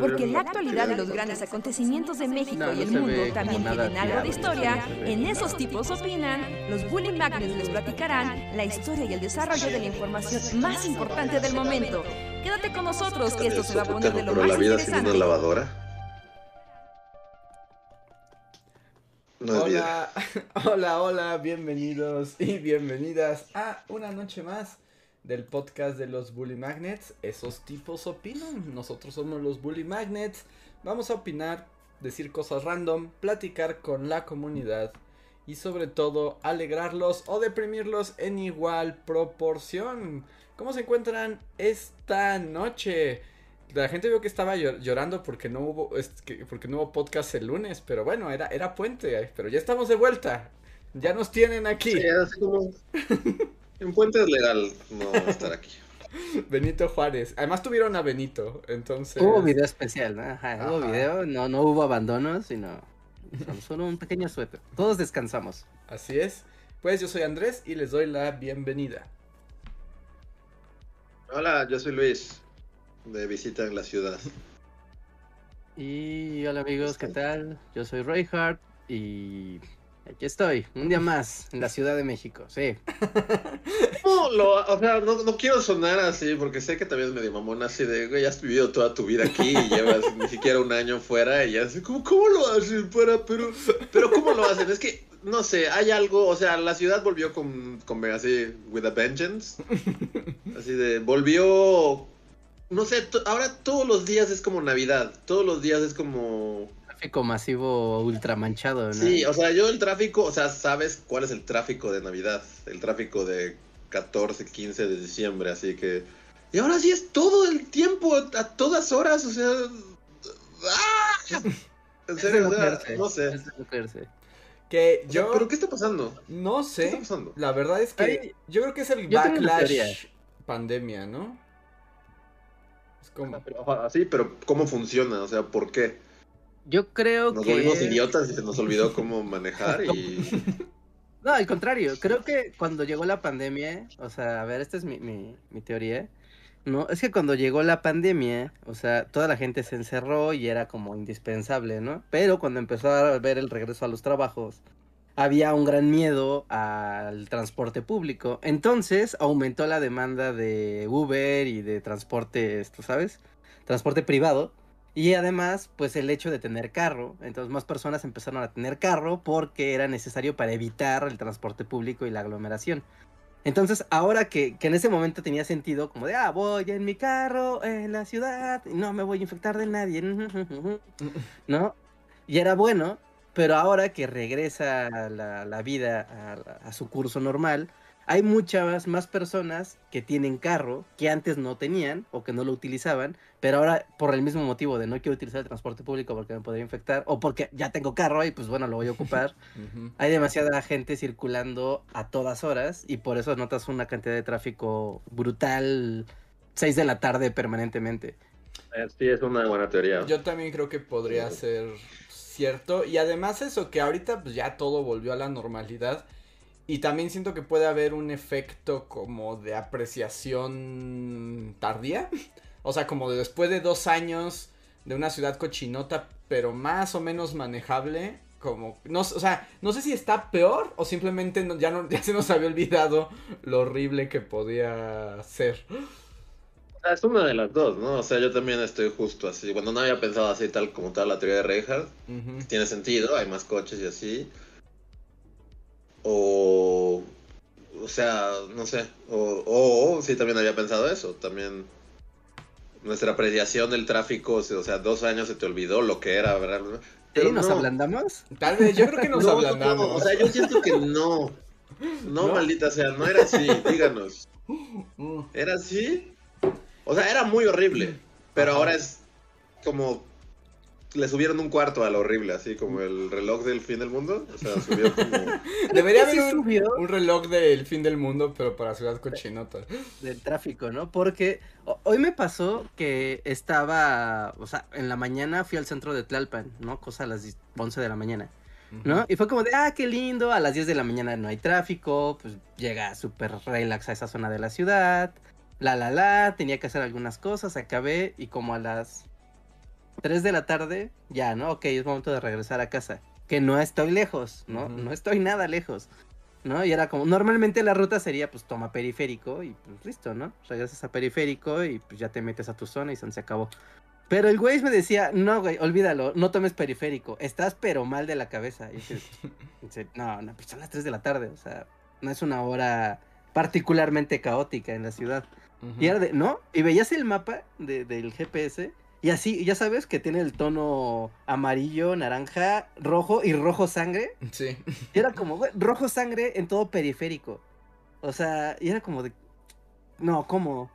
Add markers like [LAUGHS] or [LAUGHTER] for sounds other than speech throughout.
Porque la actualidad de los grandes acontecimientos de México y el mundo también tienen algo de historia, en esos tipos opinan, los Bully Magnets les platicarán la historia y el desarrollo de la información más importante del momento. Quédate con nosotros que esto se va a poner de lo más la vida interesante. una lavadora. No Hola, [LAUGHS] hola, hola, bienvenidos y bienvenidas a una noche más del podcast de los Bully Magnets. Esos tipos opinan, nosotros somos los Bully Magnets. Vamos a opinar, decir cosas random, platicar con la comunidad y sobre todo alegrarlos o deprimirlos en igual proporción. ¿Cómo se encuentran esta noche? La gente vio que estaba llor- llorando porque no hubo porque no hubo podcast el lunes, pero bueno, era era puente, pero ya estamos de vuelta. Ya nos tienen aquí. Sí. [LAUGHS] En Puente es legal no estar aquí. [LAUGHS] Benito Juárez. Además tuvieron a Benito, entonces Hubo video especial, ¿no? Ajá, hubo video, no, no hubo abandonos, sino solo- solo un pequeño suéter. Todos descansamos. Así es. Pues yo soy Andrés y les doy la bienvenida. Hola, yo soy Luis, de visita en la ciudad. Y hola amigos, ¿qué tal? Yo soy Reinhardt y aquí estoy, un día más en la Ciudad de México, sí. [LAUGHS] No, lo, o sea, no, quiero sonar así, porque sé que también es medio mamón así de, güey, has vivido toda tu vida aquí y llevas ni siquiera un año fuera y ya sé, ¿cómo, cómo lo hacen fuera? Pero, pero ¿cómo lo hacen? Es que, no sé, hay algo, o sea, la ciudad volvió con, con así, with a vengeance. Así de, volvió, no sé, ahora todos los días es como Navidad, todos los días es como... Tráfico masivo ultra manchado, ¿no? Sí, o sea, yo el tráfico, o sea, sabes cuál es el tráfico de Navidad, el tráfico de 14, 15 de diciembre, así que... Y ahora sí es todo el tiempo, a todas horas, o sea... ¡ah! [LAUGHS] En serio, o sea, no sé. O sea, yo ¿Pero qué está pasando? no ¿Qué está sé. pasando? La verdad es que Ay, yo creo que es el backlash pandemia, ¿no? Es como ajá, sí, pero ¿cómo funciona? O sea, ¿por qué? Yo creo Nos que... volvimos idiotas y se nos olvidó cómo manejar y... [LAUGHS] No, al contrario, creo que cuando llegó la pandemia, o sea, a ver, esta es mi, mi, mi teoría, ¿no? Es que cuando llegó la pandemia, o sea, toda la gente se encerró y era como indispensable, ¿no? Pero cuando empezó a ver el regreso a los trabajos, había un gran miedo al transporte público. Entonces aumentó la demanda de Uber y de transporte, esto, ¿sabes? Transporte privado. Y además, pues el hecho de tener carro, entonces más personas empezaron a tener carro porque era necesario para evitar el transporte público y la aglomeración. Entonces, ahora que, que en ese momento tenía sentido, como de, ah, voy en mi carro en la ciudad y no me voy a infectar de nadie, [LAUGHS] ¿no? Y era bueno, pero ahora que regresa la, la vida a, a su curso normal, hay muchas más personas que tienen carro que antes no tenían o que no lo utilizaban, pero ahora por el mismo motivo de no quiero utilizar el transporte público porque me podría infectar o porque ya tengo carro y pues bueno, lo voy a ocupar. [LAUGHS] Hay demasiada gente circulando a todas horas y por eso notas una cantidad de tráfico brutal 6 de la tarde permanentemente. Sí, es una buena teoría. Yo también creo que podría ser cierto. Y además eso, que ahorita pues ya todo volvió a la normalidad. Y también siento que puede haber un efecto como de apreciación tardía. O sea, como de después de dos años de una ciudad cochinota, pero más o menos manejable. Como, no, o sea, no sé si está peor o simplemente no- ya, no, [LAUGHS] ya se nos había olvidado lo horrible que podía ser. Ah, Es una de las dos, ¿no? O sea, yo también estoy justo así. Cuando no había pensado así, tal como tal la teoría de Reinhardt, Ujú. tiene sentido, hay más coches y así. O. O sea, no sé. O, o, o, sí, también había pensado eso. También. Nuestra apreciación del tráfico, o sea, dos años se te olvidó lo que era, ¿verdad? ¿Sí? ¿Nos no. ablandamos? Tal vez, yo creo que nos No, ablandamos. no, o sea, yo siento que no. No, maldita sea, no era así, díganos. Mm. ¿Era así? O sea, era muy horrible. Pero Ajá. ahora es como. Le subieron un cuarto a lo horrible, así como el reloj del fin del mundo. O sea, como. [LAUGHS] Debería Sí haber un, subió un reloj del fin del mundo, pero para ciudad cochinota. del tráfico, ¿no? Porque ho- hoy me pasó que estaba, o sea, en la mañana fui al centro de Tlalpan, ¿no? Cosa a las 10 11 de la mañana. ¿no? Y fue como de, ah, qué lindo, a las 10 de la mañana no hay tráfico, pues llega súper relax a esa zona de la ciudad, la la la, tenía que hacer algunas cosas, acabé y como a las 3 de la tarde, ya, ¿no? Ok, es momento de regresar a casa. Que no estoy lejos, ¿no? No estoy nada lejos. ¿no? Y era como, normalmente la ruta sería, pues, toma periférico y pues listo, ¿no? Regresas a periférico y pues ya te metes a tu zona y se acabó. Pero el güey me decía, no, güey, olvídalo, no tomes periférico, estás pero mal de la cabeza. Y dice, [LAUGHS] no, no, pues son las 3 de la tarde, o sea, no es una hora particularmente caótica en la ciudad. Y era de, ¿no? Y veías el mapa de, del GPS y así, ya sabes que tiene el tono amarillo, naranja, rojo y rojo sangre. Sí. Y era como, güey, rojo sangre en todo periférico. O sea, y era como de, no, ¿cómo?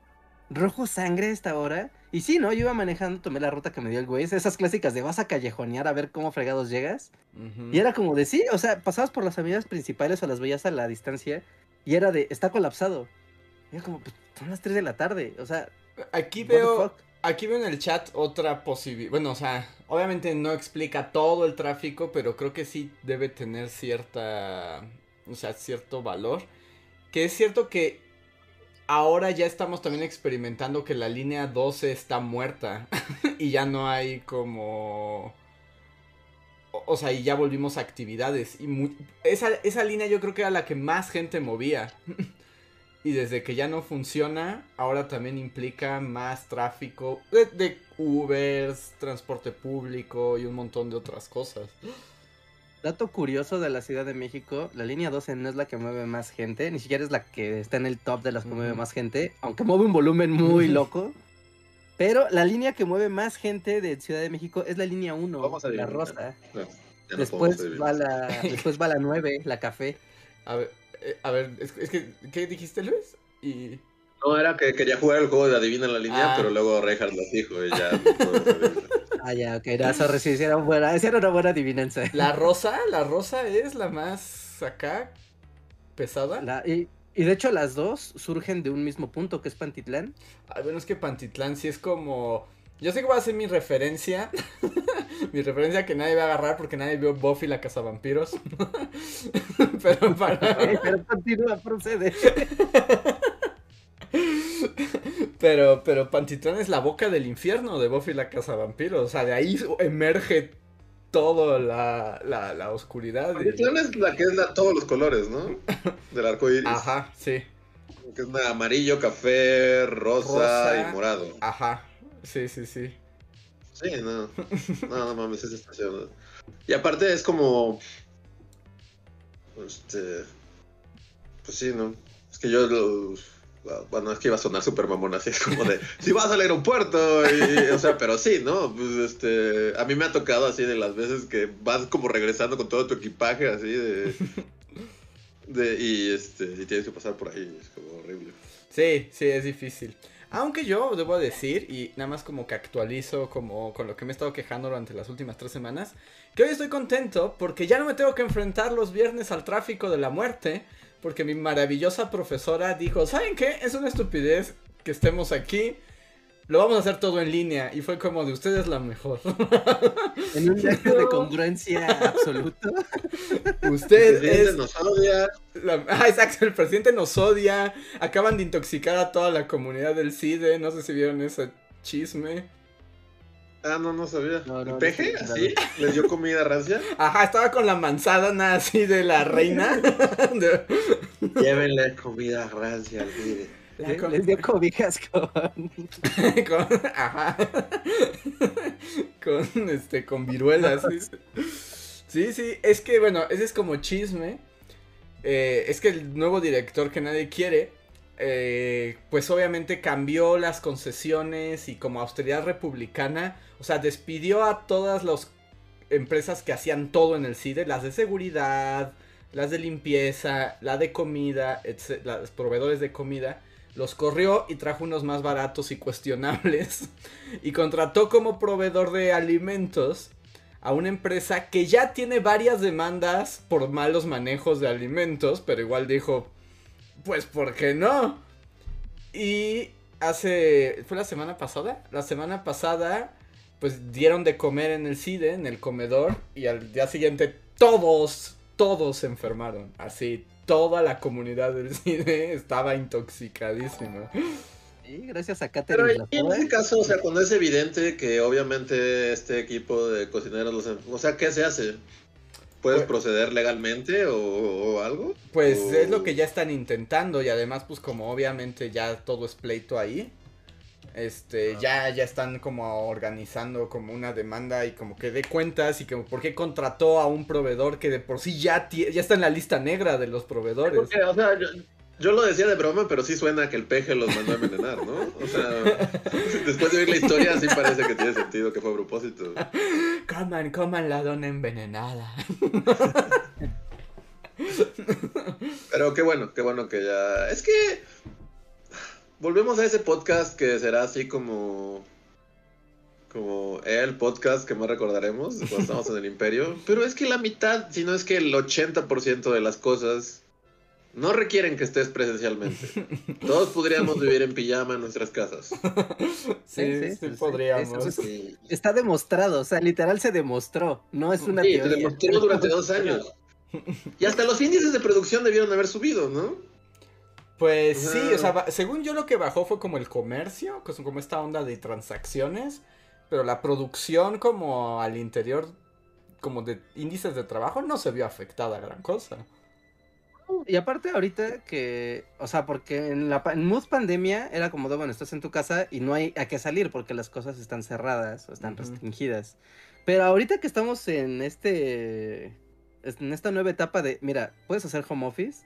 ¿Rojo sangre a esta hora? Y sí, ¿no? Yo iba manejando, tomé la ruta que me dio el güey. Esas clásicas de vas a callejonear a ver cómo fregados llegas. Y era como de sí, o sea, pasabas por las avenidas principales o las veías a la distancia. Y era de, está colapsado. Y era como, pues son las 3 de la tarde. O sea, aquí veo. Aquí veo en el chat otra posibilidad. Bueno, o sea, obviamente no explica todo el tráfico, pero creo que sí debe tener cierta. O sea, cierto valor. Que es cierto que ahora ya estamos también experimentando que la línea 12 está muerta [LAUGHS] y ya no hay como... O, sea, y ya volvimos a actividades. Y esa, esa línea yo creo que era la que más gente movía. [LAUGHS] y desde que ya no funciona, ahora también implica más tráfico de, de Ubers, transporte público y un montón de otras cosas. Dato curioso de la Ciudad de México, la línea 12 no es la que mueve más gente, ni siquiera es la que está en el top de las que mueve más gente, aunque mueve un volumen muy [LAUGHS] loco. Pero la línea que mueve más gente de Ciudad de México es la línea 1, la rosa. [LAUGHS] después, va la, después va la 9, la café. A ver, eh, a ver es, que, ¿qué dijiste Luis? Y... No, era que quería jugar el juego de adivina la línea, ah. pero luego Reinhardt lo dijo y ya. [LAUGHS] ah, ya, ok, era, sorry, sí, era, buena, era una buena adivinanza. La rosa, la rosa es la más acá pesada. y, y, de hecho las dos surgen de un mismo punto, que es Pantitlán. Ay, bueno, es que Pantitlán sí es como... Yo sé que va a ser mi referencia. [LAUGHS] mi referencia que nadie va a agarrar porque nadie vio Buffy la casa vampiros. [LAUGHS] pero para. [LAUGHS] pero continúa, procede. Pero, pero Pantitlán es la boca del infierno de Buffy la Casa Vampiro. O sea, de ahí emerge toda la, la, la oscuridad. Pantitlán es la que es la, todos los colores, ¿no? Del arco iris. Ajá, sí. Que es amarillo, café, rosa, y morado. Ajá, sí, sí, sí. Sí, no. No, no mames, esa estación. Y aparte es como. Este. Pues sí, ¿no? Es que yo los bueno, es que iba a sonar súper mamón, así es como de, [LAUGHS] si vas al aeropuerto, y, o sea, pero sí, ¿no? Pues este, a mí me ha tocado así de las veces que vas como regresando con todo tu equipaje, así de, [LAUGHS] de y este, y tienes que pasar por ahí, es como horrible. Sí, sí, es difícil. Aunque yo debo decir, y nada más como que actualizo como con lo que me he estado quejando durante las últimas tres semanas, que hoy estoy contento porque ya no me tengo que enfrentar los viernes al tráfico de la muerte, porque mi maravillosa profesora dijo, ¿saben qué? Es una estupidez que estemos aquí. Lo vamos a hacer todo en línea. Y fue como de ustedes la mejor. [LAUGHS] En un [LAUGHS] viaje de congruencia absoluta. [LAUGHS] Usted es... nos odia. Ah, exacto, el presidente nos odia. Acaban de intoxicar a toda la comunidad del CIDE. No sé si vieron ese chisme. Ah, no, no sabía. ¿El peje? ¿Así? ¿Les dio comida rancia? Ajá, estaba con la manzana así de la reina. Llévenle comida rancia al líder. Les dio cobijas con... [LAUGHS] [LAUGHS] con... Ajá. con, este, con viruelas. Sí, sí, es que, bueno, ese es como chisme. Eh, es que el nuevo director que nadie quiere eh, pues obviamente cambió las concesiones y como austeridad republicana, o sea, despidió a todas las empresas que hacían todo en el CIDE, las de seguridad, las de limpieza, la de comida, los proveedores de comida, los corrió y trajo unos más baratos y cuestionables [LAUGHS] y contrató como proveedor de alimentos a una empresa que ya tiene varias demandas por malos manejos de alimentos, pero igual dijo, pues, ¿por qué no? Y hace. ¿Fue la semana pasada? La semana pasada, pues dieron de comer en el CIDE, en el comedor, y al día siguiente todos, todos se enfermaron. Así, toda la comunidad del CIDE estaba intoxicadísima. Sí, gracias a Pero Catherine. en Lafleur. este caso, o sea, cuando es evidente que obviamente este equipo de cocineros, los, o sea, ¿qué se hace? ¿Puedes Pues- proceder legalmente o, o algo? Pues O- es lo que ya están intentando y además pues como obviamente ya todo es pleito ahí, este, ya, ya están como organizando como una demanda y como que dé cuentas y como por qué contrató a un proveedor que de por sí ya, ya está en la lista negra de los proveedores. Porque, o sea, yo, yo lo decía de broma, pero sí suena que el peje los mandó a envenenar, ¿no? O sea, [LAUGHS] después de oír la historia, sí parece que tiene sentido que fue a propósito. [LAUGHS] Coman, coman la dona envenenada. [LAUGHS] Pero qué bueno, qué bueno que ya. Es que. Volvemos a ese podcast que será así como. Como el podcast que más recordaremos cuando [LAUGHS] estamos en el Imperio. Pero es que la mitad, si no es que el 80% de las cosas no requieren que estés presencialmente. [LAUGHS] Todos podríamos vivir en pijama en nuestras casas. [LAUGHS] Sí, sí, sí, sí, podríamos. sí. Está demostrado, o sea, literal se demostró. No es una Sí, te teoría. demostró durante dos años. Y hasta los índices de producción debieron haber subido, ¿no? Pues sí, o sea, según yo lo que bajó fue como el comercio, como esta onda de transacciones, pero la producción como al interior, como de índices de trabajo, no se vio afectada gran cosa. Y aparte ahorita que, o sea, porque en la en mood pandemia era como de, bueno, estás en tu casa y no hay a qué salir porque las cosas están cerradas o están restringidas. Pero ahorita que estamos en este, en esta nueva etapa de, mira, puedes hacer home office,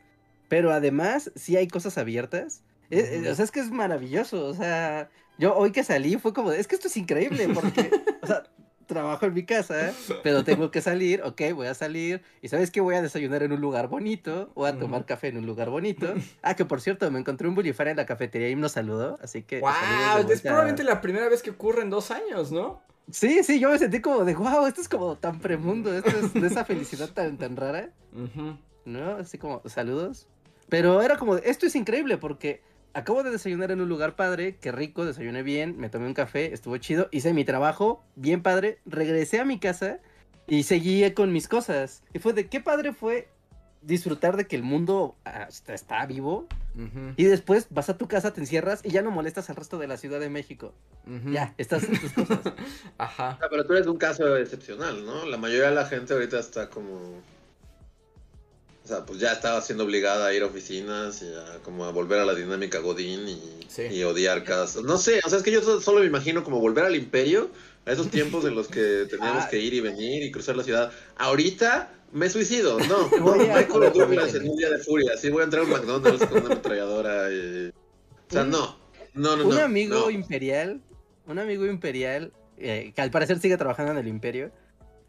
pero además sí hay cosas abiertas. Eh, Ujú. o sea, es que es maravilloso, o sea, yo hoy que salí fue como, es que esto es increíble porque, [LAUGHS] o sea, trabajo en mi casa, pero tengo que salir, ok, voy a salir, y sabes que voy a desayunar en un lugar bonito, o a tomar café en un lugar bonito. [LAUGHS] Ah, que por cierto, me encontré un Bullifer en la cafetería y nos saludó, así que... ¡Wow! Es probablemente la primera vez que ocurre en dos años, ¿no? Sí, sí, yo me sentí como de, wow, esto es como tan premundo, esto es de esa felicidad tan, tan rara. ¿no? Así como, saludos. Pero era como, esto es increíble porque acabo de desayunar en un lugar padre, qué rico, desayuné bien, me tomé un café, estuvo chido, hice mi trabajo, bien padre, regresé a mi casa y seguí con mis cosas. Y fue de, qué padre fue disfrutar de que el mundo ah, está, vivo y después vas a tu casa, te encierras y ya no molestas al resto de la Ciudad de México. Ya, estás en tus cosas. [LAUGHS] Ajá. Ah, pero tú eres un caso excepcional, ¿no? La mayoría de la gente ahorita está como... O sea, pues ya estaba siendo obligada a ir a oficinas y a como a volver a la dinámica Godín y, Sí. y odiar cada... No sé, o sea, es que yo so- solo me imagino como volver al imperio, a esos tiempos en los que [LAUGHS] teníamos Ah. que ir y venir y cruzar la ciudad. Ahorita me suicido, no, [LAUGHS] no, Michael Douglas en un día de furia, sí voy a entrar a un McDonald's con una ametralladora y... O sea, no, no, no, un no, amigo no. imperial, un amigo imperial, eh, que al parecer sigue trabajando en el imperio,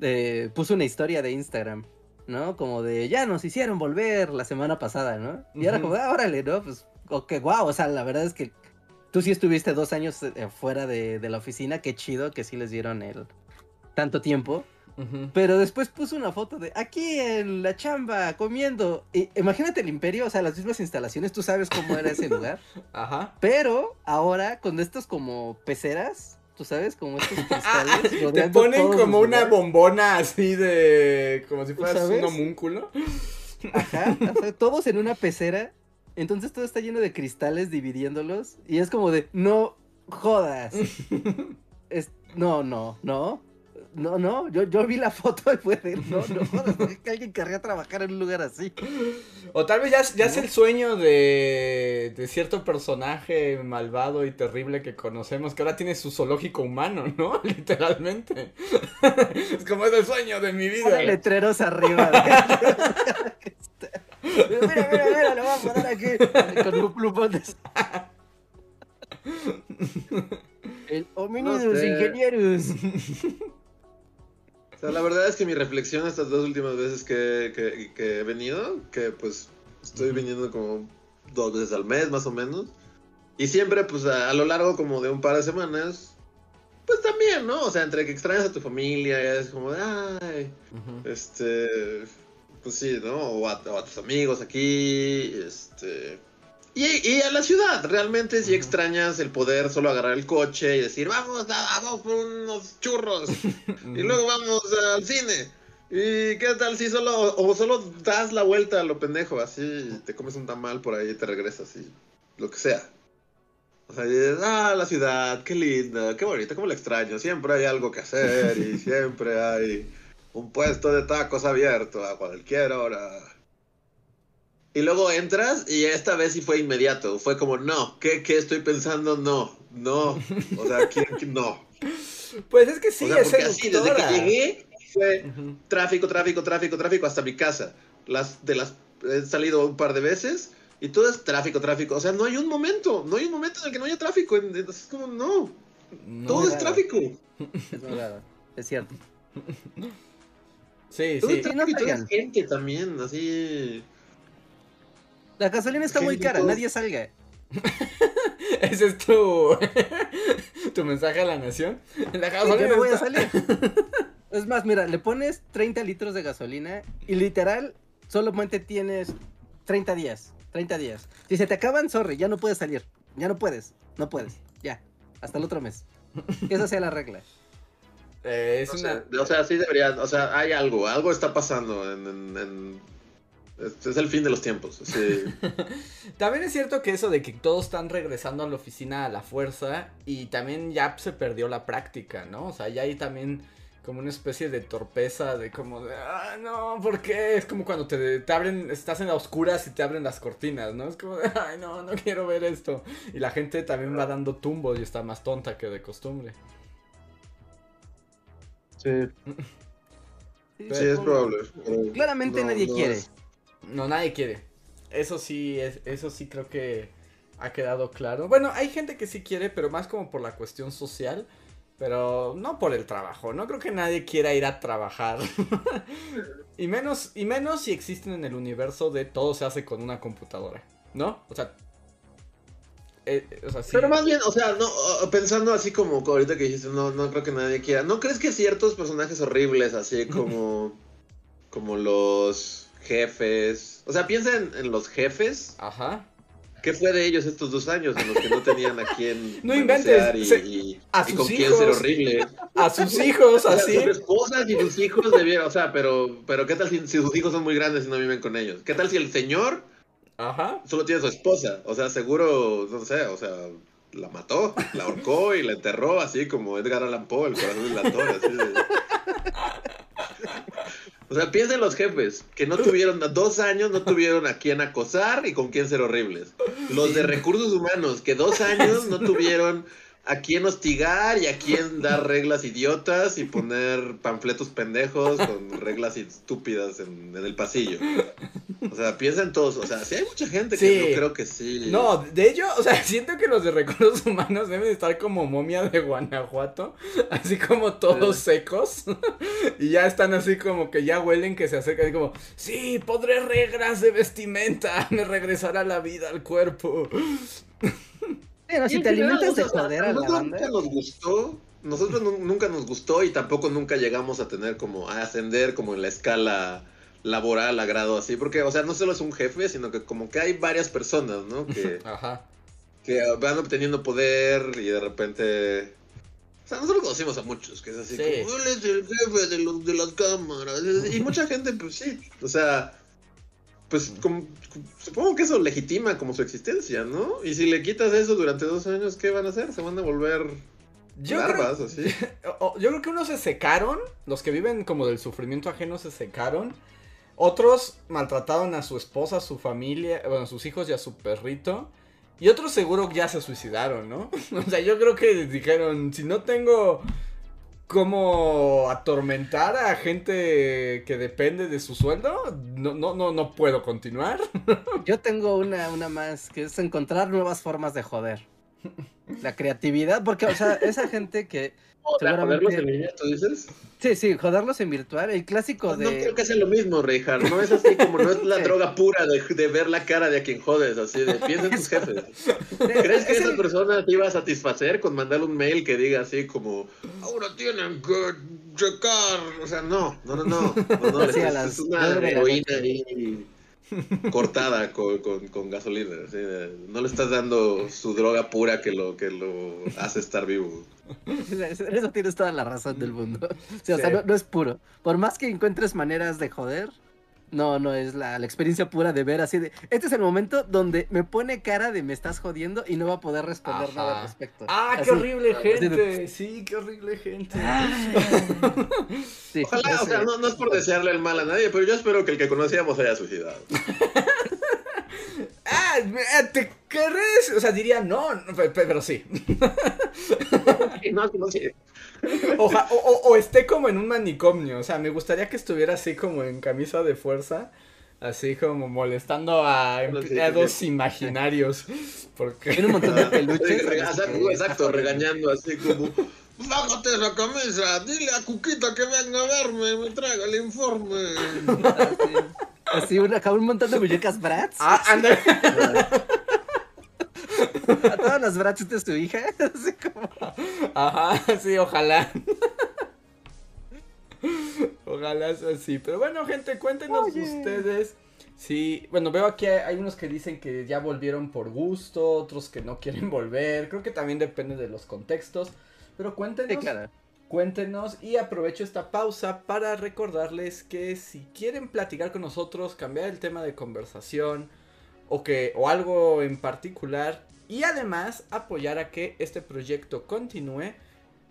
eh, puso una historia de Instagram, ¿no? Como de, ya nos hicieron volver la semana pasada, ¿no? Y era Ujú. como, ah, órale, ¿no? Pues, ok, wow, o sea, la verdad es que tú sí estuviste dos años eh, fuera de, de la oficina, qué chido que sí les dieron el tanto tiempo. Pero después puso una foto de aquí en la chamba, comiendo. Y imagínate el imperio, o sea, las mismas instalaciones, tú sabes cómo era ese [LAUGHS] lugar. Ajá. Pero ahora con estos como peceras, tú sabes, como estos [LAUGHS] cristales. Te ponen como una lugares. bombona así de. como si fueras un homúnculo. Ajá, o sea, todos en una pecera. Entonces todo está lleno de cristales dividiéndolos. Y es como de, no jodas. [LAUGHS] Es, no, no, no. No, no, yo, yo vi la foto y fue de, no, no jodas, ¿por qué alguien querría trabajar en un lugar así? O tal vez ya, ya es el sueño de, de cierto personaje malvado y terrible que conocemos que ahora tiene su zoológico humano, ¿no? [LAUGHS] Literalmente. [LAUGHS] es como es el sueño de mi vida. Letreros arriba. [LAUGHS] de- mira, mira, mira, lo voy a poner aquí. Con un plumón de... El homínidos No sé. ingenieros. Sea, la verdad es que mi reflexión estas dos últimas veces que, que- que he venido, que pues estoy viniendo como dos veces al mes más o menos, y siempre pues a, a lo largo como de un par de semanas, pues también, ¿no? O sea, entre que extrañas a tu familia, ya es como, de, ay, este, pues sí, ¿no? O a, o a tus amigos aquí, este... Y, y a la ciudad, realmente si Ujú. extrañas el poder solo agarrar el coche y decir, vamos, a- vamos por unos churros. [LAUGHS] Y luego vamos al cine. ¿Y qué tal si solo, o solo das la vuelta a lo pendejo, así te comes un tamal por ahí y te regresas y lo que sea? O sea, dices, ah, la ciudad, qué linda, qué bonita, cómo la extraño. Siempre hay algo que hacer y siempre hay un puesto de tacos abierto a cualquier hora. Y luego entras y esta vez sí fue inmediato. Fue como, no, ¿qué, qué estoy pensando? No, no. O sea, ¿quién, no? Pues es que sí, o sea, porque así, desde que llegué fue tráfico, tráfico, tráfico, tráfico hasta mi casa. Las, de las, he salido un par de veces y todo es tráfico, tráfico. O sea, no hay un momento, no hay un momento en el que no haya tráfico. Es como, no. todo es tráfico. Es verdad, es cierto. Sí, sí. Es gente también, así. La gasolina está muy cara, nadie salga. [LAUGHS] Ese es tu, [LAUGHS] tu mensaje a la nación. La gasolina no voy a salir. [LAUGHS] es más, mira, le pones 30 litros de gasolina y literal solamente tienes 30 días. 30 días. Si se te acaban, sorry, ya no puedes salir. Ya no puedes. No puedes. Ya. Hasta el otro mes. Que esa sea la regla. Eh, es una... o sea, sí debería, o sea, hay algo, algo está pasando en, es el fin de los tiempos. Sí. [LAUGHS] también es cierto que eso de que todos están regresando a la oficina a la fuerza y también ya se perdió la práctica, ¿no? O sea, ya hay también como una especie de torpeza de como de, ah, no, ¿por qué? Es como cuando te, te, abren, estás en la oscuras y te abren las cortinas, ¿no? Es como de, [LAUGHS] ay, no, no quiero ver esto. Y la gente también va dando tumbos y está más tonta que de costumbre. Sí. [LAUGHS] sí, es probable. Claramente nadie quiere. No, nadie quiere. Eso sí, es, eso sí creo que ha quedado claro. Bueno, hay gente que sí quiere, pero más como por la cuestión social. Pero no por el trabajo, no creo que nadie quiera ir a trabajar. [LAUGHS] y menos y menos si existen en el universo de todo se hace con una computadora, ¿no? O sea, eh, Pero más bien, o sea, no pensando así como ahorita que dijiste, no no creo que nadie quiera. ¿No crees que ciertos personajes horribles así como como los jefes, o sea, piensa en los jefes. Ajá ¿Qué fue de ellos estos dos años en los que no tenían a quién [LAUGHS] no inventes, y, a sus con hijos, quién ser horrible? A sus hijos, así. sus esposas y sus hijos debieron, o sea, pero, pero ¿qué tal si, sus hijos son muy grandes y no viven con ellos? ¿Qué tal si el señor Ajá. solo tiene su esposa? O sea, seguro, no sé, o sea, la mató, la ahorcó y la enterró así como Edgar Allan Poe, el corazón de la torre, así de... O sea, piensen los jefes, que no tuvieron, dos años no tuvieron a quién acosar y con quién ser horribles. Los de recursos humanos, que dos años no tuvieron a quién hostigar y a quién dar reglas idiotas y poner panfletos pendejos con reglas estúpidas en, en el pasillo. O sea, piensen todos, o sea, sí hay mucha gente que no creo que sí. No, de hecho, o sea, siento que los de recursos humanos deben estar como momia de Guanajuato, así como todos secos, y ya están así como que ya huelen que se acercan, y como, sí, podré reglas de vestimenta, me regresará la vida al cuerpo. Pero si te alimentas de joder a la banda. Nunca nos gustó, nosotros nunca nos gustó y tampoco nunca llegamos a tener como, a ascender como en la escala laboral a grado así, porque, o sea, no solo es un jefe, sino que como que hay varias personas, ¿no? [LAUGHS] Que, que van obteniendo poder y de repente... O sea, nosotros conocimos a muchos, que es así como, él es el jefe de, los, de las cámaras. Y mucha gente, pues sí, o sea, pues como, supongo que eso legitima como su existencia, ¿no? Y si le quitas eso durante dos años, ¿qué van a hacer? Se van a volver yo barbas, así. [LAUGHS] Yo creo que unos se secaron, los que viven como del sufrimiento ajeno se secaron. Otros maltrataron a su esposa, a su familia, bueno, a sus hijos y a su perrito. Y otros seguro ya se suicidaron, ¿no? [LAUGHS] o sea, yo creo que dijeron, si no tengo cómo atormentar a gente que depende de su sueldo, no, no, no, no puedo continuar. [LAUGHS] yo tengo una, una más, que es encontrar nuevas formas de joder. La creatividad, porque, o sea, esa gente que ¿Joderlos en línea, tú dices? Sí, sí, joderlos en virtual, el clásico de... No creo que sea lo mismo, Reijard, no es así como, no es la [LAUGHS] droga pura de, de, ver la cara de a quien jodes, así de, piensa en tus jefes. ¿Crees que esa persona te iba a satisfacer con mandarle un mail que diga así como, ahora tienen que checar, o sea, no, no, no, no, no, no, [LAUGHS] es, una heroína ahí [LAUGHS] cortada con, con, gasolina. no le estás dando su droga pura que lo, que lo hace estar vivo. Eso tienes toda la razón del mundo. o sea, no, es puro. Por más que encuentres maneras de joder, No, no, es la, experiencia pura de ver así de. Este es el momento donde me pone cara de me estás jodiendo y no va a poder responder nada al respecto. Ah, qué horrible gente. Sí, qué horrible gente. Ojalá, o sea, no, no, es por desearle el mal a nadie, pero yo espero que el que conocíamos haya suicidado. [LAUGHS] ah, ¿te querés? O sea, diría no, pero sí. no, no, sí. O, esté como en un manicomio. O sea, me gustaría que estuviera así como en camisa de fuerza. Así como molestando a empleados imaginarios. Porque. Tiene un montón de peluches. Exacto, regañando así como. Bájate la camisa, dile a Cuquita que venga a verme y me traiga el informe. [LAUGHS] Así, una, un montón de muñecas brats. Ah, anda. [LAUGHS] A todas las brats de su hija. [LAUGHS] Así como... Ajá, sí, ojalá. Ojalá sea así. Pero bueno, gente, cuéntenos ustedes. Sí, bueno, veo aquí hay unos que dicen que ya volvieron por gusto, otros que no quieren volver. Creo que también depende de los contextos. Pero cuéntenos. Cuéntenos y aprovecho esta pausa para recordarles que si quieren platicar con nosotros, cambiar el tema de conversación o que o algo en particular, y además apoyar a que este proyecto continúe,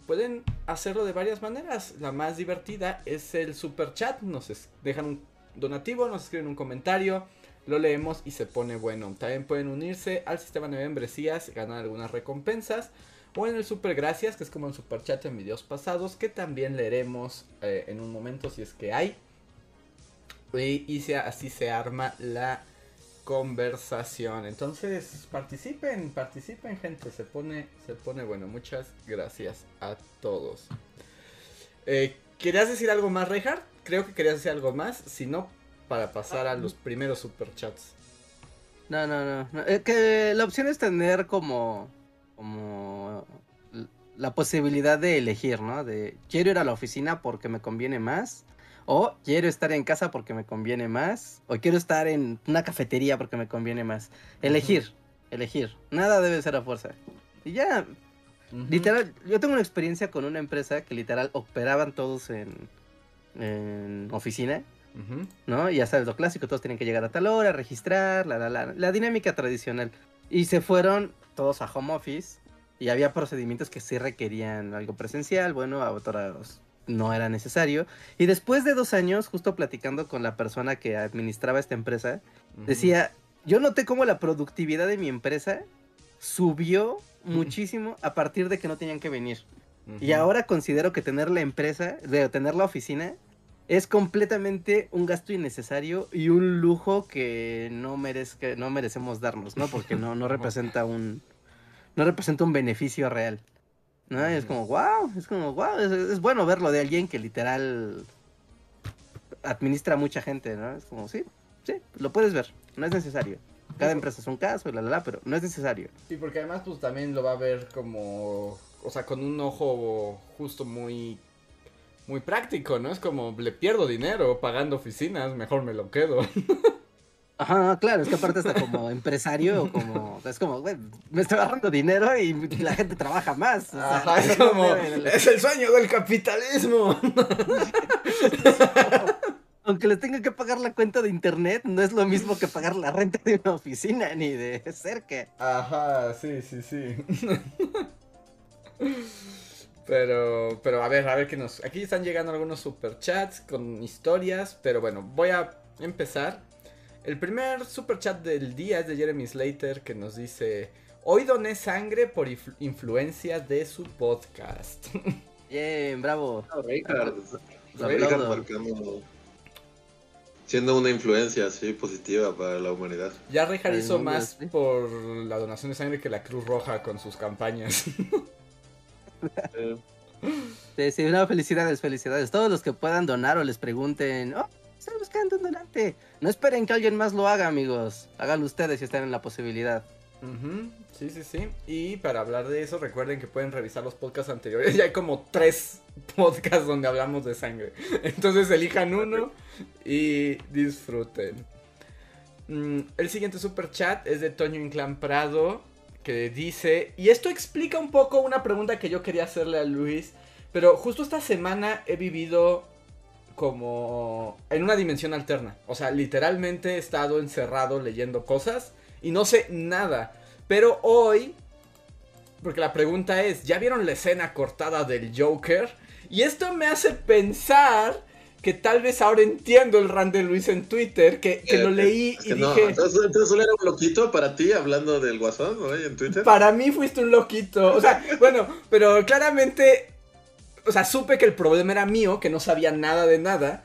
pueden hacerlo de varias maneras. La más divertida es el super chat. Nos dejan un donativo, nos escriben un comentario, lo leemos y se pone bueno. También pueden unirse al sistema de membresías, ganar algunas recompensas. O en el super gracias, que es como un super chat en videos pasados, que también leeremos eh, en un momento si es que hay. Y, así se arma la conversación. Entonces, participen, participen, gente. Se pone, se pone bueno. Muchas gracias a todos. Eh, ¿Querías decir algo más, Reinhardt? Creo que querías decir algo más. Si no, para pasar a los primeros superchats. No, no, no. Es que la opción es tener como. Como. la posibilidad de elegir, ¿no? De quiero ir a la oficina porque me conviene más o quiero estar en casa porque me conviene más. O quiero estar en una cafetería porque me conviene más. Elegir, elegir. Nada debe ser a fuerza. Y ya. Literal, yo tengo una experiencia con una empresa que literal operaban todos en, en oficina. ¿No? Y ya sabes lo clásico, todos tienen que llegar a tal hora, registrar, la, la, la, la dinámica tradicional. Y se fueron todos a home office y había procedimientos que sí requerían algo presencial, bueno, a otros no era necesario. Y después de dos años, justo platicando con la persona que administraba esta empresa, decía, yo noté cómo la productividad de mi empresa subió muchísimo a partir de que no tenían que venir. Y ahora considero que tener la empresa, de tener la oficina, es completamente un gasto innecesario y un lujo que no merezca, no merecemos darnos, ¿no? Porque no, no [LAUGHS] representa un no representa un beneficio real. ¿no? es como, wow, es como, wow, es, bueno verlo de alguien que literal administra a mucha gente, ¿no? Es como, sí, sí, lo puedes ver, no es necesario. Cada empresa es un caso, la, la, la, pero no es necesario. Sí, porque además, pues también lo va a ver como, o sea, con un ojo justo muy, muy práctico, ¿no? Es como, le pierdo dinero pagando oficinas, mejor me lo quedo. [LAUGHS] Ajá, claro, es que aparte está como empresario, como, es como, güey, me estoy ahorrando dinero y la gente trabaja más. Ajá, es como, es el sueño del capitalismo. [LAUGHS] Aunque le tenga que pagar la cuenta de internet, no es lo mismo que pagar la renta de una oficina ni de cerca. Ajá, sí, sí, sí. [LAUGHS] Pero, pero a ver, a ver qué nos... Aquí están llegando algunos superchats con historias, pero bueno, voy a empezar el primer super chat del día es de Jeremy Slater que nos dice: Hoy doné sangre por influencia de su podcast. [LAUGHS] Bien, bravo. siendo una influencia así positiva para la humanidad. Ya Richard hizo más por la donación de sangre que la Cruz Roja con sus campañas. [LAUGHS] [LAUGHS] sí, sí, no, felicidades, felicidades. Todos los que puedan donar o les pregunten, oh, Están buscando un donante. No esperen que alguien más lo haga, amigos. Háganlo ustedes si están en la posibilidad. Sí, sí, sí. Y para hablar de eso, recuerden que pueden revisar los podcasts anteriores. [LAUGHS] Ya hay como tres podcasts donde hablamos de sangre. [LAUGHS] Entonces elijan uno y disfruten. Mm, el siguiente super chat es de Toño Inclán Prado. Que dice. Y esto explica un poco una pregunta que yo quería hacerle a Luis. Pero justo esta semana he vivido como en una dimensión alterna. O sea, literalmente he estado encerrado leyendo cosas y no sé nada. Pero hoy, porque la pregunta es, ¿ya vieron la escena cortada del Joker? Y esto me hace pensar que tal vez ahora entiendo el rant de Luis en Twitter, que, que lo leí y dije... Entonces, entonces solo era un loquito para ti hablando del guasón, ¿no? En Twitter. Para mí fuiste un loquito. O sea, [LAUGHS] bueno, pero claramente o sea, supe que el problema era mío, que no sabía nada de nada.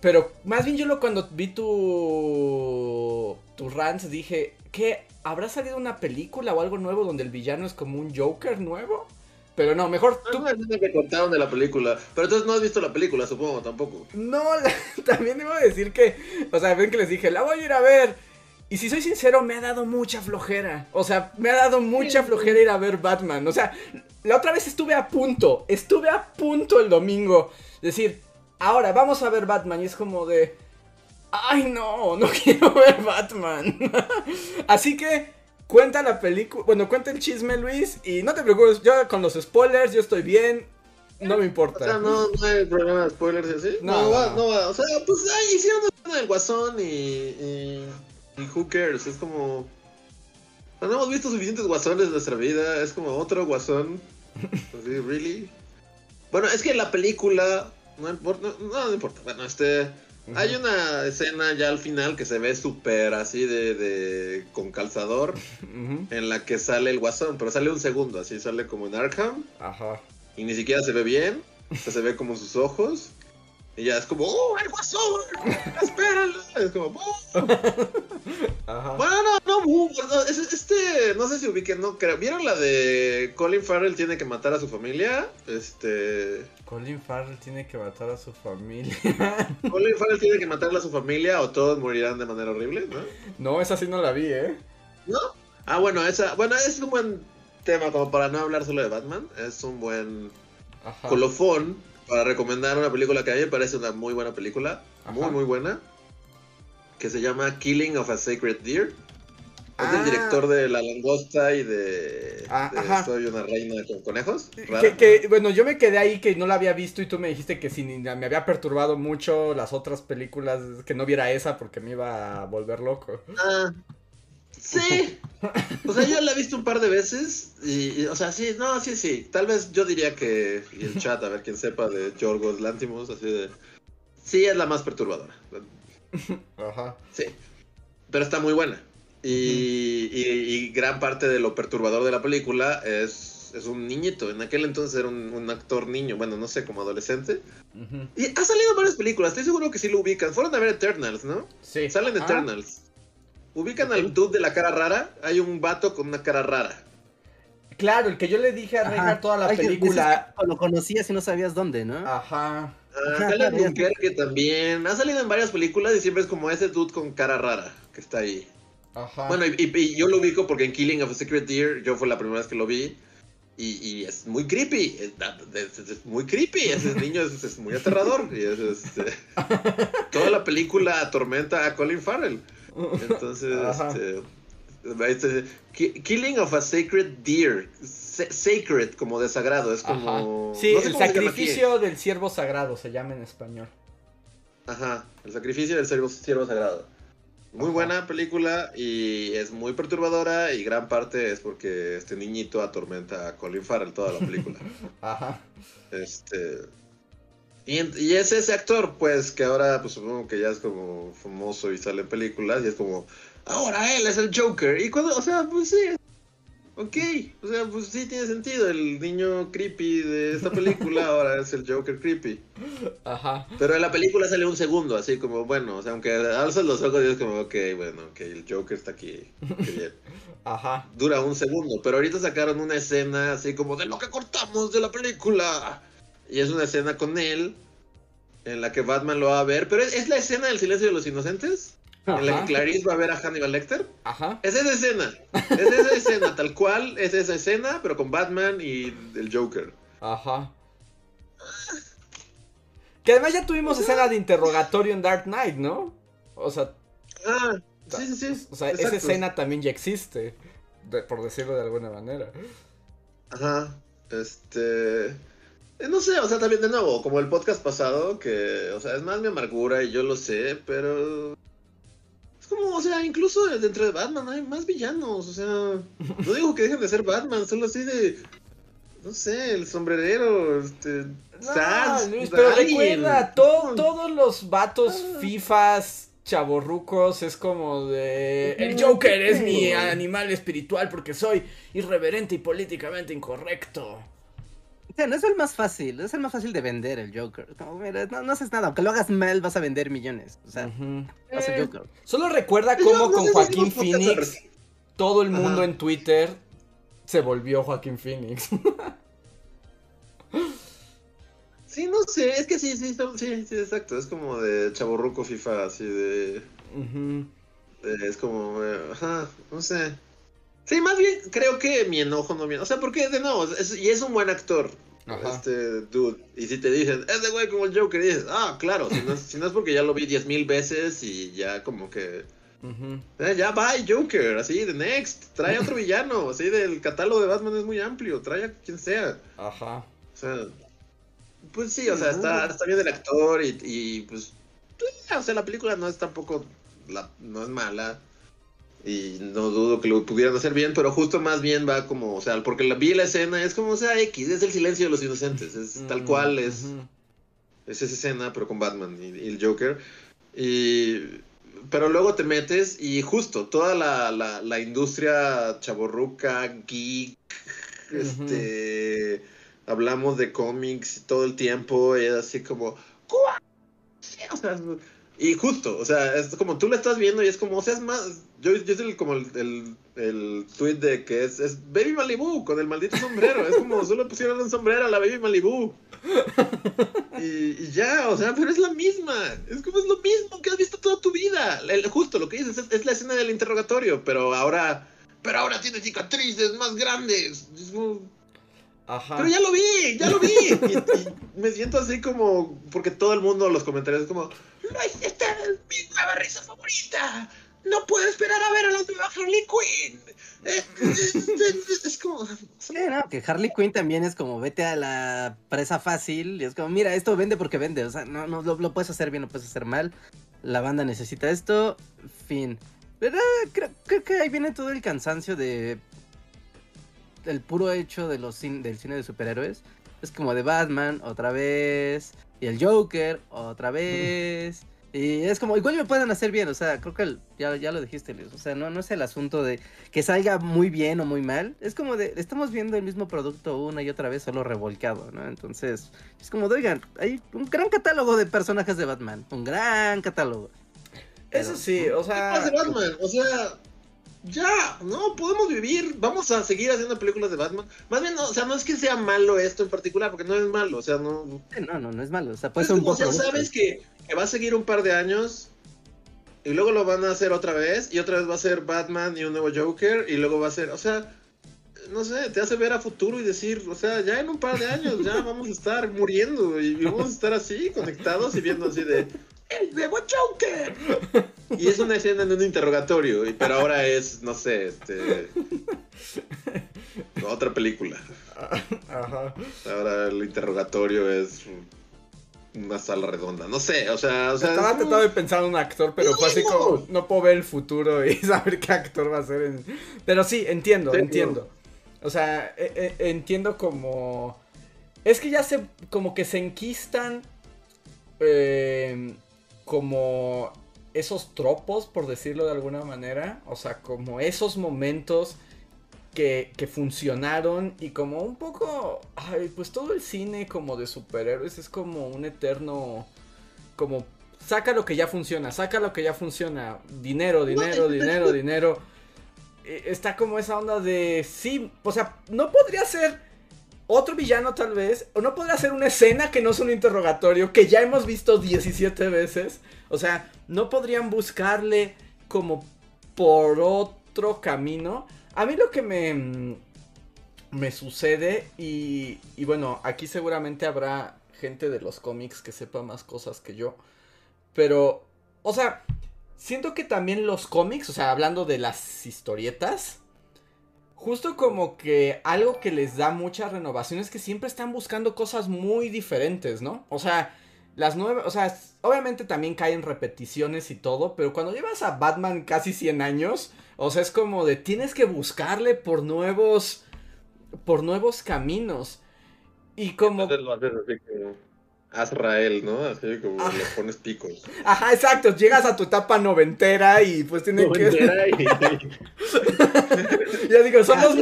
Pero más bien yo lo cuando vi tu. tu rants dije, ¿qué? ¿Habrá salido una película o algo nuevo donde el villano es como un Joker nuevo? Pero no, mejor tú. No, no que contaron de la película. Pero entonces no has visto la película, supongo, tampoco. No, [LAUGHS] también debo decir que. O sea, ven que les dije, la voy a ir a ver. Y si soy sincero, me ha dado mucha flojera. O sea, me ha dado mucha flojera ir a ver Batman. O sea, la otra vez estuve a punto, estuve a punto el domingo. Decir, ahora vamos a ver Batman. Y es como de, ay no, no [LAUGHS] quiero ver Batman. [LAUGHS] Así que cuenta la película, bueno, cuenta el chisme Luis. Y no te preocupes, yo con los spoilers, yo estoy bien. No me importa. O sea, no, no hay problema de spoilers y así. No, no va, no va. O sea, pues ay, hicieron el guasón y, y, y who cares. Es como... No hemos visto suficientes guasones en nuestra vida. Es como otro guasón Así, ¿really? Bueno, es que la película. No, no, no, importa. Bueno, este. Hay una escena ya al final que se ve súper así de, de, con calzador en la que sale el guasón, pero sale un segundo, así sale como en Arkham. Ajá. Y ni siquiera se ve bien, se ve como sus ojos. Y ya es como, ¡oh, el guasón! ¡Espéralo! Es como, ¡oh! [LAUGHS] Ajá. Bueno, no, no, este, no sé si ubiquen, no creo. ¿Vieron la de Colin Farrell tiene que matar a su familia? Este. Colin Farrell tiene que matar a su familia. [LAUGHS] Colin Farrell tiene que matar a su familia o todos morirán de manera horrible, ¿no? No, esa sí no la vi, ¿eh? ¿No? Ah, bueno, esa, bueno, es un buen tema como para no hablar solo de Batman. Es un buen colofón para recomendar una película que a mí me parece una muy buena película, muy muy buena, que se llama Killing of a Sacred Deer. Es el ah. director de La Langosta y de, ah, Soy una reina con conejos. Que, bueno, yo me quedé ahí que no la había visto y tú me dijiste que si me había perturbado mucho las otras películas, que no viera esa porque me iba a volver loco. Ah, Sí. [LAUGHS] O sea, yo la he visto un par de veces y, o sea, sí, no, sí, sí. Tal vez yo diría que, y el chat, a ver quién sepa de Yorgos Lantimos, así de... Sí, es la más perturbadora. [LAUGHS] Ajá. Sí. Pero está muy buena. Y, y, gran parte de lo perturbador de la película es, es un niñito. En aquel entonces era un, actor niño, bueno, no sé, como adolescente. Y ha salido en varias películas, estoy seguro que sí lo ubican. Fueron a ver Eternals, ¿no? Sí. Salen Eternals. ¿Ubican al dude de la cara rara? Hay un vato con una cara rara. Claro, el que yo le dije a Reinhardt toda la película. Lo conocías y no sabías dónde, ¿no? Ajá. Ah, sale Dunkerque también. Ha salido en varias películas y siempre es como ese dude con cara rara que está ahí. Ajá. Bueno, y, yo lo ubico porque en Killing of a Secret Deer yo fue la primera vez que lo vi. Y, es muy creepy. Es, muy creepy. Ese niño es, muy aterrador. Y este, [LAUGHS] toda la película atormenta a Colin Farrell. Entonces, este, Killing of a Sacred Deer. Sacred, como de sagrado, es como. Sí, el sacrificio del siervo sagrado se llama en español. Ajá, el sacrificio del siervo, sagrado. Muy buena película y es muy perturbadora y gran parte es porque este niñito atormenta a Colin Farrell toda la película. [LAUGHS] Ajá. Este, y, es ese actor, pues, que ahora, pues supongo que ya es como famoso y sale en películas y es como, ahora él es el Joker. Y cuando, o sea, pues sí, ok, o sea, pues sí tiene sentido. El niño creepy de esta película [LAUGHS] ahora es el Joker creepy. Ajá. Pero en la película sale un segundo, así como, bueno, o sea, aunque alzas los ojos y es como, ok, bueno, ok, el Joker está aquí. Qué bien. [LAUGHS] Ajá. Dura un segundo, pero ahorita sacaron una escena así como de lo que cortamos de la película. Y es una escena con él en la que Batman lo va a ver. Pero es, la escena del silencio de los inocentes. En la que Clarice va a ver a Hannibal Lecter. Ajá. Es esa escena. Es esa escena, tal cual. Es esa escena, pero con Batman y el Joker. Ajá. Que además ya tuvimos escena de interrogatorio en Dark Knight, ¿no? O sea. Ah, sí, sí, sí. O sea, esa escena también ya existe. por decirlo de alguna manera. Ajá. Este. Eh, no sé, o sea, también de nuevo, como el podcast pasado, que, o sea, es más mi amargura y yo lo sé, pero... Es como, o sea, incluso dentro de Batman hay más villanos, o sea, no digo que dejen de ser Batman, solo así de... No sé, el sombrerero, este... pero recuerda, todos los vatos ah. FIFAs chaborrucos es como de el Joker es mi animal espiritual porque soy irreverente y políticamente incorrecto. O sea, no es el más fácil, es el más fácil de vender el Joker. no, haces nada, aunque lo hagas mal vas a vender millones. O sea, eh, Joker. Solo recuerda cómo con Joaquín Phoenix todo el mundo en Twitter se volvió Joaquín Phoenix. [LAUGHS] sí, no sé, es que sí, sí, sí, sí, exacto. Es como de chaborruco FIFA, así de... es como, eh, ajá, no sé. Sí, más bien creo que mi enojo no viene. O sea, porque de nuevo, y es un buen actor. Este dude. Y si te dicen, es de güey como el Joker, y dices, ah, claro, si no, es, si no es porque ya lo vi diez mil veces y ya como que. Eh, ya bye Joker, así, de next, trae otro villano, así del catálogo de Batman es muy amplio, trae a quien sea. Ajá. O sea, pues sí, o sea, está, está bien el actor y, y pues, o sea, la película no es tampoco, la, no es mala. Y no dudo que lo pudieran hacer bien, pero justo más bien va como, o sea, porque la, vi la escena, es como, o sea, X, es el silencio de los inocentes, es tal cual, es, es esa escena, pero con Batman y, el Joker. Y, pero luego te metes y justo toda la, la, la industria chaborruca, geek, este, hablamos de cómics todo el tiempo, y es así como, o sea, y justo, o sea, es como tú lo estás viendo y es como, o sea, es más. Yo, yo soy como el, el, el, tweet de que es, es Baby Malibu con el maldito sombrero. es como solo pusieron un sombrero a la Baby Malibu. Y, ya, o sea, pero es la misma. Es como es lo mismo que has visto toda tu vida. justo lo que dices es, la escena del interrogatorio, pero ahora. Pero ahora tiene cicatrices más grandes. Ajá. Pero ya lo vi, ya lo vi. y, me siento así como. Porque todo el mundo, los comentarios, es como esta es mi nueva risa favorita. No puedo esperar a ver a la nueva Harley Quinn. Es, como. que Harley Quinn también es como vete a la presa fácil. Y es como, mira, esto vende porque vende. O sea, no, no lo, puedes hacer bien, lo puedes hacer mal. La banda necesita esto. Fin. ¿Verdad? Creo, que ahí viene todo el cansancio de. El puro hecho de los del cine de superhéroes. Es como de Batman, otra vez y el Joker otra vez. Y es como, igual me pueden hacer bien, o sea, creo que ya, ya lo dijiste, Luis, o sea, no, no es el asunto de que salga muy bien o muy mal, es como de, estamos viendo el mismo producto una y otra vez solo revolcado, ¿no? Entonces, es como, de, oigan, hay un gran catálogo de personajes de Batman, un gran catálogo. Eso sí, o sea... de Batman? O sea, ya, no, podemos vivir, vamos a seguir haciendo películas de Batman. Más bien, no, o sea, no es que sea malo esto en particular, porque no es malo, o sea, no... No, no, no es malo, o sea, puede ser un O sea, sabes que, va a seguir un par de años y luego lo van a hacer otra vez y otra vez va a ser Batman y un nuevo Joker y luego va a ser, o sea, no sé, te hace ver a futuro y decir, o sea, ya en un par de años ya [LAUGHS] vamos a estar muriendo y vamos a estar así, conectados y viendo así de, ¡El nuevo Joker! [LAUGHS] Y es una escena en un interrogatorio, pero ahora es, no sé, este. [LAUGHS] Otra película. Ajá. Ahora el interrogatorio es una sala redonda. No sé, o sea. O sea Estaba tratando de pensar en un actor, pero fue así como. No puedo ver el futuro y [LAUGHS] saber qué actor va a ser. En... Pero sí, entiendo, entiendo. O sea, e, e, entiendo como. Es que ya se. Como que se enquistan. Eh, como esos tropos, por decirlo de alguna manera. O sea, como esos momentos que, que, funcionaron y como un poco... Ay, pues todo el cine como de superhéroes es como un eterno... Como... Saca lo que ya funciona, saca lo que ya funciona. Dinero, dinero, dinero, [LAUGHS] dinero. E, está como esa onda de... Sí, o sea, no podría ser otro villano tal vez, o no podría ser una escena que no es un interrogatorio, que ya hemos visto 17 veces. O sea, no podrían buscarle como por otro camino. A mí lo que me, mm, me sucede, y, y bueno, aquí seguramente habrá gente de los cómics que sepa más cosas que yo, pero, o sea, siento que también los cómics, o sea, hablando de las historietas, justo como que algo que les da mucha renovación es que siempre están buscando cosas muy diferentes, ¿no? O sea, las nuevas, o sea, obviamente también caen repeticiones y todo, pero cuando llevas a Batman casi 100 años, o sea, es como de tienes que buscarle por nuevos, por nuevos caminos. Y como... Azrael, ¿no? Así como ah. le pones picos. Ajá, exacto. Llegas a tu etapa noventera y pues tienen noventera que. Y... [LAUGHS] ya digo, son los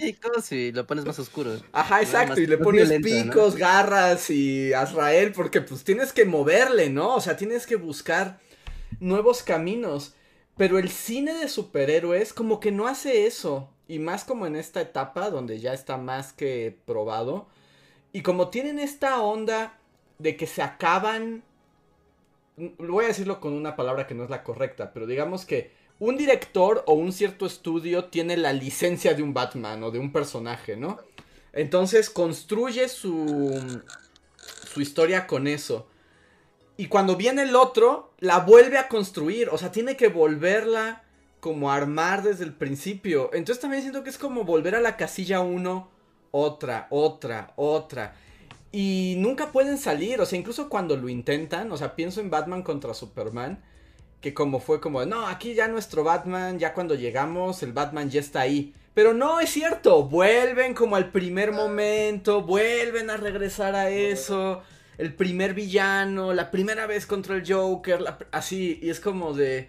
picos y lo pones más oscuro. Ajá, exacto. y le pones picos, garras y Azrael, porque pues tienes que moverle, ¿no? O sea, tienes que buscar nuevos caminos. Pero el cine de superhéroes como que no hace eso. Y más como en esta etapa donde ya está más que probado. Y como tienen esta onda de que se acaban. Voy a decirlo con una palabra que no es la correcta, pero digamos que un director o un cierto estudio tiene la licencia de un Batman o de un personaje, ¿no? Entonces construye su, su historia con eso. Y cuando viene el otro, la vuelve a construir. O sea, tiene que volverla como a armar desde el principio. Entonces también siento que es como volver a la casilla 1, otra, otra, otra. Y nunca pueden salir, o sea, incluso cuando lo intentan, o sea, pienso en Batman contra Superman, que como fue como, no, aquí ya nuestro Batman, ya cuando llegamos, el Batman ya está ahí. Pero no es cierto, vuelven como al primer momento, vuelven a regresar a eso, el primer villano, la primera vez contra el Joker, así, y es como de...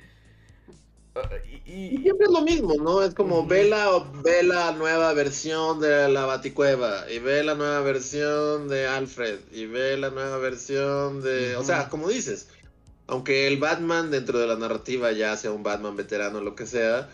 Y, siempre es lo mismo, ¿no? Es como ve, la, ve la nueva versión de la Baticueva y ve la nueva versión de Alfred y ve la nueva versión de... O sea, como dices, aunque el Batman dentro de la narrativa ya sea un Batman veterano o lo que sea,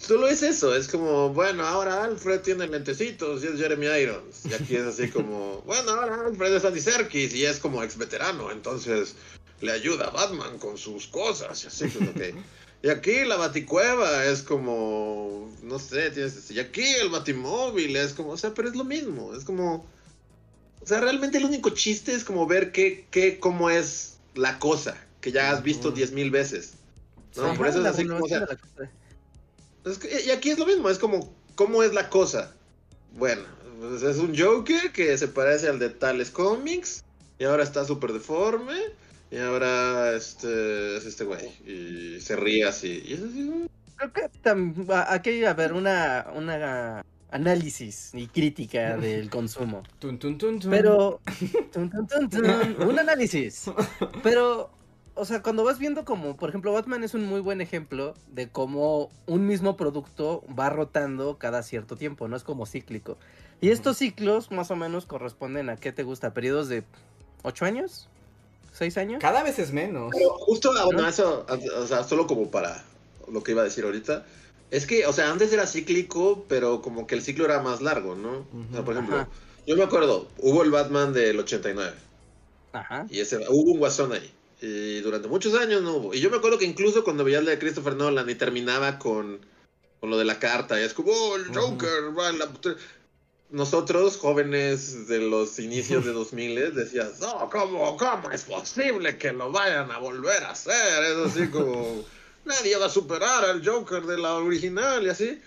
solo es eso, es como, bueno, ahora Alfred tiene lentecitos y es Jeremy Irons. Y aquí es así como, [LAUGHS] bueno, ahora Alfred es Andy Serkis y es como ex veterano, entonces le ayuda a Batman con sus cosas y así, que... Y aquí la baticueva es como, no sé, tienes, y aquí el batimóvil es como, o sea, pero es lo mismo, es como, o sea, realmente el único chiste es como ver qué, qué, cómo es la cosa, que ya has visto diez mil veces. ¿no? Por eso es así como, o sea, y aquí es lo mismo, es como, ¿cómo es la cosa? Bueno, pues es un Joker que se parece al de tales cómics y ahora está súper deforme y ahora este es este güey. Y se ríe así. Y es así. Creo que aquí hay a ver una, una análisis y crítica [LAUGHS] del consumo. Pero. un análisis. [LAUGHS] Pero. O sea, cuando vas viendo como, por ejemplo, Batman es un muy buen ejemplo de cómo un mismo producto va rotando cada cierto tiempo, no es como cíclico. Y estos ciclos más o menos corresponden a qué te gusta, periodos de ocho años, ¿Seis años? Cada vez es menos. Pero justo a eso, o sea, solo como para lo que iba a decir ahorita. Es que, o sea, antes era cíclico, pero como que el ciclo era más largo, ¿no? O sea, por ejemplo, yo me acuerdo, hubo el Batman del 89. Ajá. Y ese, hubo un guasón ahí. Y durante muchos años no hubo. Y yo me acuerdo que incluso cuando veía el de Christopher Nolan y terminaba con, con lo de la carta, y es como, oh, el Joker, va la nosotros, jóvenes de los inicios de [LAUGHS] 2000, decías, no, ¿cómo, ¿cómo es posible que lo vayan a volver a hacer? Es así como, [LAUGHS] nadie va a superar al Joker de la original y así.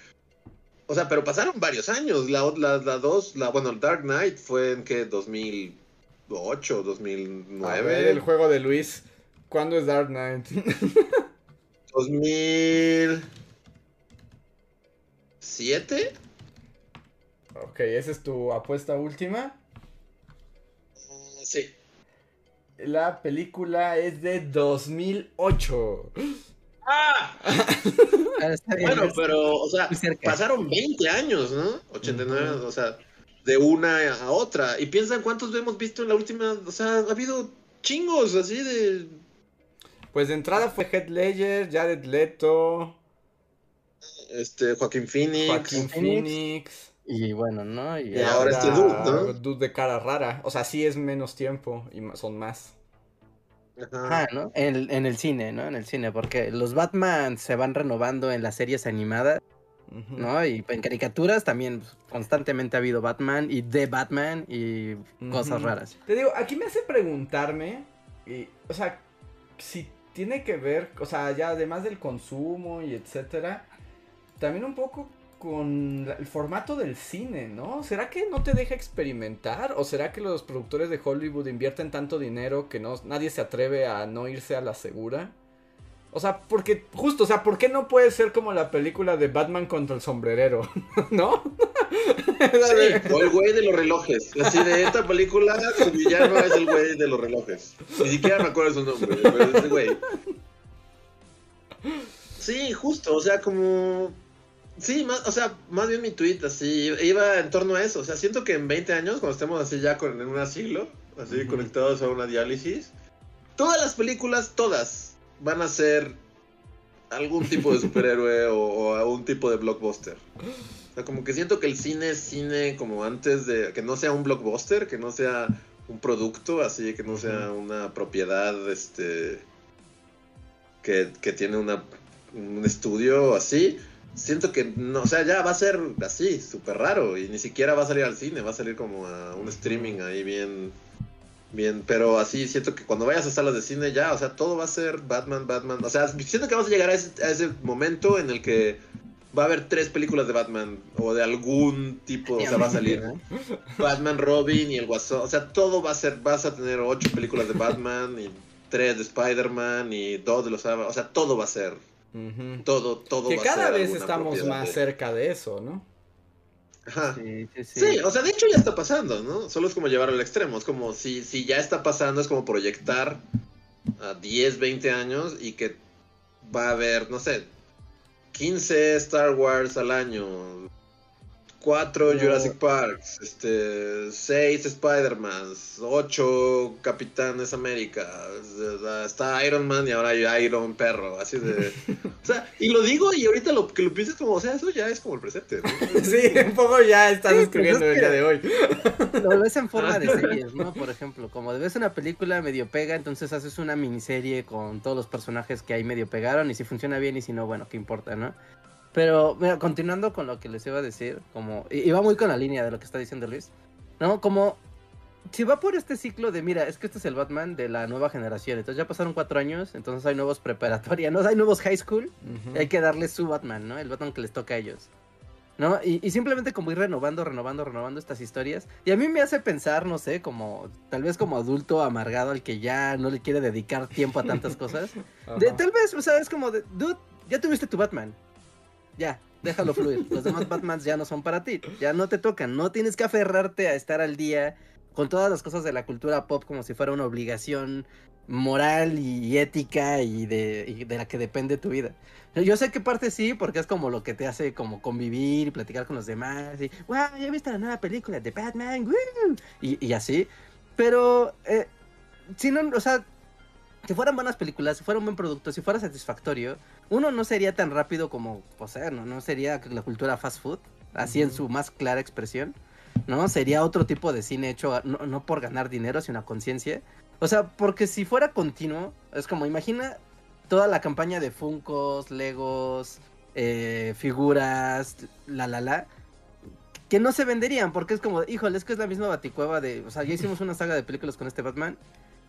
O sea, pero pasaron varios años. La, la, la dos, la, bueno, el Dark Knight fue en que 2008, 2009. el juego de Luis. ¿Cuándo es Dark Knight? [LAUGHS] 2007. Ok, ¿esa es tu apuesta última? Sí. La película es de 2008. ¡Ah! [LAUGHS] bueno, pero, o sea, pasaron 20 años, ¿no? 89, o sea, de una a otra. Y piensan cuántos hemos visto en la última, o sea, ha habido chingos así de... Pues de entrada fue Head Ledger, Jared Leto. Este, Joaquín Phoenix. Joaquín Phoenix. Y bueno, ¿no? Y, ahora, este dude, ¿no? Dude de cara rara. O sea, sí es menos tiempo y son más. Ajá, ¿no? En, en, el cine, ¿no? En el cine, porque los Batman se van renovando en las series animadas, ¿no? Y en caricaturas también pues, constantemente ha habido Batman y de Batman y cosas raras. Te digo, aquí me hace preguntarme, y, o sea, si tiene que ver, o sea, ya además del consumo y etcétera, también un poco con el formato del cine, ¿no? ¿Será que no te deja experimentar? ¿O será que los productores de Hollywood invierten tanto dinero que no, nadie se atreve a no irse a la segura? O sea, porque, justo, o sea, ¿por qué no puede ser como la película de Batman contra el sombrerero? [LAUGHS] ¿No? [LAUGHS] Sí, o el güey de los relojes. Así de esta película, su villano es el güey de los relojes. Ni siquiera me acuerdo su nombre, pero es ese güey. Sí, justo, o sea, como Sí, más, o sea, más bien mi tweet así iba en torno a eso. O sea, siento que en 20 años, cuando estemos así ya con, en un asilo, así conectados a una diálisis, todas las películas, todas, van a ser algún tipo de superhéroe o, algún tipo de blockbuster. O sea, como que siento que el cine es cine como antes de que no sea un blockbuster, que no sea un producto, así que no sea una propiedad, este, que, que tiene una, un estudio así siento que no, o sea, ya va a ser así, súper raro y ni siquiera va a salir al cine, va a salir como a un streaming ahí bien, bien, pero así siento que cuando vayas a salas de cine ya, o sea, todo va a ser Batman, Batman, o sea, siento que vamos a llegar a ese, momento en el que va a haber tres películas de Batman o de algún tipo, o sea, va a salir Batman, Robin y el Guasón, o sea, todo va a ser, vas a tener ocho películas de Batman y tres de Spider-Man y dos de los, o sea, todo va a ser todo, todo. Que cada vez estamos más cerca de eso, ¿no? Ajá. Sí, o sea, de hecho ya está pasando, ¿no? Solo es como llevarlo al extremo. Es como si, si ya está pasando, es como proyectar a 10, 20 años y que va a haber, no sé, 15 Star Wars al año, cuatro Jurassic Parks, este, seis Spider-Mans, ocho Capitanes América, está Iron Man y ahora hay Iron Perro, así de... [LAUGHS] o sea, y lo digo y ahorita lo que lo piensas como, o sea, eso ya es como el presente. [LAUGHS] sí, un poco ya estás escribiendo el día de hoy. lo ves en forma de [LAUGHS] series, ¿no? Por ejemplo, como ves una película medio pega, entonces haces una miniserie con todos los personajes que ahí medio pegaron y si funciona bien y si no, bueno, qué importa, ¿no? Pero, mira, continuando con lo que les iba a decir, como, y, va muy con la línea de lo que está diciendo Luis, ¿no? Como, si va por este ciclo de, mira, es que este es el Batman de la nueva generación, entonces ya pasaron cuatro años, entonces hay nuevos preparatorianos, [LAUGHS] hay nuevos high school, hay que darle su Batman, ¿no? El Batman que les toca a ellos. ¿No? Y, simplemente como ir renovando, renovando, renovando estas historias. Y a mí me hace pensar, no sé, como tal vez como adulto amargado al que ya no le quiere dedicar tiempo a tantas cosas. [LAUGHS] De, tal vez, o sea, es como de, dude, ya tuviste tu Batman ya, déjalo fluir. Los demás Batmans ya no son para ti, ya no te tocan, no tienes que aferrarte a estar al día con todas las cosas de la cultura pop como si fuera una obligación moral y ética y de, de la que depende tu vida. Yo sé que parte sí, porque es como lo que te hace como convivir y platicar con los demás y, wow, ya viste la nueva película de Batman, y, y, así. Pero, eh, si no, o sea, si fueran buenas películas, si fuera un buen producto, si fuera satisfactorio, uno no sería tan rápido como, o sea, no, no sería la cultura fast food, así en su más clara expresión, ¿no? Sería otro tipo de cine hecho no, por ganar dinero, sino a conciencia. O sea, porque si fuera continuo, es como, imagina toda la campaña de Funcos, Legos, eh, figuras, la la la, que no se venderían, porque es como, híjole, es que es la misma baticueva de, o sea, ya hicimos una saga de películas con este Batman,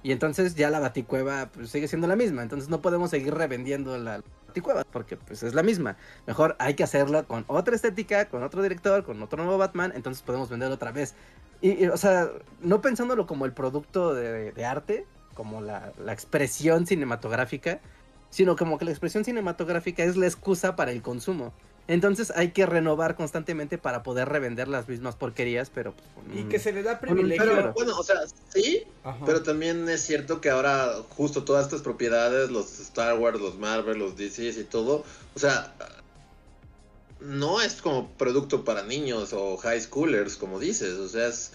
y entonces ya la baticueva pues, sigue siendo la misma, entonces no podemos seguir revendiendo la Baticueva, porque pues es la misma. Mejor hay que hacerlo con otra estética, con otro director, con otro nuevo Batman, entonces podemos venderlo otra vez. Y, o sea, no pensándolo como el producto de, arte, como la, la, expresión cinematográfica, sino como que la expresión cinematográfica es la excusa para el consumo. Entonces hay que renovar constantemente para poder revender las mismas porquerías, pero... Pues, y que se le da privilegio. Pero, bueno, o sea, sí, pero también es cierto que ahora justo todas estas propiedades, los Star Wars, los Marvel, los DC y todo, o sea, no es como producto para niños o high schoolers, como dices, o sea, es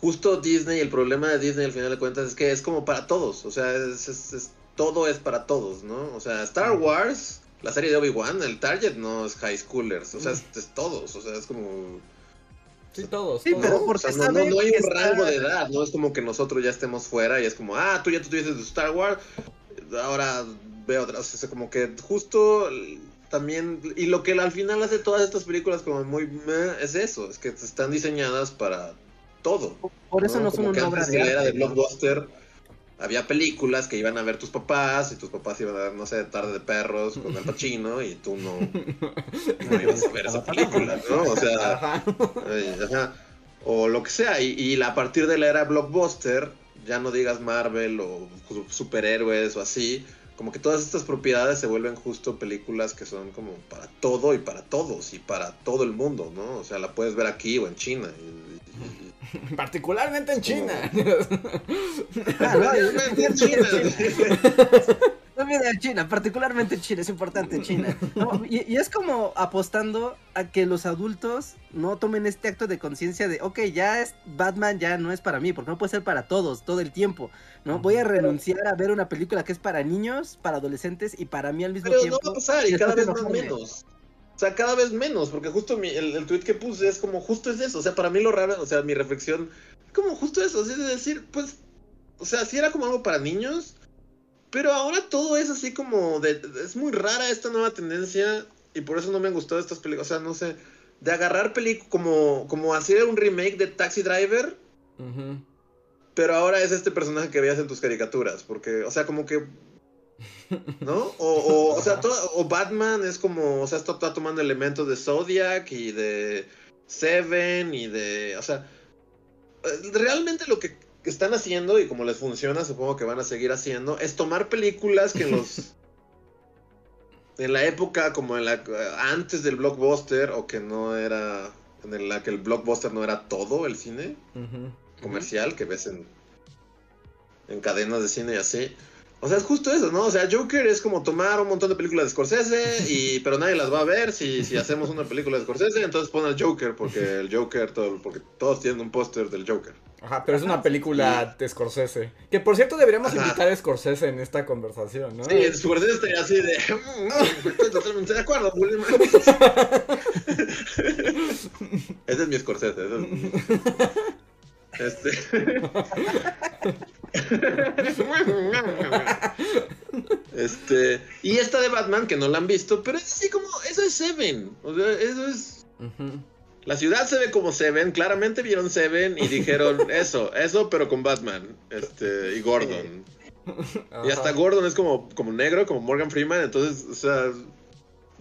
justo Disney, el problema de Disney al final de cuentas es que es como para todos, o sea, es, todo es para todos, ¿no? O sea, Star Wars la serie de Obi-Wan, el target no es high schoolers, o sea, es, todos, o sea, es como... Sí, todos. Sí, pero porque no, no, hay un rango de edad, no es como que nosotros ya estemos fuera y es como, ah, tú ya tuviste tu Star Wars, ahora veo otras, o sea, como que justo también, y lo que al final hace todas estas películas como muy, es eso, es que están diseñadas para todo. Por eso no, son una obra de, era de blockbuster había películas que iban a ver tus papás y tus papás iban a ver, no sé, Tarde de Perros con el Pachino y tú no, no ibas a ver esa película, ¿no? O sea, ajá. o lo que sea. Y, y a partir de la era blockbuster, ya no digas Marvel o superhéroes o así, como que todas estas propiedades se vuelven justo películas que son como para todo y para todos y para todo el mundo, ¿no? O sea, la puedes ver aquí o en China. Particularmente en China. [LAUGHS] Ah, en China. [LAUGHS] en China, particularmente en China, es importante China. [LAUGHS] y, es como apostando a que los adultos no tomen este acto de conciencia de, ok, ya es Batman, ya no es para mí, porque no puede ser para todos, todo el tiempo. ¿no? Voy a renunciar a ver una película que es para niños, para adolescentes y para mí al mismo tiempo. Pero no va a pasar y, cada vez menos. O sea, cada vez menos, porque justo el, el tweet que puse es como, justo es eso. O sea, para mí lo raro, o sea, mi reflexión, como justo eso, es decir, pues, o sea, si era como algo para niños, pero ahora todo es así como de, es muy rara esta nueva tendencia y por eso no me han gustado estas películas, o sea, no sé, de agarrar películas como como hacer un remake de Taxi Driver. Pero ahora es este personaje que veías en tus caricaturas, porque, o sea, como que ¿No? O, o, sea, [LAUGHS] o Batman es como, o sea, está, está, tomando elementos de Zodiac y de Seven y de, o sea, eh, realmente lo que están haciendo y como les funciona, supongo que van a seguir haciendo, es tomar películas que en los [LAUGHS] en la época como en la antes del blockbuster o que no era en la que el blockbuster no era todo el cine comercial que ves en en cadenas de cine y así. O sea, es justo eso, ¿no? O sea, Joker es como tomar un montón de películas de Scorsese, y, [LAUGHS] pero nadie las va a ver si, si hacemos una película de Scorsese, entonces pon al Joker, porque el Joker, todo, porque todos tienen un póster del Joker. Ajá, pero es una película de Scorsese. Que por cierto deberíamos invitar a Scorsese en esta conversación, ¿no? Sí, Scorsese estaría así de. Mm, estoy totalmente de acuerdo, [LAUGHS] Ese es mi Scorsese. [LAUGHS] Este. [LAUGHS] este. Y esta de Batman, que no la han visto, pero es así como. Eso es Seven. O sea, eso es. La ciudad se ve como Seven, claramente vieron Seven y dijeron [LAUGHS] eso, eso, pero con Batman, este, y Gordon. Y hasta Gordon es como, como negro, como Morgan Freeman, entonces, o sea,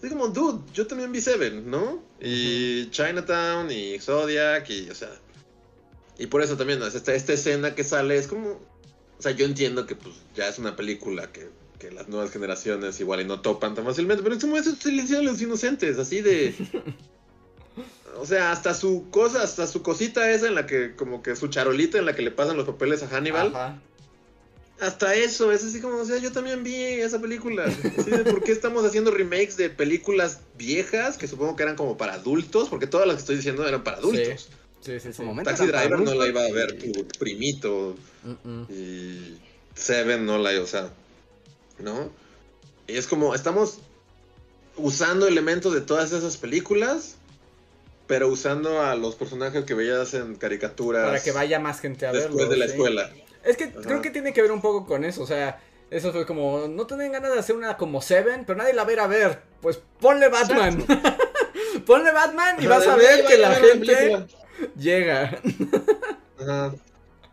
es como, dude, yo también vi Seven, ¿no? Y Chinatown y Zodiac y, o sea, y por eso también, esta, esta escena que sale es como, o sea, yo entiendo que pues ya es una película que, que las nuevas generaciones igual y no topan tan fácilmente, pero es como eso se le a los inocentes, así de... [LAUGHS] O sea, hasta su cosa, hasta su cosita esa en la que, como que su charolita en la que le pasan los papeles a Hannibal. Hasta eso, es así como, o sea, yo también vi esa película. ¿Por qué estamos haciendo remakes de películas viejas que supongo que eran como para adultos? Porque todas las que estoy diciendo eran para adultos. Sí, sí, sí. Taxi Driver no la iba a ver tu primito. Y Seven no la iba, o sea, ¿no? Y es como, estamos usando elementos de todas esas películas pero usando a los personajes que veías en caricaturas. Para que vaya más gente a verlo. Después de la escuela. Es que creo que tiene que ver un poco con eso, o sea, eso fue como, no tienen ganas de hacer una como Seven, pero nadie la a ir a ver. Pues ponle Batman. [LAUGHS] ponle Batman y vas a ver que la gente llega. Ajá.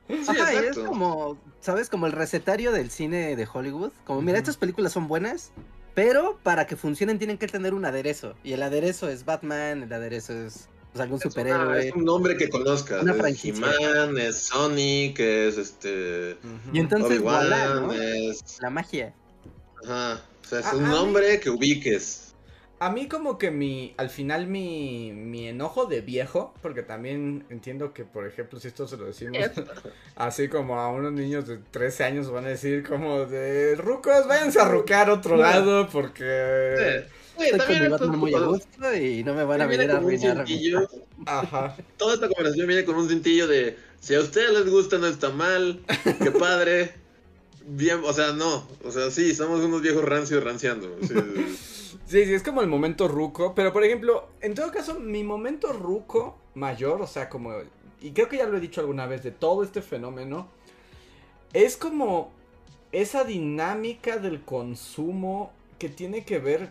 Sí, es como, ¿sabes? Como el recetario del cine de Hollywood. Como, mira, estas películas son buenas, pero para que funcionen tienen que tener un aderezo. Y el aderezo es Batman, el aderezo es pues, algún superhéroe. es un nombre que conozcas. Una franquicia. Es es Sonic, es este. Y entonces, es... la magia. Ajá. O sea, es un nombre que ubiques. A mí como que mi, al final mi, mi enojo de viejo, porque también entiendo que, por ejemplo, si esto se lo decimos [LAUGHS] así como a unos niños de 13 años van a decir como de rucos, váyanse a rucar otro lado porque... Sí, también muy a gusto y no me van a venir a arruinar. Ajá. Toda esta conversación viene con un cintillo de si a ustedes les gusta no está mal, qué padre. [LAUGHS] Bien, o sea, no, o sea, sí, somos unos viejos rancios ranciando. Sí. Sí, [LAUGHS] sí, es como el momento ruco. Pero por ejemplo, en todo caso, mi momento ruco mayor, o sea, como. Y creo que ya lo he dicho alguna vez de todo este fenómeno. Es como esa dinámica del consumo que tiene que ver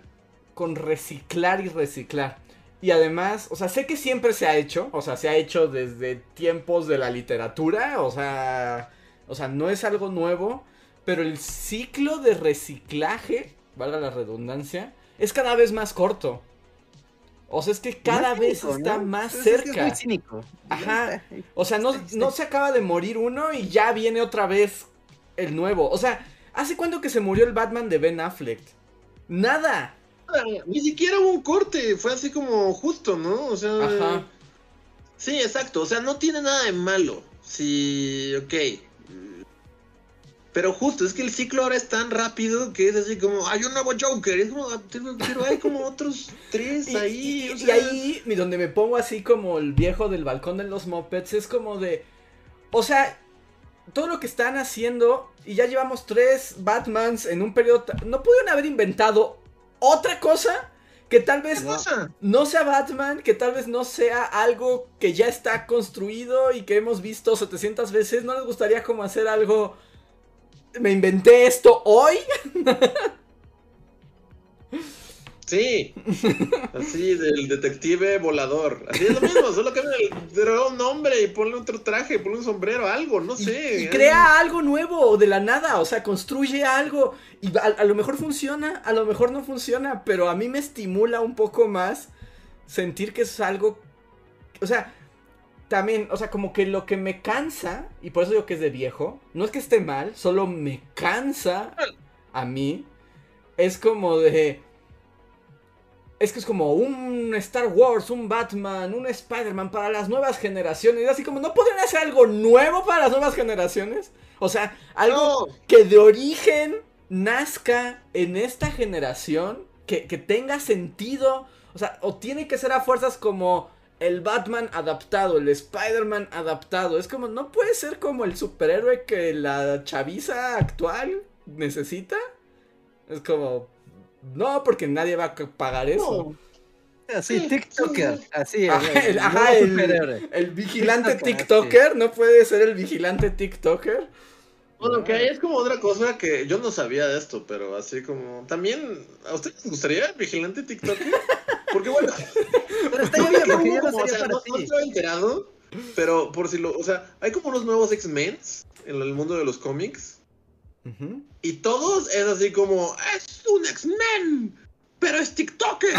con reciclar y reciclar. Y además, o sea, sé que siempre se ha hecho, o sea, se ha hecho desde tiempos de la literatura, o sea, O sea, no es algo nuevo, pero el ciclo de reciclaje, valga la redundancia, es cada vez más corto. O sea, es que cada vez está más cerca. Es, cínico. Ajá. O sea, no, no se acaba de morir uno y ya viene otra vez el nuevo. O sea, ¿hace cuándo que se murió el Batman de Ben Affleck? Nada. Ni siquiera hubo un corte, fue así como justo, ¿no? O sea. Ajá. Sí, exacto. O sea, no tiene nada de malo. Sí, ok. Pero justo, es que el ciclo ahora es tan rápido que es así como, hay un nuevo Joker, es como, pero hay como otros tres [LAUGHS] ahí. Y, ahí, donde me pongo así como el viejo del balcón de los mopeds, es como de, o sea, todo lo que están haciendo, y ya llevamos tres Batmans en un periodo, ¿no pudieron haber inventado otra cosa? Que tal vez no sea Batman, que tal vez no sea algo que ya está construido y que hemos visto 700 veces. ¿No les gustaría como hacer algo me inventé esto hoy. Sí, así del detective volador. Así es lo mismo, solo que le un nombre y ponle otro traje, ponle un sombrero, algo, no sé. Y, crea algo nuevo de la nada, o sea, construye algo y a, lo mejor funciona, a lo mejor no funciona, pero a mí me estimula un poco más sentir que es algo, o sea, también, o sea, como que lo que me cansa, y por eso digo que es de viejo, no es que esté mal, solo me cansa a mí, es como de... Es que es como un Star Wars, un Batman, un Spider-Man para las nuevas generaciones. Así como, ¿no podrían hacer algo nuevo para las nuevas generaciones? O sea, algo que de origen nazca en esta generación, que, que tenga sentido. O sea, o tiene que ser a fuerzas como el Batman adaptado, el Spider-Man adaptado. Es como, no puede ser como el superhéroe que la chaviza actual necesita. Es como, no, porque nadie va a pagar eso. Así, TikToker, así, el, el, vigilante TikToker, no puede ser el vigilante TikToker. Bueno, que ahí es como otra cosa que yo no sabía de esto, pero así como. También, ¿a ustedes les gustaría el vigilante TikTok? [LAUGHS] Porque bueno. [LAUGHS] pero está bien, porque yo no, o sea, no, estoy enterado, pero por si lo. O sea, hay como unos nuevos X-Men en el mundo de los cómics. Y todos es así como: ¡Es un X-Men! ¡Pero es TikToker!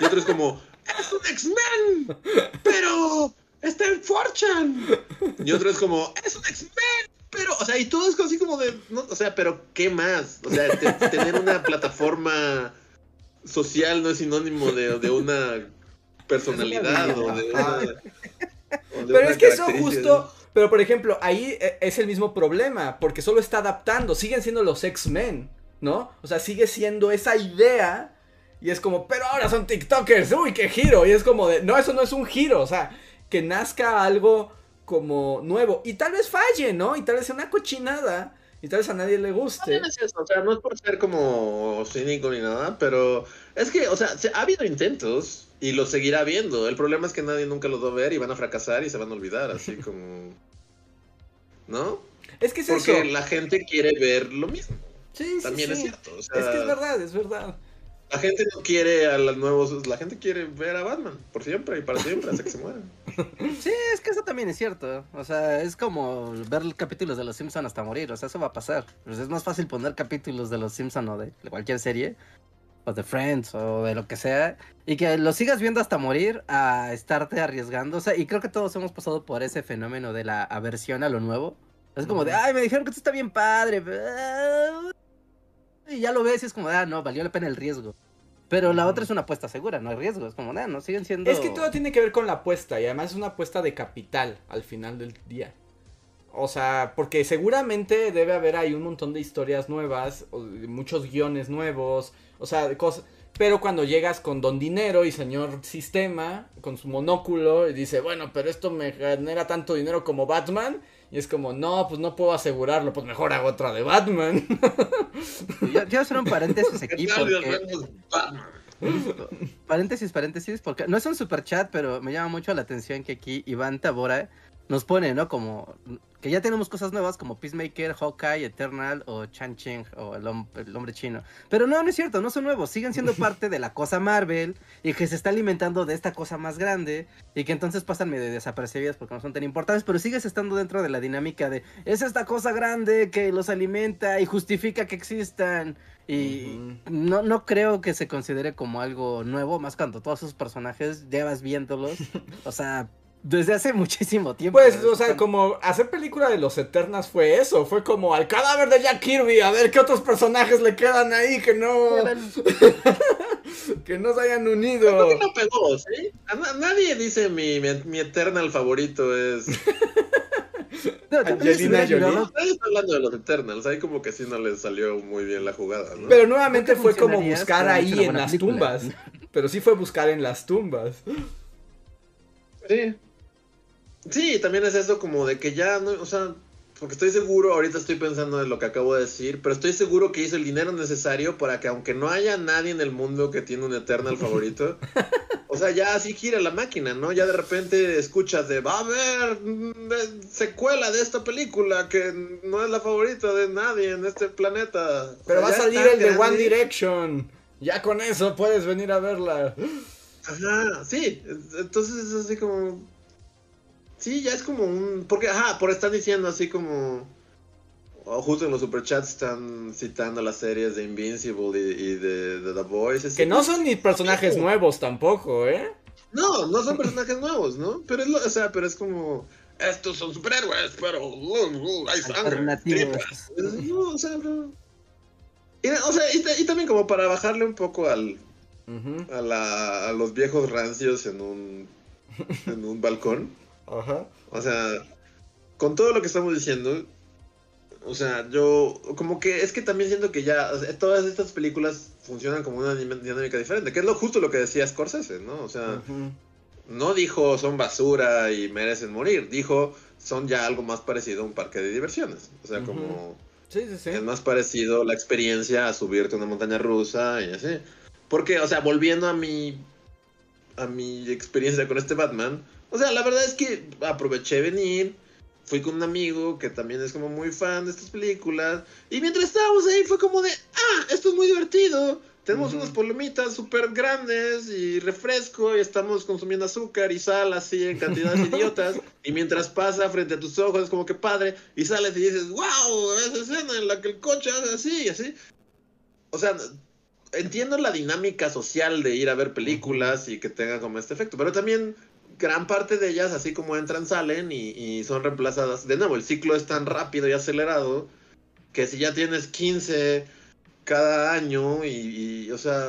y otro es como: ¡Es un X-Men! ¡Pero está en Fortune! Y otro es como: ¡Es un X-Men! Pero, o sea, y todo es así como de, o sea, pero ¿qué más? O sea, tener una plataforma social no es sinónimo de, de una personalidad o de una... pero es que eso justo, pero por ejemplo, ahí e, es el mismo problema, porque solo está adaptando, siguen siendo los X-Men, ¿no? O sea, sigue siendo esa idea y es como, pero ahora son TikTokers, uy, qué giro, y es como de, no, eso no es un giro, o sea, que nazca algo como nuevo. Y tal vez falle, ¿no? Y tal vez sea una cochinada. Y tal vez a nadie le guste. No es eso, o sea, no es por ser como cínico ni nada, pero es que, o sea, ha habido intentos y lo seguirá habiendo. El problema es que nadie nunca los va a ver y van a fracasar y se van a olvidar, así [LAUGHS] como. ¿No? Es que es Porque la gente quiere ver lo mismo. Sí, También es cierto. es que es verdad, es verdad. La gente no quiere a los nuevos, la gente quiere ver a Batman por siempre y para siempre hasta que se mueran. [LAUGHS] Sí, es que eso también es cierto. O sea, es como ver capítulos de los Simpsons hasta morir. O sea, eso va a pasar. Pues es más fácil poner capítulos de los Simpsons o de cualquier serie, o de Friends, o de lo que sea, y que lo sigas viendo hasta morir a estarte arriesgando. O sea, y creo que todos hemos pasado por ese fenómeno de la aversión a lo nuevo. Es como de, ay, me dijeron que esto está bien padre. Y ya lo ves y es como, ah, no, valió la pena el riesgo. Pero la otra es una apuesta segura, no hay riesgo, es como, no, siguen siendo... Es que todo tiene que ver con la apuesta y además es una apuesta de capital al final del día. O sea, porque seguramente debe haber ahí un montón de historias nuevas, muchos guiones nuevos, o sea, cosas... Pero cuando llegas con Don Dinero y señor Sistema, con su monóculo, y dice, bueno, pero esto me genera tanto dinero como Batman, y es como, no, pues no puedo asegurarlo, pues mejor hago otra de Batman. Yo quiero hacer un paréntesis aquí [LAUGHS] porque... Paréntesis, paréntesis, porque no es un super chat, pero me llama mucho la atención que aquí Iván Tabora nos pone, ¿no? Como que ya tenemos cosas nuevas como Peacemaker, Hawkeye, Eternal o Chan Ching o el, hombre chino. Pero no, no es cierto, no son nuevos, siguen siendo [LAUGHS] parte de la cosa Marvel y que se está alimentando de esta cosa más grande y que entonces pasan medio desapercibidas porque no son tan importantes, pero sigues estando dentro de la dinámica de es esta cosa grande que los alimenta y justifica que existan. Y no, no creo que se considere como algo nuevo, más cuando todos esos personajes llevas viéndolos. [LAUGHS] o sea, desde hace [LAUGHS] muchísimo tiempo. Pues, o sea, como hacer película de los Eternas fue eso. Fue como al cadáver de Jack Kirby. A ver qué otros personajes le quedan ahí que no. [LAUGHS] que no se hayan unido. no pegó, ¿sí? nadie dice mi, mi, Eternal favorito es. [LAUGHS] No, Angelina Jolie. Nadie está hablando de los Eternals. Ahí como que sí no les salió muy bien la jugada, ¿no? Pero nuevamente fue como buscar ahí en las tumbas. Pero sí fue buscar en las tumbas. Sí. Sí, también es eso como de que ya, no, o sea, porque estoy seguro, ahorita estoy pensando en lo que acabo de decir, pero estoy seguro que hizo el dinero necesario para que aunque no haya nadie en el mundo que tiene un Eternal [LAUGHS] favorito, o sea, ya así gira la máquina, ¿no? Ya de repente escuchas de, va a haber mm, secuela de esta película que no es la favorita de nadie en este planeta. Pero va a salir el de One Direction. Ya con eso puedes venir a verla. Ajá, sí, entonces es así como Sí, ya es como un. Porque, ajá, por estar diciendo así como. justo en los superchats están citando las series de Invincible y, de, The Voice. Que no son ni personajes nuevos tampoco, ¿eh? No, no son personajes nuevos, ¿no? Pero es, lo, o sea, pero es como. Estos son superhéroes, pero uh, uh, hay sangre. No, o sea, Y, o sea y, también como para bajarle un poco al. a, la, a los viejos rancios en un. en un balcón. Ajá. O sea, con todo lo que estamos diciendo, o sea, yo como que es que también siento que ya todas estas películas funcionan como una dinámica diferente, que es lo justo lo que decía Scorsese, ¿no? O sea, no dijo son basura y merecen morir, dijo son ya algo más parecido a un parque de diversiones, o sea, como sí, sí, sí. es más parecido la experiencia a subirte a una montaña rusa y así. Porque, o sea, volviendo a mi a mi experiencia con este Batman, o sea, la verdad es que aproveché venir, fui con un amigo que también es como muy fan de estas películas, y mientras estábamos ahí fue como de, ah, esto es muy divertido. Tenemos unas palomitas súper grandes y refresco y estamos consumiendo azúcar y sal así en cantidades idiotas. [LAUGHS] Y mientras pasa frente a tus ojos es como que padre y sales y dices, wow, esa escena en la que el coche hace así y así. O sea, entiendo la dinámica social de ir a ver películas y que tenga como este efecto, pero también gran parte de ellas, así como entran, salen y, son reemplazadas. De nuevo, el ciclo es tan rápido y acelerado que si ya tienes 15 cada año y, o sea,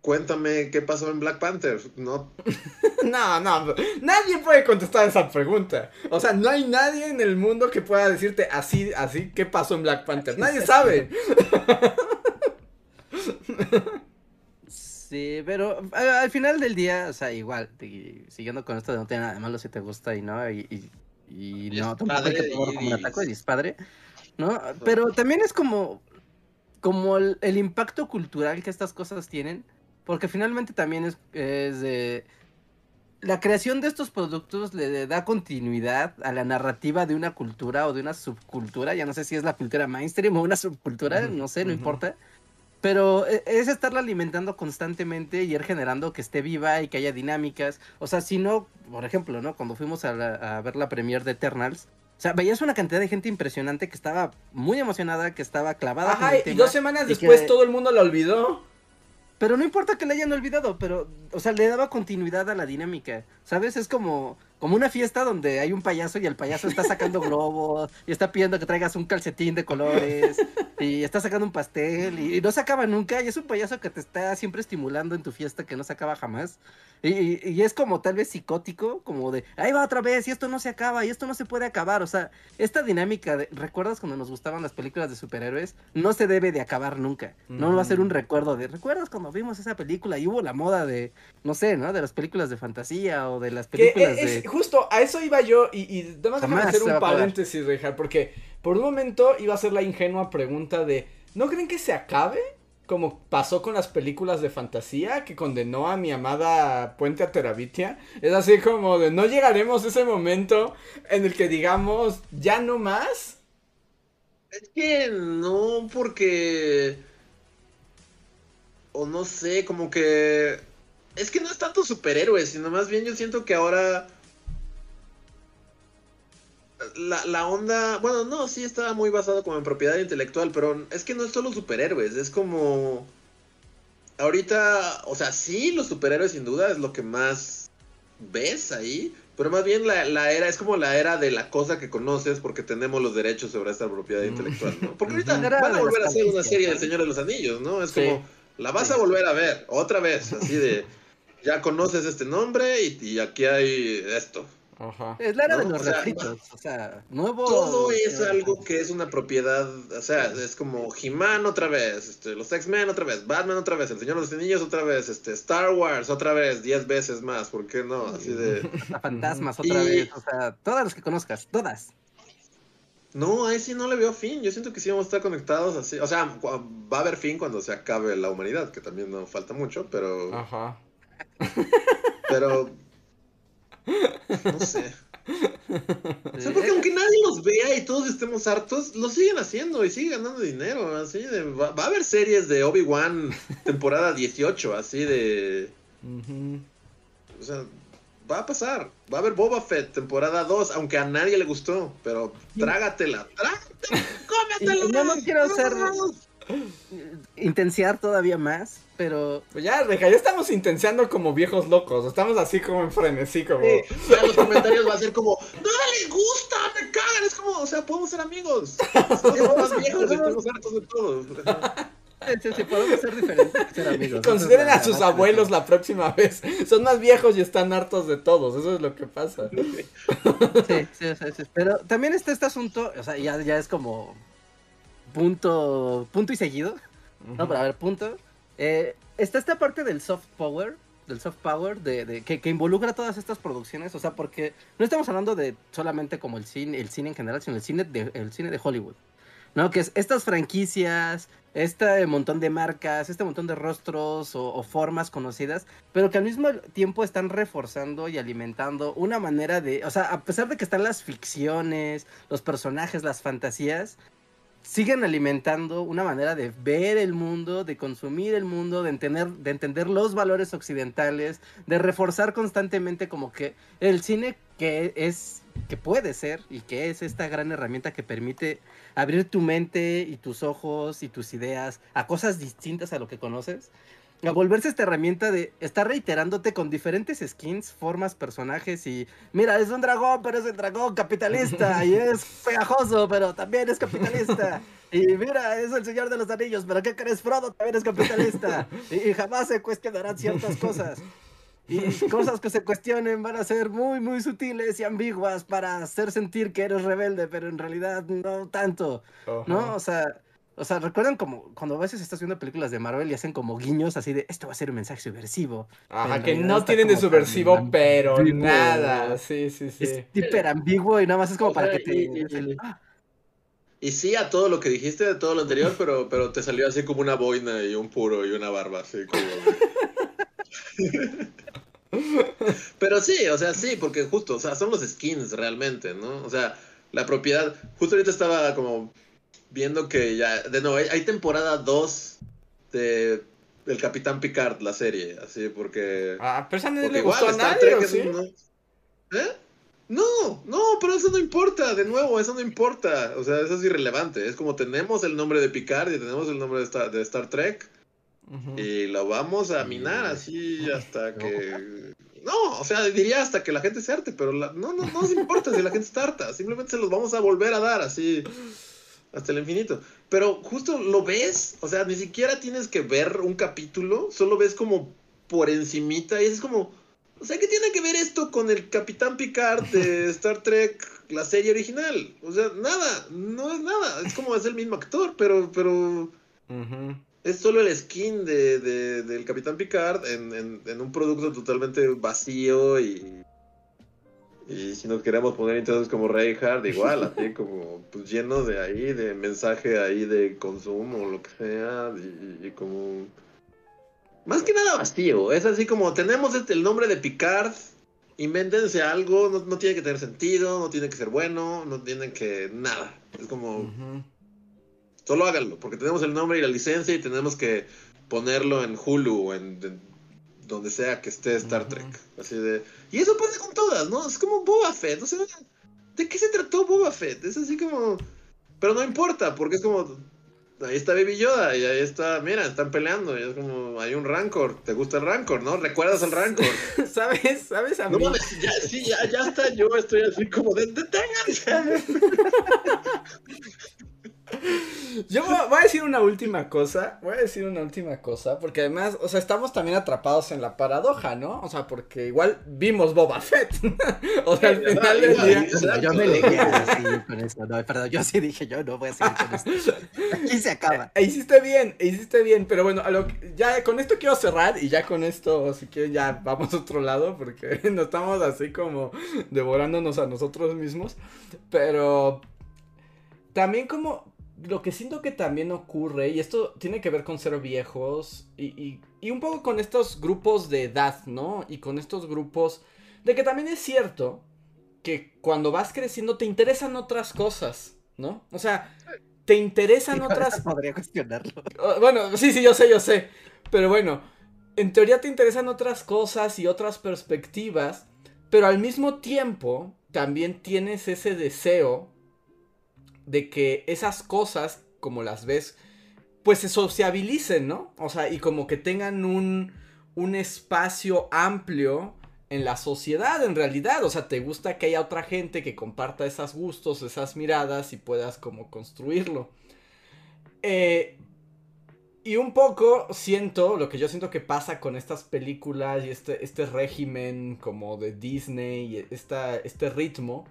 cuéntame qué pasó en Black Panther, ¿no? [LAUGHS] no, no, nadie puede contestar esa pregunta. O sea, no hay nadie en el mundo que pueda decirte así, así, qué pasó en Black Panther. Nadie sabe. [LAUGHS] Sí, pero al final del día, o sea, igual, siguiendo con esto de no tener nada de malo si te gusta y no, y, y, no, tampoco hay que como un ataque y es padre, ¿no? Pero también es como, como el, impacto cultural que estas cosas tienen, porque finalmente también es, es de... La creación de estos productos le da continuidad a la narrativa de una cultura o de una subcultura, ya no sé si es la cultura mainstream o una subcultura, no sé, no importa pero e, es estarla alimentando constantemente y ir generando que esté viva y que haya dinámicas. O sea, si no, por ejemplo, ¿no? Cuando fuimos a, ver la premiere de Eternals, o sea, veías una cantidad de gente impresionante que estaba muy emocionada, que estaba clavada. Ajá, y dos semanas después todo el mundo la olvidó. Pero no importa que la hayan olvidado, pero, o sea, le daba continuidad a la dinámica. ¿Sabes? Es como, como una fiesta donde hay un payaso y el payaso está sacando [LAUGHS] globos y está pidiendo que traigas un calcetín de colores y está sacando un pastel y, no se acaba nunca y es un payaso que te está siempre estimulando en tu fiesta que no se acaba jamás. Y, es como tal vez psicótico, como de, ahí va otra vez y esto no se acaba y esto no se puede acabar. O sea, esta dinámica de, ¿recuerdas cuando nos gustaban las películas de superhéroes? No se debe de acabar nunca. No va a ser un mm. recuerdo de, ¿recuerdas cuando vimos esa película y hubo la moda de, no sé, ¿no? De las películas de fantasía o de las películas de justo a eso iba yo y, y déjame hacer un paréntesis, Rejar, porque por un momento iba a ser la ingenua pregunta de, ¿no creen que se acabe? como pasó con las películas de fantasía que condenó a mi amada Puente a Terabitia. Es así como de no llegaremos a ese momento en el que digamos ya no más. Es que no, porque. O no sé, como que. Es que no es tanto superhéroes, sino más bien yo siento que ahora la, la, onda, bueno, no, sí estaba muy basado como en propiedad intelectual, pero es que no es solo superhéroes, es como... Ahorita, o sea, sí, los superhéroes sin duda es lo que más ves ahí, pero más bien la, la, era, es como la era de la cosa que conoces porque tenemos los derechos sobre esta propiedad mm. intelectual, ¿no? Porque ahorita van a volver a hacer una serie del Señor de los Anillos, ¿no? Es como, la vas a volver a ver, otra vez, así de, ya conoces este nombre y, y aquí hay esto, es la era de los refritos, o sea, nuevo. Todo es algo que es una propiedad, o sea, es como He-Man otra vez, este, los X-Men otra vez, Batman otra vez, El Señor de los Niños otra vez, este, Star Wars otra vez, diez veces más, ¿por qué no? Así de. [LAUGHS] Fantasmas otra vez, o sea, todas las que conozcas, todas. No, ahí sí no le veo fin. Yo siento que sí vamos a estar conectados así. O sea, va a haber fin cuando se acabe la humanidad, que también no falta mucho, pero. Ajá. Pero no sé. O sea, porque aunque nadie los vea y todos estemos hartos, lo siguen haciendo y siguen ganando dinero. Así de, va, a haber series de Obi-Wan temporada 18, así de. O sea, va a pasar. Va a haber Boba Fett temporada 2, aunque a nadie le gustó. Pero trágatela, trágatela, cómetela. no quiero ser. Intensiar todavía más pero. Pues ya, Reja, ya estamos intenciando como viejos locos. Estamos así como en frenesí, como. Sí, ya los comentarios va a ser como, ¡No les gusta! ¡Me cagan! Es como, o sea, podemos ser amigos. [LAUGHS] Somos más viejos y estamos hartos de todo. Sí, sí, podemos ser diferentes ser amigos. Consideren a sus abuelos la próxima vez. Son más viejos y están hartos de todos. Eso es lo que pasa. Sí, sí, sí. Pero también está este asunto, o sea, ya, ya es como punto, punto y seguido. No, pero a ver, punto. Eh, está esta parte del soft power, del soft power, de, que, involucra todas estas producciones, o sea, porque no estamos hablando de solamente como el cine, el cine en general, sino el cine de, el cine de Hollywood. ¿no? Que es estas franquicias, este montón de marcas, este montón de rostros o, formas conocidas, pero que al mismo tiempo están reforzando y alimentando una manera de, o sea, a pesar de que están las ficciones, los personajes, las fantasías, siguen alimentando una manera de ver el mundo, de consumir el mundo, de entender, de entender los valores occidentales, de reforzar constantemente como que el cine que es, que puede ser y que es esta gran herramienta que permite abrir tu mente y tus ojos y tus ideas a cosas distintas a lo que conoces, a volverse esta herramienta de estar reiterándote con diferentes skins, formas, personajes y mira, es un dragón, pero es un dragón capitalista y es [LAUGHS] pegajoso, pero también es capitalista. Y mira, es el señor de los anillos, pero ¿qué crees? Frodo también es capitalista y, jamás se cuestionarán ciertas cosas. Y cosas que se cuestionen van a ser muy, muy sutiles y ambiguas para hacer sentir que eres rebelde, pero en realidad no tanto, ¿no? O sea, o sea, recuerdan como cuando a veces estás viendo películas de Marvel y hacen como guiños así de esto va a ser un mensaje subversivo. Ajá, que no tienen de subversivo, pero nada. Sí, sí, sí. Es hiper ambiguo y nada más es como para que te. Y, sí a todo lo que dijiste de todo lo anterior, pero, pero te salió así como una boina y un puro y una barba, así como. [LAUGHS] pero sí, o sea, sí, porque justo, o sea, son los skins realmente, ¿no? O sea, la propiedad. Justo ahorita estaba como viendo que ya, de nuevo, hay, temporada 2 de del Capitán Picard, la serie, así, porque... Ah, pero esa no le gustó a nadie, ¿sí? no, ¿Eh? No, no, pero eso no importa, de nuevo, eso no importa, o sea, eso es irrelevante, es como tenemos el nombre de Picard y tenemos el nombre de Star, de Star Trek y lo vamos a minar así [LAUGHS] hasta que... No, o sea, diría hasta que la gente se arte, pero no, no, no nos importa si la gente está harta, simplemente se los vamos a volver a dar así hasta el infinito. Pero justo lo ves, o sea, ni siquiera tienes que ver un capítulo, solo ves como por encimita y es como, o sea, ¿qué tiene que ver esto con el Capitán Picard de [LAUGHS] Star Trek, la serie original? O sea, nada, no es nada, es como es el mismo actor, pero, pero es solo el skin de, del Capitán Picard en, en, en un producto totalmente vacío y Y si nos queremos poner entonces como Reinhardt, igual, así [LAUGHS] como pues lleno de ahí, de mensaje ahí de consumo o lo que sea, y, como... Más que nada vacío, es así como tenemos este, el nombre de Picard, invéntense algo, no, tiene que tener sentido, no tiene que ser bueno, no tiene que... nada, es como... Solo háganlo, porque tenemos el nombre y la licencia y tenemos que ponerlo en Hulu o en donde sea que esté Star Trek. Así de. Y eso pasa con todas, ¿no? Es como Boba Fett. O sea, ¿de qué se trató Boba Fett? Es así como. Pero no importa, porque es como. Ahí está Baby Yoda y ahí está, mira, están peleando y es como, hay un Rancor, ¿te gusta el Rancor, no? ¿Recuerdas el Rancor? [LAUGHS] ¿Sabes? ¿Sabes a mí? No ya, sí, ya, ya está, yo estoy así como, de, deténganse. [LAUGHS] Yo voy a decir una última cosa, voy a decir una última cosa, porque además, o sea, estamos también atrapados en la paradoja, ¿no? O sea, porque igual vimos Boba Fett. [LAUGHS] o sea, al final del día. yo me leí así con eso, no, perdón, yo sí dije, yo no voy a seguir con esto. Aquí se acaba. E, hiciste bien, e hiciste bien, pero bueno, a lo ya con esto quiero cerrar y ya con esto, si quieren, ya vamos a otro lado, porque [LAUGHS] no estamos así como devorándonos a nosotros mismos, pero también como lo que siento que también ocurre, y esto tiene que ver con ser viejos, y, y, un poco con estos grupos de edad, ¿no? Y con estos grupos de que también es cierto que cuando vas creciendo te interesan otras cosas, ¿no? O sea, te interesan [LAUGHS] otras... Podría cuestionarlo. [LAUGHS] Oh, bueno, sí, sí, yo sé, yo sé. Pero bueno, en teoría te interesan otras cosas y otras perspectivas, pero al mismo tiempo también tienes ese deseo de que esas cosas, como las ves, pues se sociabilicen, ¿no? O sea, y como que tengan un, un espacio amplio en la sociedad, en realidad. O sea, te gusta que haya otra gente que comparta esos gustos, esas miradas y puedas como construirlo. Eh, y un poco siento, lo que yo siento que pasa con estas películas y este, este régimen como de Disney y esta, este ritmo,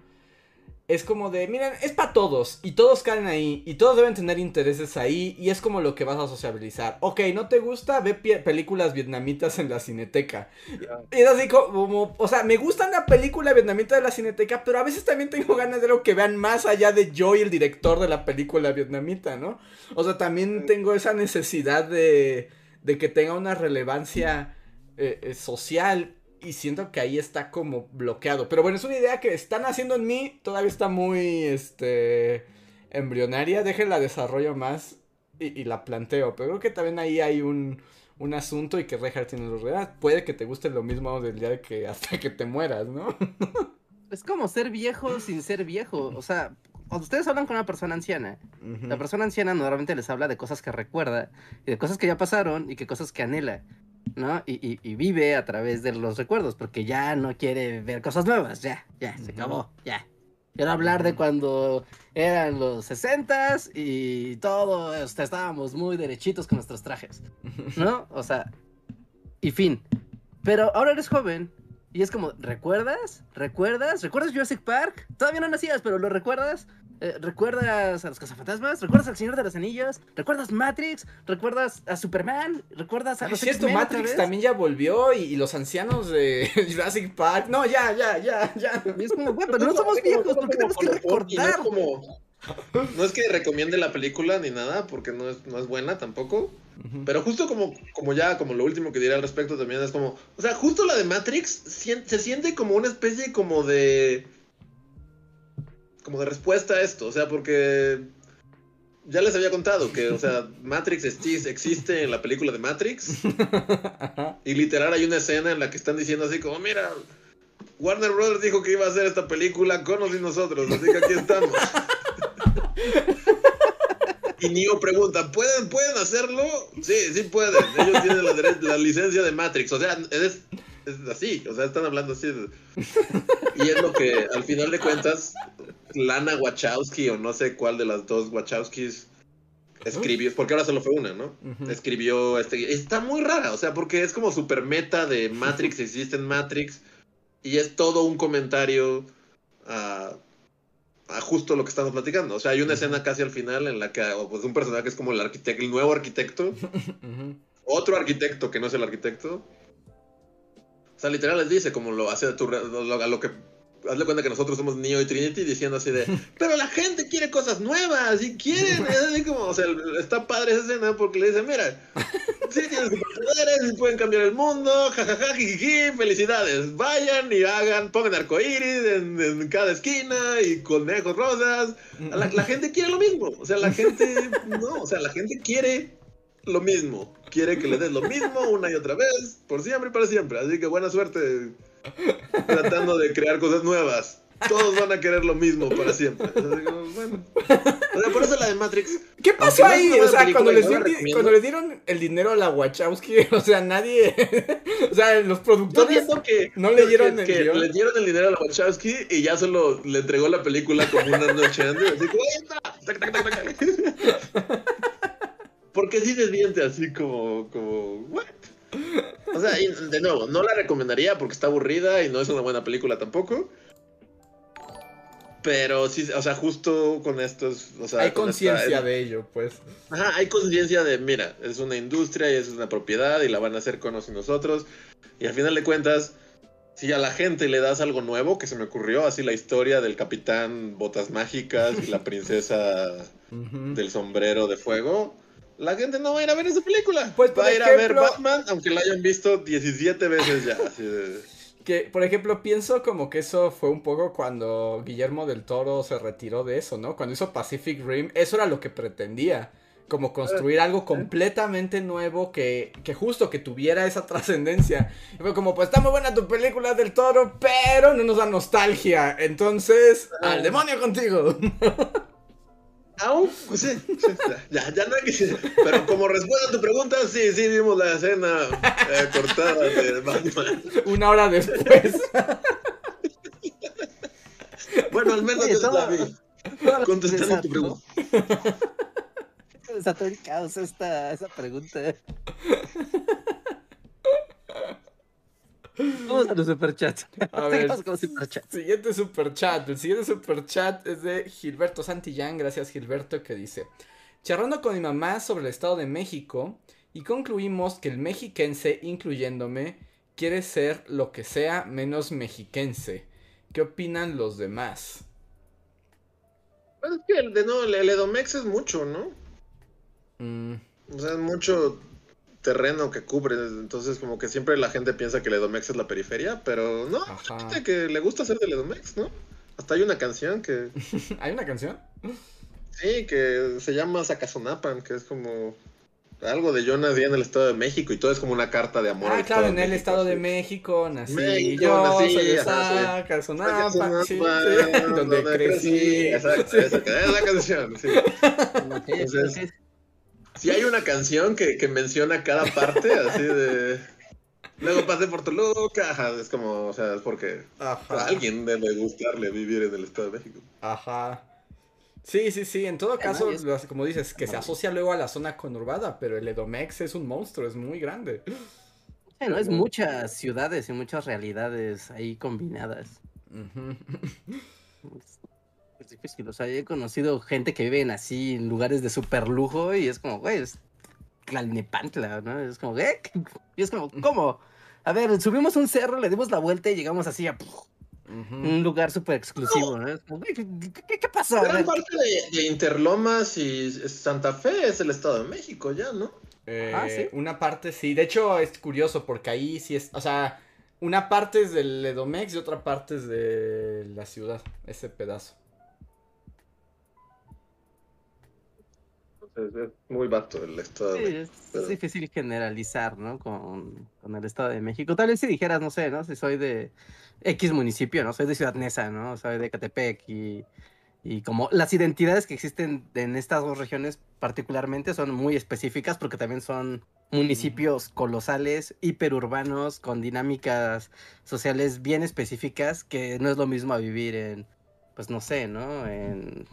es como de, miren, es para todos y todos caen ahí y todos deben tener intereses ahí y es como lo que vas a sociabilizar. Ok, ¿no te gusta? Ve películas vietnamitas en la cineteca. Y es así como, o sea, me gusta la película vietnamita de la cineteca, pero a veces también tengo ganas de lo que vean más allá de yo y el director de la película vietnamita, ¿no? O sea, también tengo esa necesidad de, de que tenga una relevancia eh, eh, social y siento que ahí está como bloqueado. Pero bueno, es una idea que están haciendo en mí, todavía está muy, este, embrionaria. Déjenla desarrollo más y, la planteo. Pero creo que también ahí hay un, un asunto y que Reinhardt tiene los reales. Puede que te guste lo mismo del día de que hasta que te mueras, ¿no? [LAUGHS] es como ser viejo sin ser viejo. O sea, cuando ustedes hablan con una persona anciana, la persona anciana normalmente les habla de cosas que recuerda y de cosas que ya pasaron y que cosas que anhela. ¿No? Y, y, vive a través de los recuerdos, porque ya no quiere ver cosas nuevas, ya, ya, se acabó, ya. Quiero hablar de cuando eran los sesentas y todo, estábamos muy derechitos con nuestros trajes, [LAUGHS] ¿no? O sea, y fin. Pero ahora eres joven y es como, ¿recuerdas? ¿Recuerdas? ¿Recuerdas Jurassic Park? Todavía no nacías, pero ¿lo recuerdas? Eh, ¿Recuerdas a los cazafantasmas? ¿Recuerdas al Señor de los Anillos? ¿Recuerdas Matrix? ¿Recuerdas a Superman? ¿Recuerdas a los Es cierto, Matrix también ya volvió y, los ancianos de [LAUGHS] Jurassic Park. No, ya, ya, ya, ya. Y es como, bueno, pero no somos viejos, ¿por qué tenemos que recordar? No es, que recomiende la película ni nada, porque no es, no es buena tampoco. Pero justo como, como ya, como lo último que diré al respecto también es como, o sea, justo la de Matrix se siente como una especie como de como de respuesta a esto, o sea, porque ya les había contado que, o sea, [LAUGHS] Matrix existe en la película de Matrix. y literal hay una escena en la que están diciendo así como, mira, Warner Brothers dijo que iba a hacer esta película con y nosotros, así que aquí estamos. [LAUGHS] y Neo pregunta, ¿pueden, ¿pueden hacerlo? Sí, sí pueden. Ellos tienen la, la licencia de Matrix. O sea, es, es así, o sea, están hablando así. [LAUGHS] Y es lo que, al final de cuentas, Lana Wachowski, o no sé cuál de las dos Wachowskis, escribió, porque ahora solo fue una, ¿no? Escribió este. Está muy rara, o sea, porque es como super meta de Matrix, [LAUGHS] existe en Matrix, y es todo un comentario a, a justo lo que estamos platicando. O sea, hay una escena casi al final en la que pues, un personaje es como el arquitecto, el nuevo arquitecto, [LAUGHS] otro arquitecto que no es el arquitecto, o sea, literal les dice como lo hace tu, a lo que hazle cuenta que nosotros somos Neo y Trinity diciendo así de, [LAUGHS] pero la gente quiere cosas nuevas y quieren, así como, o sea, está padre esa escena porque le dicen, mira, sí tienen superpoderes, pueden cambiar el mundo, jajaja, jijiji, felicidades, vayan y hagan, pongan arcoíris en, en cada esquina y conejos rosas. La, la gente quiere lo mismo, o sea, la gente, [LAUGHS] no, o sea, la gente quiere lo mismo. Quiere que le des lo mismo una y otra vez, por siempre y para siempre. Así que buena suerte [LAUGHS] tratando de crear cosas nuevas. Todos van a querer lo mismo para siempre. bueno. por eso la de Matrix. ¿Qué pasó ahí? o sea, cuando les, cuando dieron el dinero a la Wachowski, [LAUGHS] o sea, nadie. [LAUGHS] o sea, los productores que, no leyeron que, el que Le dieron el dinero a la Wachowski y ya solo le entregó la película como una noche antes. Así porque sí se siente así como, como, what? O sea, de nuevo, no la recomendaría porque está aburrida y no es una buena película tampoco. Pero sí, o sea, justo con esto o sea, hay conciencia de ello, pues. Ajá, hay conciencia de, mira, es una industria y es una propiedad y la van a hacer con y nosotros. Y al final de cuentas, si a la gente le das algo nuevo, que se me ocurrió, así la historia del capitán Botas Mágicas y la princesa [LAUGHS] del sombrero de fuego, la gente no va a ir a ver esa película. Pues va a ir a ver Batman, aunque la hayan visto 17 veces ya. Que, por ejemplo, pienso como que eso fue un poco cuando Guillermo del Toro se retiró de eso, ¿no? Cuando hizo Pacific Rim, eso era lo que pretendía. Como construir algo completamente nuevo que, que justo que tuviera esa trascendencia. Y fue como, pues está muy buena tu película del toro, pero no nos da nostalgia. Entonces, al demonio contigo. [LAUGHS] Aún, pues sí, ya, ya no hay que. Pero como respuesta a tu pregunta, sí, sí vimos la escena eh, cortada de Batman. Una hora después. bueno, al menos yo la vi. Contestando tu pregunta. [LAUGHS] Desatóricos esta esa pregunta. Vamos a los superchats. [LAUGHS] A ver, Siguiente superchat. El siguiente superchat es de Gilberto Santillán. Gracias, Gilberto, que dice: Charrando con mi mamá sobre el Estado de México y concluimos que el mexiquense, incluyéndome, quiere ser lo que sea menos mexiquense. ¿Qué opinan los demás? Pues es que el, de no, el Edomex es mucho, ¿no? Mm. O sea, es mucho terreno que cubre, entonces como que siempre la gente piensa que el Edomex es la periferia, pero no, gente que le gusta hacer del Edomex, ¿no? Hasta hay una canción que... [LAUGHS] ¿Hay una canción? Sí, que se llama Sacazonapan, que es como algo de Jonas nací en el Estado de México y todo es como una carta de amor. Ah, claro, en el Estado de México nací México, yo, nací, soy Sacazonapan, sí, [LAUGHS] donde, crecí. Exacto, esa, es la canción, sí. [LAUGHS] Entonces, si hay una canción que, que menciona cada parte, así de. Luego pasé por Toluca, ajá, es como, o sea, es porque a alguien debe gustarle vivir en el Estado de México. Ajá. Sí, sí, sí, en todo caso, como dices, que se asocia luego a la zona conurbada, pero el Edomex es un monstruo, es muy grande. Bueno, es muchas ciudades y muchas realidades ahí combinadas. es difícil. O sea, he conocido gente que vive en así, en lugares de super lujo y es como, güey, es Tlalnepantla, ¿no? Es como, ¿eh? Y es como, ¿cómo? A ver, subimos un cerro, le dimos la vuelta y llegamos así a un lugar súper exclusivo, ¿no? Es como, ¿qué, qué, pasó? Gran parte de, Interlomas y Santa Fe es el Estado de México ya, ¿no? Eh, ah, ¿sí? Una parte sí. De hecho, es curioso porque ahí sí es, o sea, una parte es del Edomex y otra parte es de la ciudad, ese pedazo. Es, muy vasto el Estado de México. Es, difícil generalizar, ¿no? Con, el Estado de México. Tal vez si dijeras, no sé, ¿no? Si soy de X municipio, ¿no? Soy de Ciudad Neza, ¿no? Soy de Catepec y, y como las identidades que existen en estas dos regiones particularmente son muy específicas porque también son municipios colosales, hiperurbanos, con dinámicas sociales bien específicas que no es lo mismo a vivir en, pues no sé, ¿no? En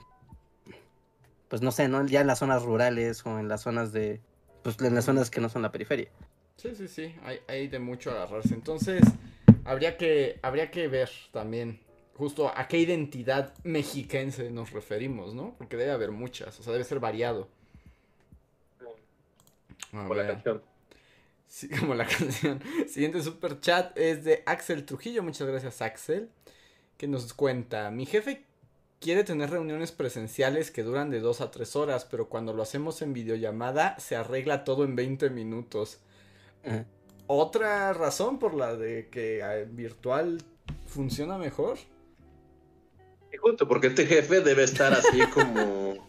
pues no sé, ¿no? Ya en las zonas rurales o en las zonas de, pues en las zonas que no son la periferia. Sí, sí, sí, hay, hay de mucho agarrarse. Entonces, habría que, habría que ver también justo a qué identidad mexiquense nos referimos, ¿no? Porque debe haber muchas, o sea, debe ser variado. como la canción. Sí, [LAUGHS] como la canción. Siguiente super chat es de Axel Trujillo. Muchas gracias, Axel que nos cuenta, mi jefe quiere tener reuniones presenciales que duran de 2 a 3 horas, pero cuando lo hacemos en videollamada se arregla todo en 20 minutos. ¿Otra razón por la de que eh, virtual funciona mejor? justo, porque este jefe debe estar así como...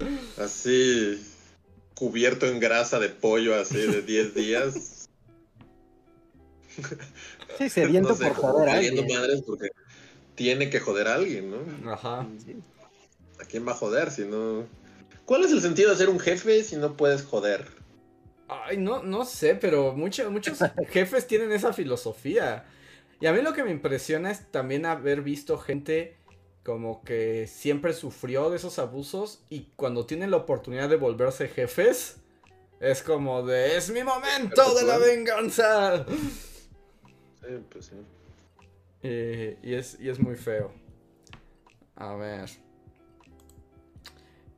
[LAUGHS] así cubierto en grasa de pollo así de 10 días. Sí, sediento por joder a alguien. madres porque tiene que joder a alguien, ¿no? Ajá. ¿A quién va a joder si no...? ¿Cuál es el sentido de ser un jefe si no puedes joder? Ay, no, no sé, pero muchos muchos [LAUGHS] jefes tienen esa filosofía. Y a mí lo que me impresiona es también haber visto gente como que siempre sufrió de esos abusos y cuando tienen la oportunidad de volverse jefes, es como de, es mi momento de la venganza. Sí, pues sí. Eh, y, es, y es muy feo. A ver.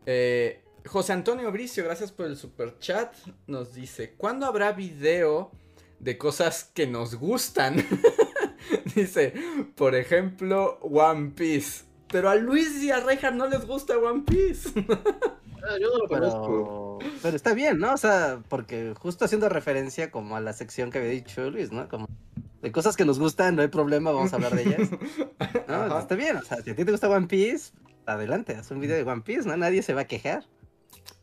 Eh, José Antonio Bricio, gracias por el super chat. Nos dice: ¿Cuándo habrá video de cosas que nos gustan? [LAUGHS] dice: Por ejemplo, One Piece. Pero a Luis y a Reja no les gusta One Piece. [LAUGHS] ah, yo no lo conozco. Pero está bien, ¿no? O sea, porque justo haciendo referencia como a la sección que había dicho Luis, ¿no? Como de cosas que nos gustan, no hay problema, vamos a hablar de ellas. [LAUGHS] No, está bien, o sea, si a ti te gusta One Piece, adelante, haz un video de One Piece, ¿no? Nadie se va a quejar.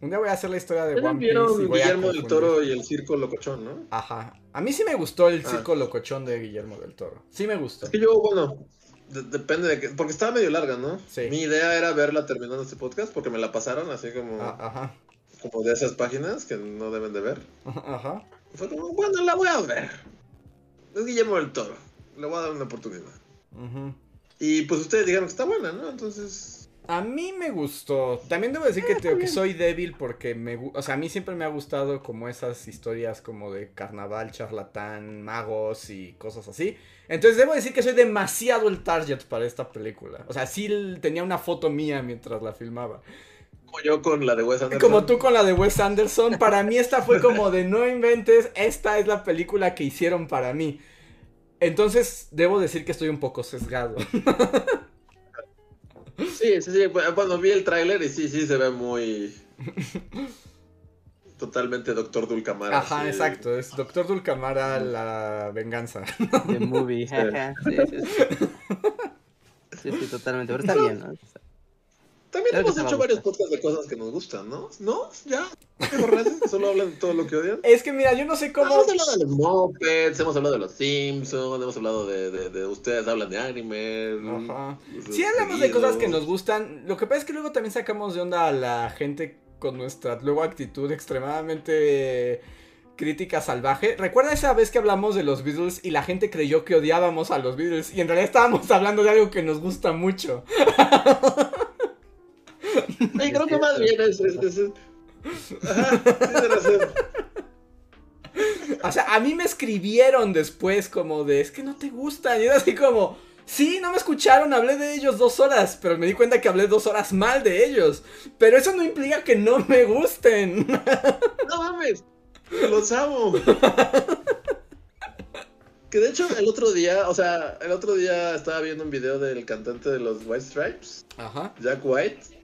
Un día voy a hacer la historia de One Piece. Y Guillermo del Toro y el Circo Locochón, ¿no? Ajá. A mí sí me gustó el ah. Circo Locochón de Guillermo del Toro. Sí me gustó. Es que yo, bueno, depende de que. Porque estaba medio larga, ¿no? Sí. Mi idea era verla terminando este podcast porque me la pasaron así como. Ah, ajá. Como de esas páginas que no deben de ver. Ajá. fue como, bueno, la voy a ver. Es Guillermo del Toro. Le voy a dar una oportunidad. Y pues ustedes dijeron que está buena, ¿no? Entonces. A mí me gustó. También debo decir que, ah, que soy débil porque me o sea, a mí siempre me ha gustado como esas historias como de carnaval, charlatán, magos y cosas así. Entonces debo decir que soy demasiado el target para esta película. O sea, sí tenía una foto mía mientras la filmaba. Como yo con la de Wes Anderson. Como tú con la de Wes Anderson. Para mí esta fue como de no inventes, esta es la película que hicieron para mí. Entonces debo decir que estoy un poco sesgado. [LAUGHS] Sí, sí, sí. Cuando vi el tráiler y sí, sí, se ve muy... Totalmente Doctor Dulcamara. Ajá, exacto. Es Doctor Dulcamara la venganza. The movie. Sí. sí, sí, sí. sí, totalmente. Pero está bien, ¿no? También hemos hecho varios podcasts de cosas que nos gustan, ¿no? ¿No? ¿Ya? ¿Qué [LAUGHS] Solo hablan de todo lo que odian. Es que mira, yo no sé cómo. Hemos hablado de los Muppets, hemos hablado de los Simpsons, hemos hablado de, de, de ustedes hablan de anime. Ajá. Sí, hablamos de cosas que nos gustan. Lo que pasa es que luego también sacamos de onda a la gente con nuestra luego actitud extremadamente crítica salvaje. ¿Recuerda esa vez que hablamos de los Beatles y la gente creyó que odiábamos a los Beatles y en realidad estábamos [LAUGHS] hablando de algo que nos gusta mucho? [LAUGHS] Sí, creo que más bien es. O sea, a mí me escribieron después como de, es que no te gustan. Y era así como, sí, no me escucharon, hablé de ellos dos horas, pero me di cuenta que hablé dos horas mal de ellos. Pero eso no implica que no me gusten. [LAUGHS] No mames, los amo. Que de hecho el otro día, o sea, el otro día estaba viendo un video del cantante de los White Stripes, Ajá. Jack White,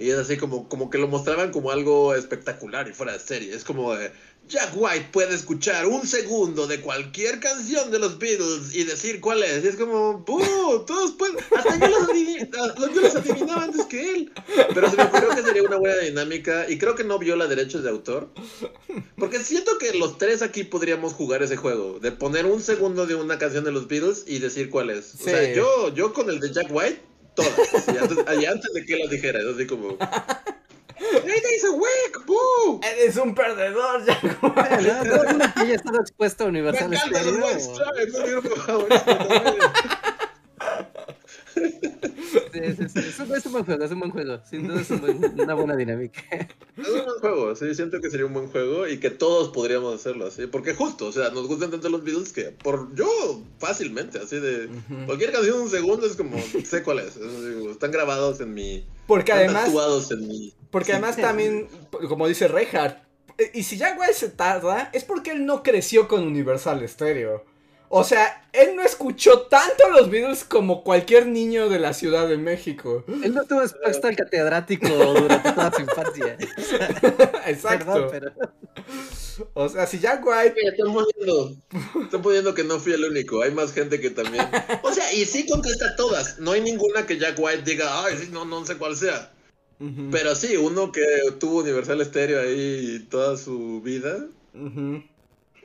y es así como, como que lo mostraban como algo espectacular y fuera de serie. Es como de, Jack White puede escuchar un segundo de cualquier canción de los Beatles y decir cuál es. Y es como, ¡buh! Todos pueden. Hasta yo los, adivinaba, adivinaba antes que él. Pero se me ocurrió que sería una buena dinámica y creo que no viola derechos de autor. Porque siento que los tres aquí podríamos jugar ese juego. De poner un segundo de una canción de los Beatles y decir cuál es. O sea, yo, yo con el de Jack White Todas. Y antes, de que las dijera, así como. ¡Hey, dice Wick! ¡Boo! Eres un perdedor, ya. [LAUGHS] ¿No? ya estado expuesto a Universal. Sí, sí, sí. Es, un, es, un, buen juego, es un buen juego. Sin duda es una buena dinámica. Es un buen juego, sí, siento que sería un buen juego y que todos podríamos hacerlo así. Porque justo, o sea, nos gustan tanto los Beatles que por yo fácilmente, así de cualquier canción un segundo es como, sé cuál es. están grabados en mi. Porque además. Tatuados en mi. Porque además también, como dice Reinhardt, y si Jaguar se tarda, es porque él no creció con Universal Stereo. O sea, él no escuchó tanto los Beatles como cualquier niño de la Ciudad de México. Él no tuvo expuesto al catedrático durante toda su infancia. [LAUGHS] Exacto. pero... O sea, si Jack White. Están poniendo, están poniendo que no fui el único. Hay más gente que también. O sea, y sí contesta todas. No hay ninguna que Jack White diga, ay, sí, no, no sé cuál sea. Pero sí, uno que tuvo Universal Stereo ahí toda su vida.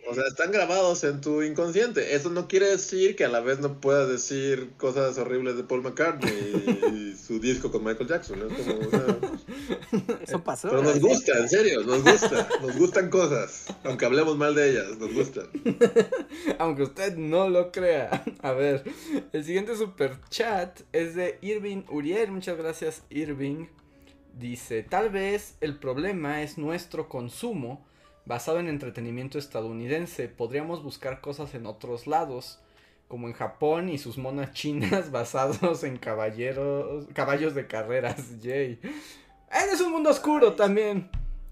O sea, están grabados en tu inconsciente. Eso no quiere decir que a la vez no puedas decir cosas horribles de Paul McCartney y, su disco con Michael Jackson. Eso pasó. Pero nos gusta, en serio, nos gusta. Nos gustan cosas. Aunque hablemos mal de ellas, nos gustan. [LAUGHS] Aunque usted no lo crea. A ver, el siguiente super chat es de Irving Uriel. Muchas gracias, Irving. Dice, tal vez el problema es nuestro consumo basado en entretenimiento estadounidense. Podríamos buscar cosas en otros lados, como en Japón y sus monas chinas [LAUGHS] basados en caballeros, caballos de carreras. [LAUGHS] Jay. Es un mundo oscuro también.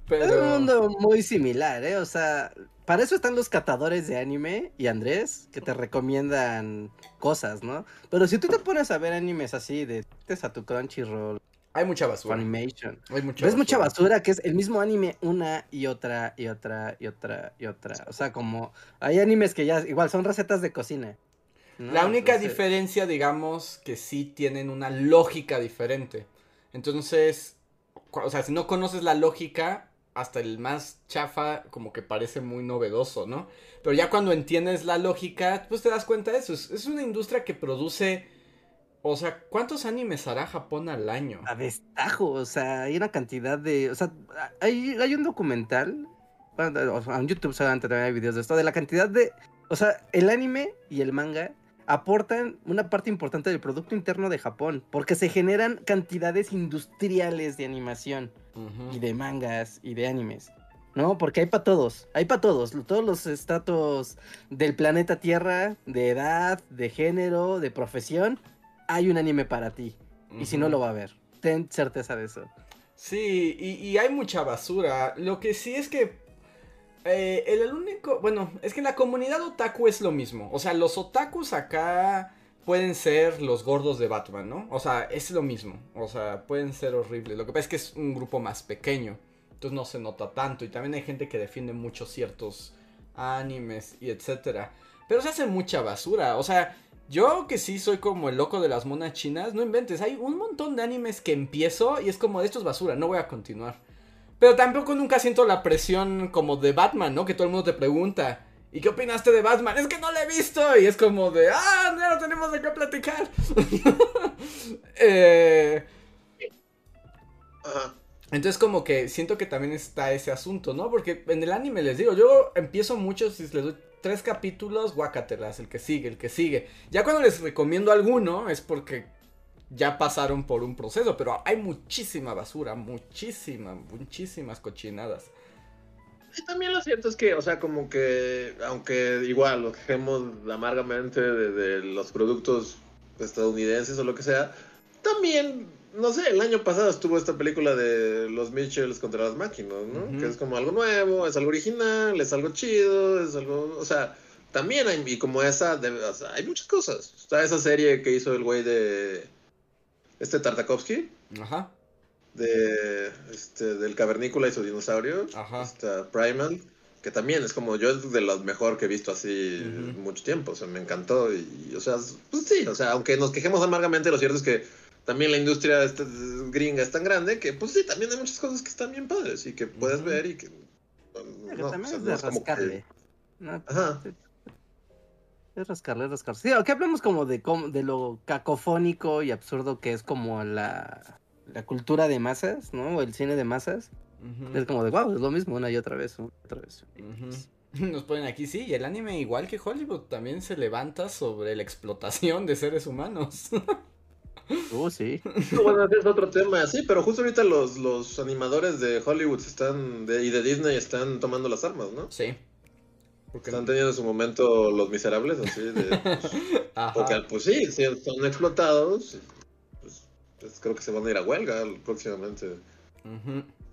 Pero... Es un mundo muy similar, ¿eh? O sea, para eso están los catadores de anime y Andrés, que te recomiendan cosas, ¿no? Pero si tú te pones a ver animes así de a tu Crunchyroll, hay mucha basura. Animation. Hay mucha basura. mucha basura que es el mismo anime una y otra y otra y otra y otra. O sea, como hay animes que ya igual son recetas de cocina. La única diferencia, digamos, que sí tienen una lógica diferente. Entonces, o sea, si no conoces la lógica, hasta el más chafa como que parece muy novedoso, ¿no? Pero ya cuando entiendes la lógica, pues te das cuenta de eso. es una industria que produce o sea, ¿cuántos animes hará Japón al año? A destajo, o sea, hay una cantidad de. O sea, hay, hay un documental. Bueno, en YouTube solamente también hay videos de esto. De la cantidad de. O sea, el anime y el manga aportan una parte importante del Producto Interno de Japón. Porque se generan cantidades industriales de animación. Y de mangas y de animes. ¿no? Porque hay para todos, hay para todos, todos los estratos del planeta Tierra, de edad, de género, de profesión, hay un anime para ti. Y si no lo va a ver, ten certeza de eso. Sí, y, hay mucha basura. Lo que sí es que eh, el, único, bueno, es que la comunidad otaku es lo mismo. O sea, los otakus acá pueden ser los gordos de Batman, ¿no? O sea, es lo mismo. O sea, pueden ser horribles. Lo que pasa es que es un grupo más pequeño. Entonces no se nota tanto. Y también hay gente que defiende mucho ciertos animes y etcétera. Pero se hace mucha basura. O sea, yo que sí soy como el loco de las monas chinas, no inventes, hay un montón de animes que empiezo y es como de esto es basura, no voy a continuar. Pero tampoco nunca siento la presión como de Batman, ¿no? Que todo el mundo te pregunta. ¿Y qué opinaste de Batman? Es que no lo he visto. Y es como de, ah, no tenemos de qué platicar. [LAUGHS] eh... Entonces como que siento que también está ese asunto, ¿no? Porque en el anime les digo, yo empiezo mucho si les doy tres capítulos, guácatelas, el que sigue, el que sigue. Ya cuando les recomiendo alguno es porque ya pasaron por un proceso, pero hay muchísima basura, muchísima, muchísimas cochinadas. Y también lo cierto es que, o sea, como que, aunque igual lo quejemos amargamente de los productos estadounidenses o lo que sea, también no sé, el año pasado estuvo esta película de los Mitchells contra las máquinas, ¿no? Que es como algo nuevo, es algo original, es algo chido, es algo, o sea, también hay, y como esa, o sea, hay muchas cosas. Está esa serie que hizo el güey de, este Tartakovsky. Ajá. De, este, del cavernícola y su dinosaurio. Ajá. Está Primal. Que también es como, yo es de los mejor que he visto así mucho tiempo, o sea, me encantó y, o sea, pues sí, o sea, aunque nos quejemos amargamente, lo cierto es que también la industria gringa es tan grande que, pues sí, también hay muchas cosas que están bien padres y que puedes ver y que. No, también es de rascarle. Ajá. Es rascarle, es rascarle. Sí, aunque hablemos como de, de lo cacofónico y absurdo que es como la, la cultura de masas, ¿no? O el cine de masas. Es como de, wow, es lo mismo una y otra vez, otra vez. [LAUGHS] Nos ponen aquí, sí, y el anime, igual que Hollywood, también se levanta sobre la explotación de seres humanos. [LAUGHS] Uh, sí. Bueno, ese es otro tema, sí, pero justo ahorita los, los animadores de Hollywood están y de Disney están tomando las armas, ¿no? Sí. Porque están teniendo su momento los miserables, así de... [LAUGHS] porque, pues sí, son explotados, pues, pues, creo que se van a ir a huelga próximamente.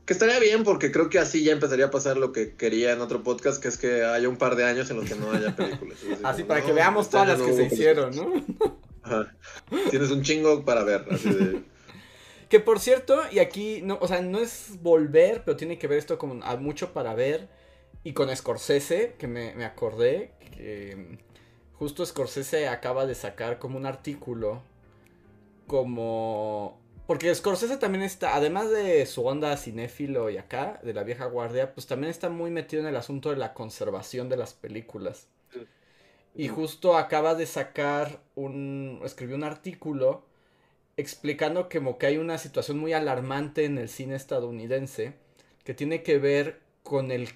Que estaría bien porque creo que así ya empezaría a pasar lo que quería en otro podcast, que es que haya un par de años en los que no haya películas. [LAUGHS] Así, para que veamos todas las que se hicieron, ¿no? Tienes un chingo para ver. [LAUGHS] Que por cierto, y aquí, no, o sea, no es volver, pero tiene que ver esto con mucho para ver. Y con Scorsese, que me, me acordé, que justo Scorsese acaba de sacar como un artículo, como... Porque Scorsese también está, además de su onda cinéfilo y acá, de la vieja guardia, pues también está muy metido en el asunto de la conservación de las películas. Y justo acaba de sacar un, escribió un artículo explicando que como que hay una situación muy alarmante en el cine estadounidense que tiene que ver con el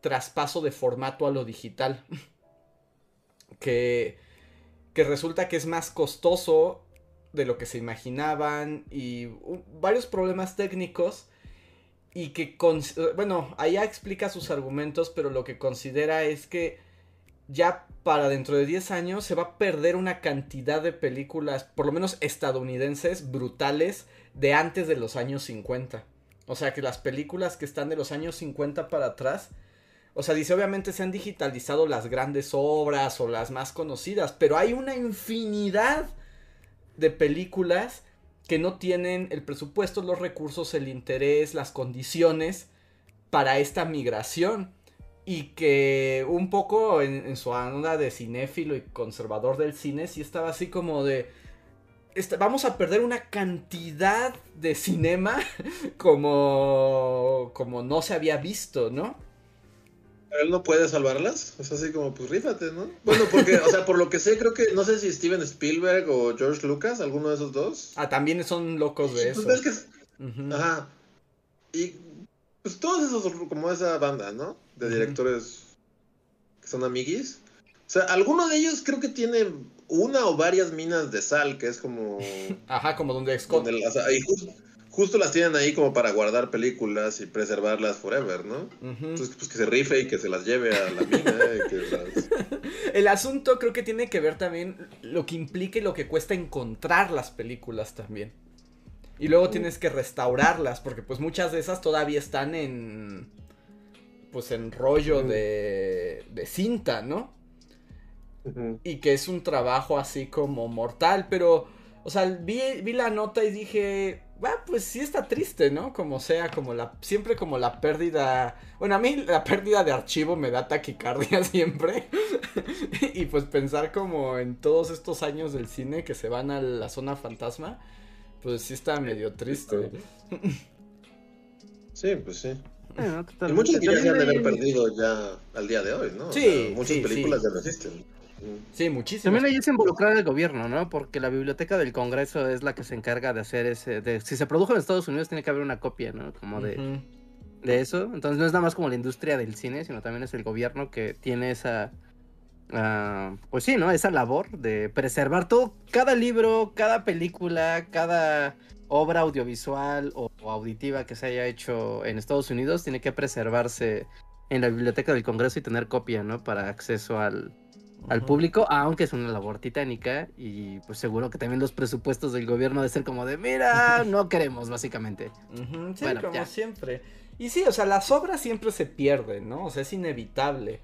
traspaso de formato a lo digital. [LAUGHS] que, que resulta que es más costoso de lo que se imaginaban y varios problemas técnicos y que, bueno, allá explica sus argumentos, pero lo que considera es que ya para dentro de 10 años se va a perder una cantidad de películas, por lo menos estadounidenses, brutales, de antes de los años 50. O sea que las películas que están de los años 50 para atrás, o sea, dice, obviamente se han digitalizado las grandes obras o las más conocidas, pero hay una infinidad de películas que no tienen el presupuesto, los recursos, el interés, las condiciones para esta migración y que un poco en, su onda de cinéfilo y conservador del cine sí estaba así como de este, vamos a perder una cantidad de cinema [LAUGHS] como como no se había visto, ¿no? Él no puede salvarlas, es así como pues rífate, ¿no? Bueno, porque, o sea, por lo que sé, creo que, no sé si Steven Spielberg o George Lucas, alguno de esos dos. Ah, también son locos de pues eso. Ajá. Y pues todos esos, como esa banda, ¿no? De directores que son amiguis. O sea, alguno de ellos creo que tiene una o varias minas de sal, que es como... [LAUGHS] Ajá, como donde esconden. justo, las tienen ahí como para guardar películas y preservarlas forever, ¿no? Entonces, pues que se rife y que se las lleve a la mina. [LAUGHS] El asunto creo que tiene que ver también lo que implica y lo que cuesta encontrar las películas también. Y luego tienes que restaurarlas, porque pues muchas de esas todavía están en... Pues en rollo de, de cinta, ¿no? Y que es un trabajo así como mortal, pero... O sea, vi, vi la nota y dije, ah, pues sí está triste, ¿no? Como sea, como la, siempre como la pérdida, bueno, a mí la pérdida de archivo me da taquicardia [LAUGHS] siempre. y pues pensar como en todos estos años del cine que se van a la zona fantasma, pues sí está medio triste. [LAUGHS] Sí, pues sí. y muchos ya han de haber perdido ya al día de hoy, ¿no? Sí. muchas películas ya no existen. Sí, muchísimo. También ahí es involucrar al gobierno, ¿no? Porque la biblioteca del Congreso es la que se encarga de hacer ese. De, si se produjo en Estados Unidos, tiene que haber una copia, ¿no? Como de, de eso. Entonces no es nada más como la industria del cine, sino también es el gobierno que tiene esa Ah, pues sí, ¿no? Esa labor de preservar todo, cada libro, cada película, cada obra audiovisual o, auditiva que se haya hecho en Estados Unidos tiene que preservarse en la biblioteca del Congreso y tener copia, ¿no? Para acceso al, público, aunque es una labor titánica y pues seguro que también los presupuestos del gobierno de ser como de, mira, [LAUGHS] no queremos, básicamente. Sí, como siempre. Y sí, o sea, las obras siempre se pierden, ¿no? O sea, es inevitable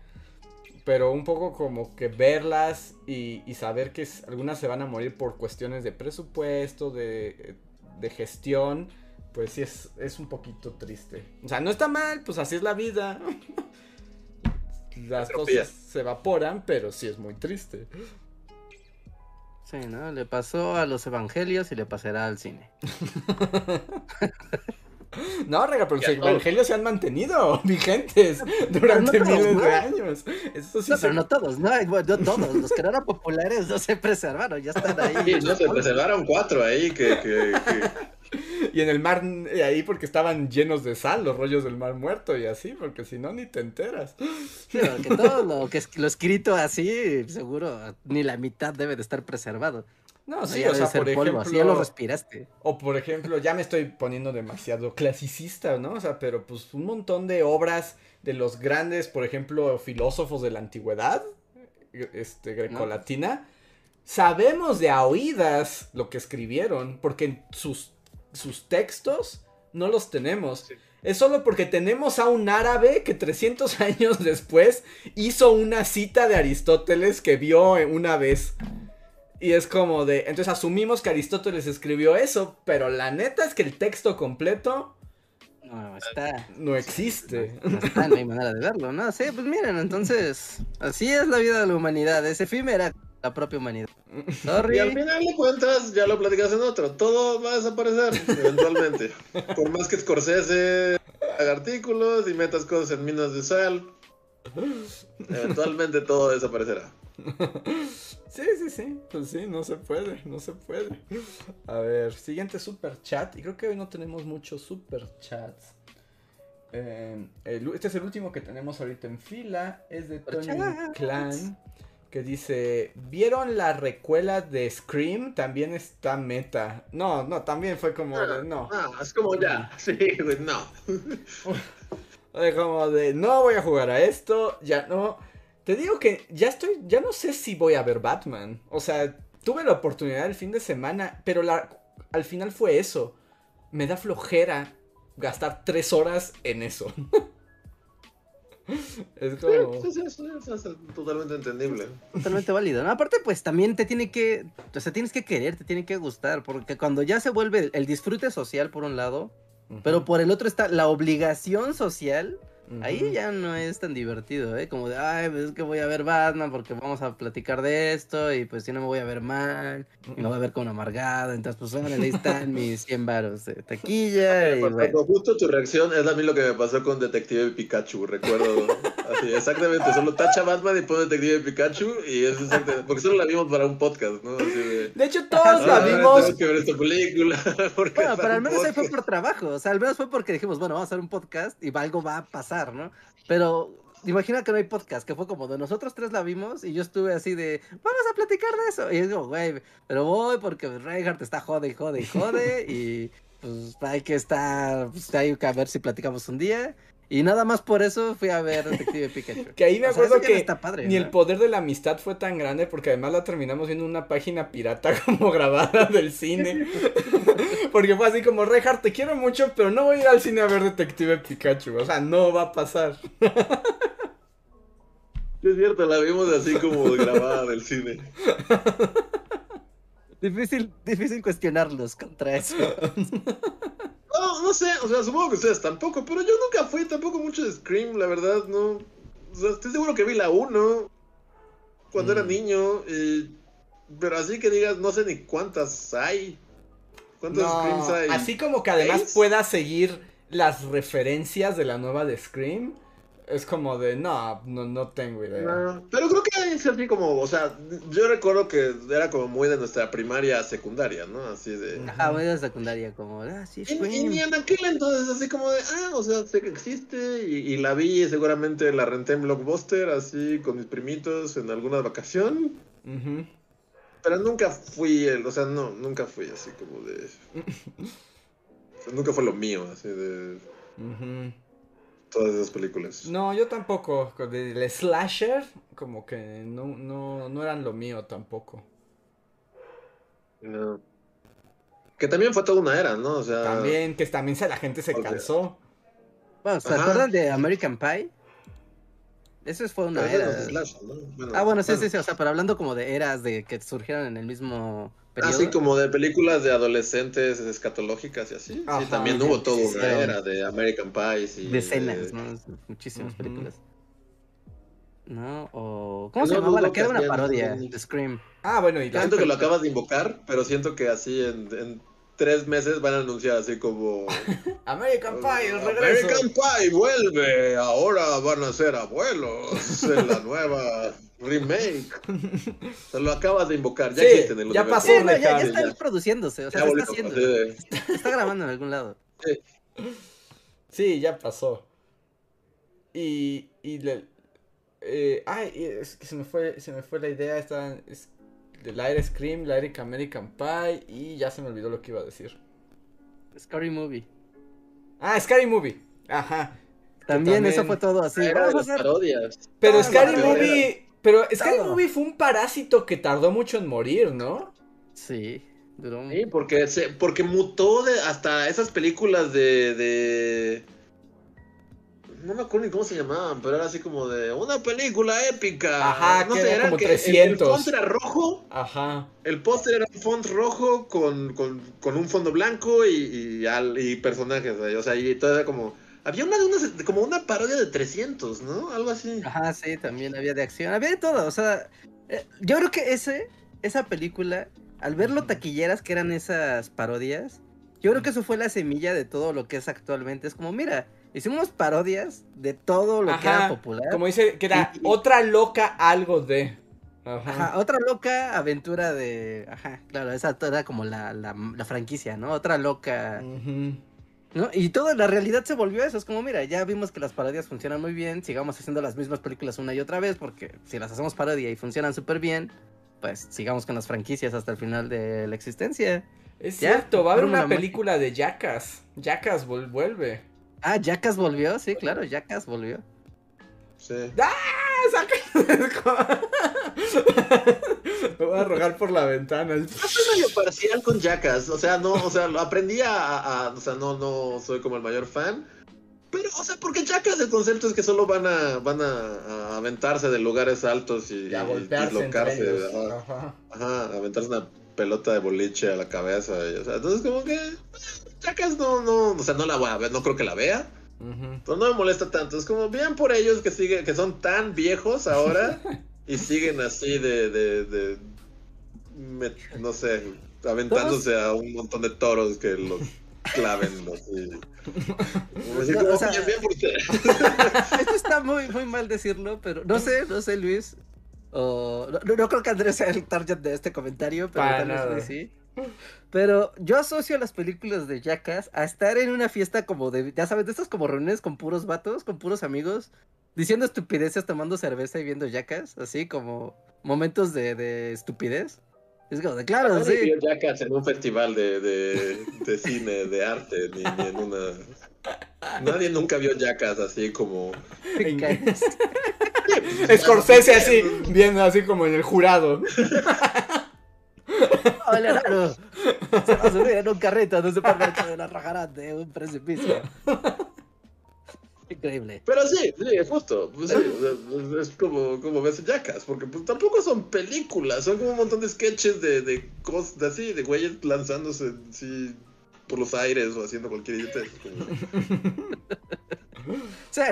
pero un poco como que verlas y, saber que algunas se van a morir por cuestiones de presupuesto, de, gestión, pues sí es, es, un poquito triste. O sea, no está mal, pues así es la vida. [LAUGHS] Las cosas se evaporan, pero sí es muy triste. Sí, ¿no? Le pasó a los evangelios y le pasará al cine. [LAUGHS] [LAUGHS] No, Rega, pero los evangelios se han mantenido [LAUGHS] vigentes durante miles de años. Eso sí no, pero no todos, no, no todos. Los que no eran populares no se preservaron, ya están ahí. Sí, no, se preservaron cuatro ahí que, que, [LAUGHS] Y en el mar, eh, ahí porque estaban llenos de sal, los rollos del mar muerto y así, porque si no, ni te enteras. Pero que todo lo que es lo escrito así, seguro, ni la mitad debe de estar preservado. No, sí, o sea, por ejemplo. ya lo respiraste. O por ejemplo, ya me estoy poniendo demasiado clasicista, ¿no? O sea, pero pues un montón de obras de los grandes, por ejemplo, filósofos de la antigüedad, este, grecolatina, sabemos de a oídas lo que escribieron, porque sus, sus textos no los tenemos. Es solo porque tenemos a un árabe que 300 [LAUGHS] años después hizo una cita de Aristóteles que vio una vez. Y es como de. Entonces asumimos que Aristóteles escribió eso, pero la neta es que el texto completo. No está. No existe. No, está, no hay manera de verlo, ¿no? Sí, pues miren, entonces. Así es la vida de la humanidad. Es efímera la propia humanidad. Sorry. Y al final de cuentas, ya lo platicas en otro, todo va a desaparecer eventualmente. [LAUGHS] Por más que Scorsese haga artículos y metas cosas en minas de sal, eventualmente todo desaparecerá. [LAUGHS] Sí, sí, sí, pues sí, no se puede, no se puede. A ver, siguiente super chat, y creo que hoy no tenemos muchos super chats. Eh, este es el último que tenemos ahorita en fila, es de Tony Clan que dice, ¿vieron la recuela de Scream? También está meta. No, no, también fue como de, no. No, es como ya, sí, no. [LAUGHS] como de, no voy a jugar a esto, ya no. Te digo que ya estoy, ya no sé si voy a ver Batman. O sea, tuve la oportunidad el fin de semana, pero la, al final fue eso. Me da flojera gastar tres horas en eso. [LAUGHS] Es como... es, totalmente entendible. Totalmente válido. ¿no? Aparte, pues también te tiene que, o sea, tienes que querer, te tiene que gustar, porque cuando ya se vuelve el disfrute social por un lado, pero por el otro está la obligación social, Ahí ya no es tan divertido, ¿eh? Como de, ay, pues es que voy a ver Batman porque vamos a platicar de esto y pues si no me voy a ver mal y me voy a ver como amargado. Entonces, pues bueno, ahí están mis [LAUGHS] 100 varos de taquilla. y, bueno. Justo tu reacción es a mí lo que me pasó con Detective Pikachu, recuerdo. [LAUGHS] así, exactamente, solo tacha Batman y pone Detective Pikachu y es exactamente, porque solo la vimos para un podcast, ¿no? Así de, de hecho, todos la vimos. Tengo que ver esta película. [LAUGHS] Bueno, pero al menos ahí fue por trabajo, o sea, al menos fue porque dijimos, bueno, vamos a hacer un podcast y algo va a pasar. ¿No? Pero imagina que no hay podcast, que fue como de nosotros tres la vimos y yo estuve así de, vamos a platicar de eso. Y digo, güey, pero voy porque Reinhardt está jode y jode y jode [LAUGHS] y pues hay que estar, pues, hay que ver si platicamos un día. Y nada más por eso fui a ver Detective Pikachu. [LAUGHS] que ahí me acuerdo que ni el poder de la amistad fue tan grande porque además la terminamos viendo en una página pirata [LAUGHS] como grabada del cine. [LAUGHS] porque fue así como, Reinhardt, te quiero mucho, pero no voy a ir al cine a ver Detective Pikachu. O sea, no va a pasar. es cierto, la vimos así como grabada del cine. Difícil, difícil cuestionarlos contra eso. [LAUGHS] No, no sé, o sea, supongo que ustedes tampoco, pero yo nunca fui tampoco mucho de Scream, la verdad, no. O sea, estoy seguro que vi la 1 cuando era mm. niño, y... pero así que digas, no sé ni cuántas hay. ¿Cuántas Screams hay? Así como que además pueda seguir las referencias de la nueva de Scream es como de, no, no, no tengo idea. pero creo que es así como, o sea, yo recuerdo que era como muy de nuestra primaria secundaria, ¿no? Así de... Ajá, muy de secundaria, como, ah, sí, y, y, en aquel entonces así como de, ah, o sea, sé que existe y, la vi, seguramente la renté en Blockbuster, así, con mis primitos en alguna vacación. Pero nunca fui, el, o sea, no, nunca fui así como de... [LAUGHS] nunca fue lo mío, así de todas esas películas. No, yo tampoco. El slasher, como que no, no, no eran lo mío tampoco. No. Que también fue toda una era, ¿no? O sea. También, que también la gente se cansó. Bueno, ¿se acuerdan de American Pie? Eso fue una era. ah, bueno, sí, sí, sí. O sea, pero hablando como de eras de que surgieron en el mismo Así como de películas de adolescentes escatológicas y así. sí, también hubo todo una era de American Pie. Y Decenas, ¿no? Muchísimas películas. ¿No? O... ¿Cómo se llamaba? La que era una parodia de Scream. Ah, bueno, y Siento que lo acabas de invocar, pero siento que así en, en tres meses van a anunciar así como... [LAUGHS] American Pie, el regreso. American Pie vuelve, ahora van a ser abuelos en la nueva remake. [LAUGHS] Se lo acabas de invocar, ya sí, Ya pasó, ya, ya, está produciéndose, o sea, está haciendo. Está, grabando en algún lado. Sí. sí, ya pasó. Y, y eh, ay, es que se me fue, se me fue la idea, está, es, del Air Scream, la Eric American Pie y ya se me olvidó lo que iba a decir. Scary Movie. Ah, Scary Movie. Ajá. También, eso fue todo así. Pero Scary Movie pero Scary Movie fue un parásito que tardó mucho en morir, ¿no? Sí. Sí, porque, se, porque mutó de hasta esas películas de, de... No me acuerdo ni cómo se llamaban, pero era así como de una película épica. Ajá, no que sé, era como que 300. El, póster era rojo. Ajá. El póster era un font rojo con, con, con un fondo blanco y, y, y personajes. O sea, y todo era como... Había una de unas, como una parodia de 300, ¿no? Algo así. Ajá, sí, también había de acción, había de todo, o sea, eh, yo creo que ese, esa película, al ver lo taquilleras que eran esas parodias, yo creo que eso fue la semilla de todo lo que es actualmente, es como, mira, hicimos parodias de todo lo que era popular. Como dice, que era Y- otra loca algo de. Ajá. Ajá, otra loca aventura de. Ajá, claro, esa era como la, la, la franquicia, ¿no? Otra loca. Ujú. ¿No? Y toda la realidad se volvió eso. Es como, mira, ya vimos que las parodias funcionan muy bien. Sigamos haciendo las mismas películas una y otra vez. Porque si las hacemos parodia y funcionan súper bien, pues sigamos con las franquicias hasta el final de la existencia. Es Ya, cierto, va a haber una película de Jackass. Jackass vuelve. Ah, Jackass volvió, sí, claro, Jackass volvió. Sí. ¡Ah! Saca- [LAUGHS] Me voy a rogar por la ventana. Medio parcial con Jackass, o sea, no, o sea, lo aprendí a, o sea, no, no soy como el mayor fan, pero, o sea, porque Jackass el concepto es que solo van a, van a, a aventarse de lugares altos y, Y a y golpearse entre dislocarse, ellos. ajá, Ajá. ajá, aventarse una pelota de boliche a la cabeza, y, o sea, entonces como que Jackass no, no, o sea, no la voy a ver, no creo que la vea, Ujú. pero no me molesta tanto, es como bien por ellos que siguen, que son tan viejos ahora y siguen así de, de, de me- no sé, aventándose a un montón de toros que los claven así. Como decir, No, como, o sea- "Oye, bien por usted". [LAUGHS] Esto está muy, muy mal decirlo, pero no sé, no sé, Luis. O, no, no creo que Andrés sea el target de este comentario, pero Para tal vez nada. Sí. Pero yo asocio las películas de Jackass a estar en una fiesta como de, ya sabes, de estas como reuniones con puros vatos, con puros amigos, diciendo estupideces, tomando cerveza y viendo Jackass, así como momentos de, de estupidez. Es como de, claro, Nadie sí. vio Jackass en un festival de, de, de cine, de arte, ni, ni en una... Nadie nunca vio Jackass así como... Scorsese así, viendo así como en el jurado. [LAUGHS] [LAUGHS] Se va a subir en un carrito de un supermercado de la rajarán de un precipicio. Increíble. Pero sí, sí, es justo. Pues sí, sea, es como, como ves Jackass, porque pues tampoco son películas, son como un montón de sketches de, de cosas de así, de güeyes lanzándose así por los aires o haciendo cualquier idiotez. [LAUGHS]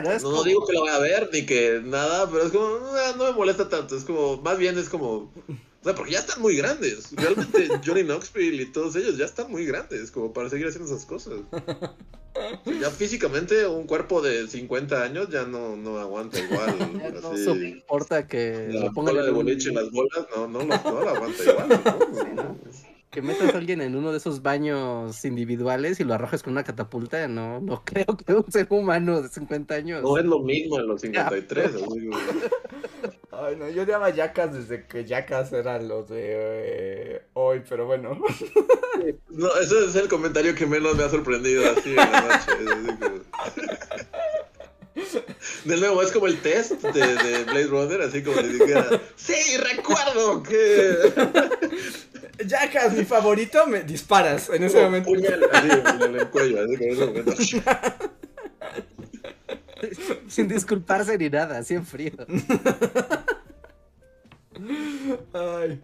No es No, no como- digo que lo vaya a ver ni que nada, pero es como, "Ah, no me molesta tanto, es como, más bien es como, o sea, porque ya están muy grandes. Realmente [LAUGHS] Johnny Knoxville y todos ellos ya están muy grandes como para seguir haciendo esas cosas. [LAUGHS] Ya físicamente un cuerpo de 50 años ya no, no aguanta igual. [LAUGHS] no así. soporta que La lo pongan boliche en las bolas, no, no, lo- no la aguanta igual. ¿no? Que metas a alguien en uno de esos baños individuales y lo arrojes con una catapulta, no, no creo que un ser humano de 50 años. No es lo mismo en los 53. así como- Ay, no, yo odiaba Jackass desde que Jackass eran los de eh, hoy, pero bueno. [LAUGHS] No, ese es el comentario que menos me ha sorprendido así en la noche. De nuevo, es como el test de, de Blade Runner, así como si dijera, sí, recuerdo que... Jackass, mi favorito, me disparas en ese momento. Puñal, así, en el cuello, así como en ese momento. [LAUGHS] Sin disculparse ni nada, así en frío. [LAUGHS] Ay,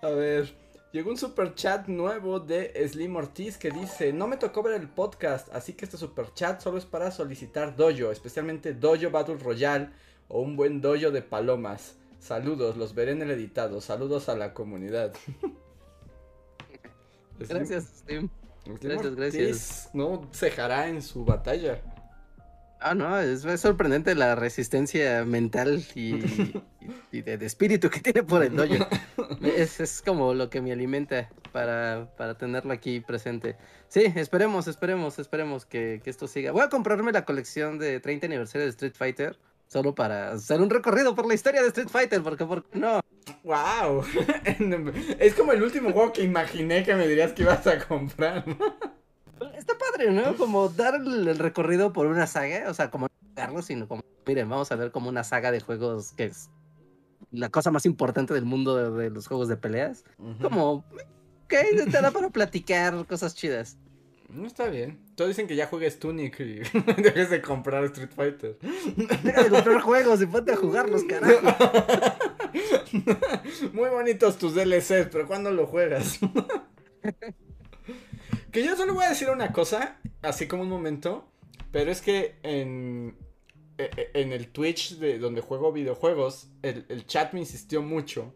a ver. Llegó un super chat nuevo de Slim Ortiz que dice: No me tocó ver el podcast, así que este super chat solo es para solicitar dojo, especialmente dojo Battle Royale o un buen dojo de palomas. Saludos, los veré en el editado. Saludos a la comunidad. [LAUGHS] Slim- Gracias, Tim. Slim Gracias, Ortiz gracias. No cejará en su batalla. Ah, no, es, es sorprendente la resistencia mental y, y- [LAUGHS] y de, de espíritu que tiene por el dojo. [LAUGHS] Es, es como lo que me alimenta para, para tenerlo aquí presente. Sí, esperemos, esperemos, esperemos que, que esto siga. Voy a comprarme la colección de 30 aniversario de Street Fighter. Solo para hacer un recorrido por la historia de Street Fighter, porque ¿por qué no? ¡Wow! [LAUGHS] es como el último juego que imaginé que me dirías que ibas a comprar. Está padre, ¿no? Como dar el, recorrido por una saga, o sea, como no jugarlo, sino como, miren, vamos a ver como una saga de juegos que es la cosa más importante del mundo de, de los juegos de peleas. Como, ok, te da para platicar cosas chidas. No está bien. Todos dicen que ya juegues Tunic y [LAUGHS] dejes de comprar Street Fighter. Deja de comprar juegos y ponte a jugarlos, carajo. [LAUGHS] Muy bonitos tus DLCs, pero ¿cuándo lo juegas? [LAUGHS] que yo solo voy a decir una cosa, así como un momento, pero es que en, e, e, en el Twitch de donde juego videojuegos, el, el chat me insistió mucho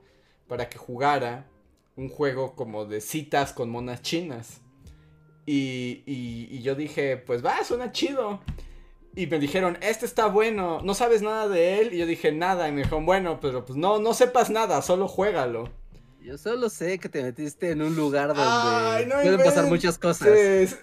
para que jugara un juego como de citas con monas chinas. Y, y, yo dije, pues va, suena chido. Y me dijeron, este está bueno, no sabes nada de él. Y yo dije, nada. Y me dijeron, bueno, pero pues no, no sepas nada, solo juégalo. Yo solo sé que te metiste en un lugar donde pueden pasar muchas cosas.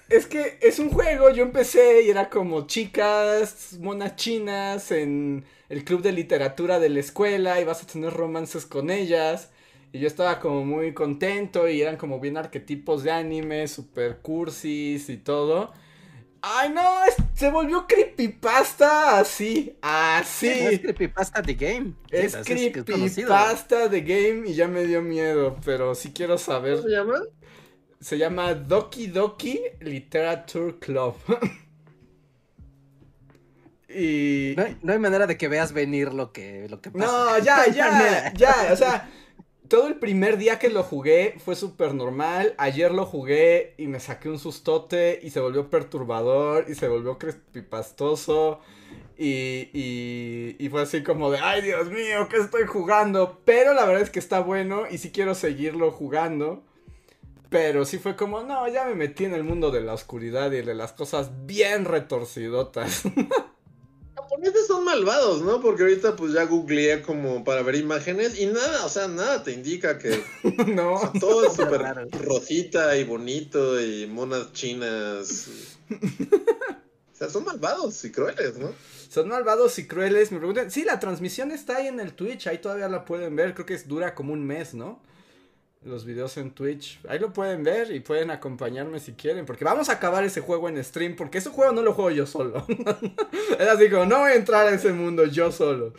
Es que es un juego, yo empecé y era como chicas, monas chinas en el club de literatura de la escuela y vas a tener romances con ellas. Y yo estaba como muy contento y eran como bien arquetipos de anime, super cursis y todo. Ay, no, se volvió creepypasta así, así. es creepypasta de game. Es creepypasta de game y ya me dio miedo, pero sí quiero saber. ¿Cómo se llama? Se llama Doki Doki Literature Club. [LAUGHS] y... No hay, manera de que veas venir lo que, lo que pasa. [LAUGHS] No, ya, ya, ya, o sea todo el primer día que lo jugué fue súper normal. Ayer lo jugué y me saqué un sustote y se volvió perturbador y se volvió crepipastoso. Y, y, y, fue así como de, ay Dios mío, ¿qué estoy jugando? Pero la verdad es que está bueno y sí quiero seguirlo jugando. Pero sí fue como, no, ya me metí en el mundo de la oscuridad y de las cosas bien retorcidotas. [LAUGHS] japoneses son malvados, ¿no? Porque ahorita pues ya googleé como para ver imágenes y nada, o sea, nada te indica que [LAUGHS] no. [LAUGHS] todo es súper rosita y bonito y monas chinas. [LAUGHS] o sea, son malvados y crueles, ¿no? Son malvados y crueles. Me preguntan, sí, la transmisión está ahí en el Twitch, ahí todavía la pueden ver, creo que dura como un mes, ¿no? Los videos en Twitch. Ahí lo pueden ver y pueden acompañarme si quieren. Porque vamos a acabar ese juego en stream. Porque ese juego no lo juego yo solo. [LAUGHS] es así como, no voy a entrar a ese mundo yo solo.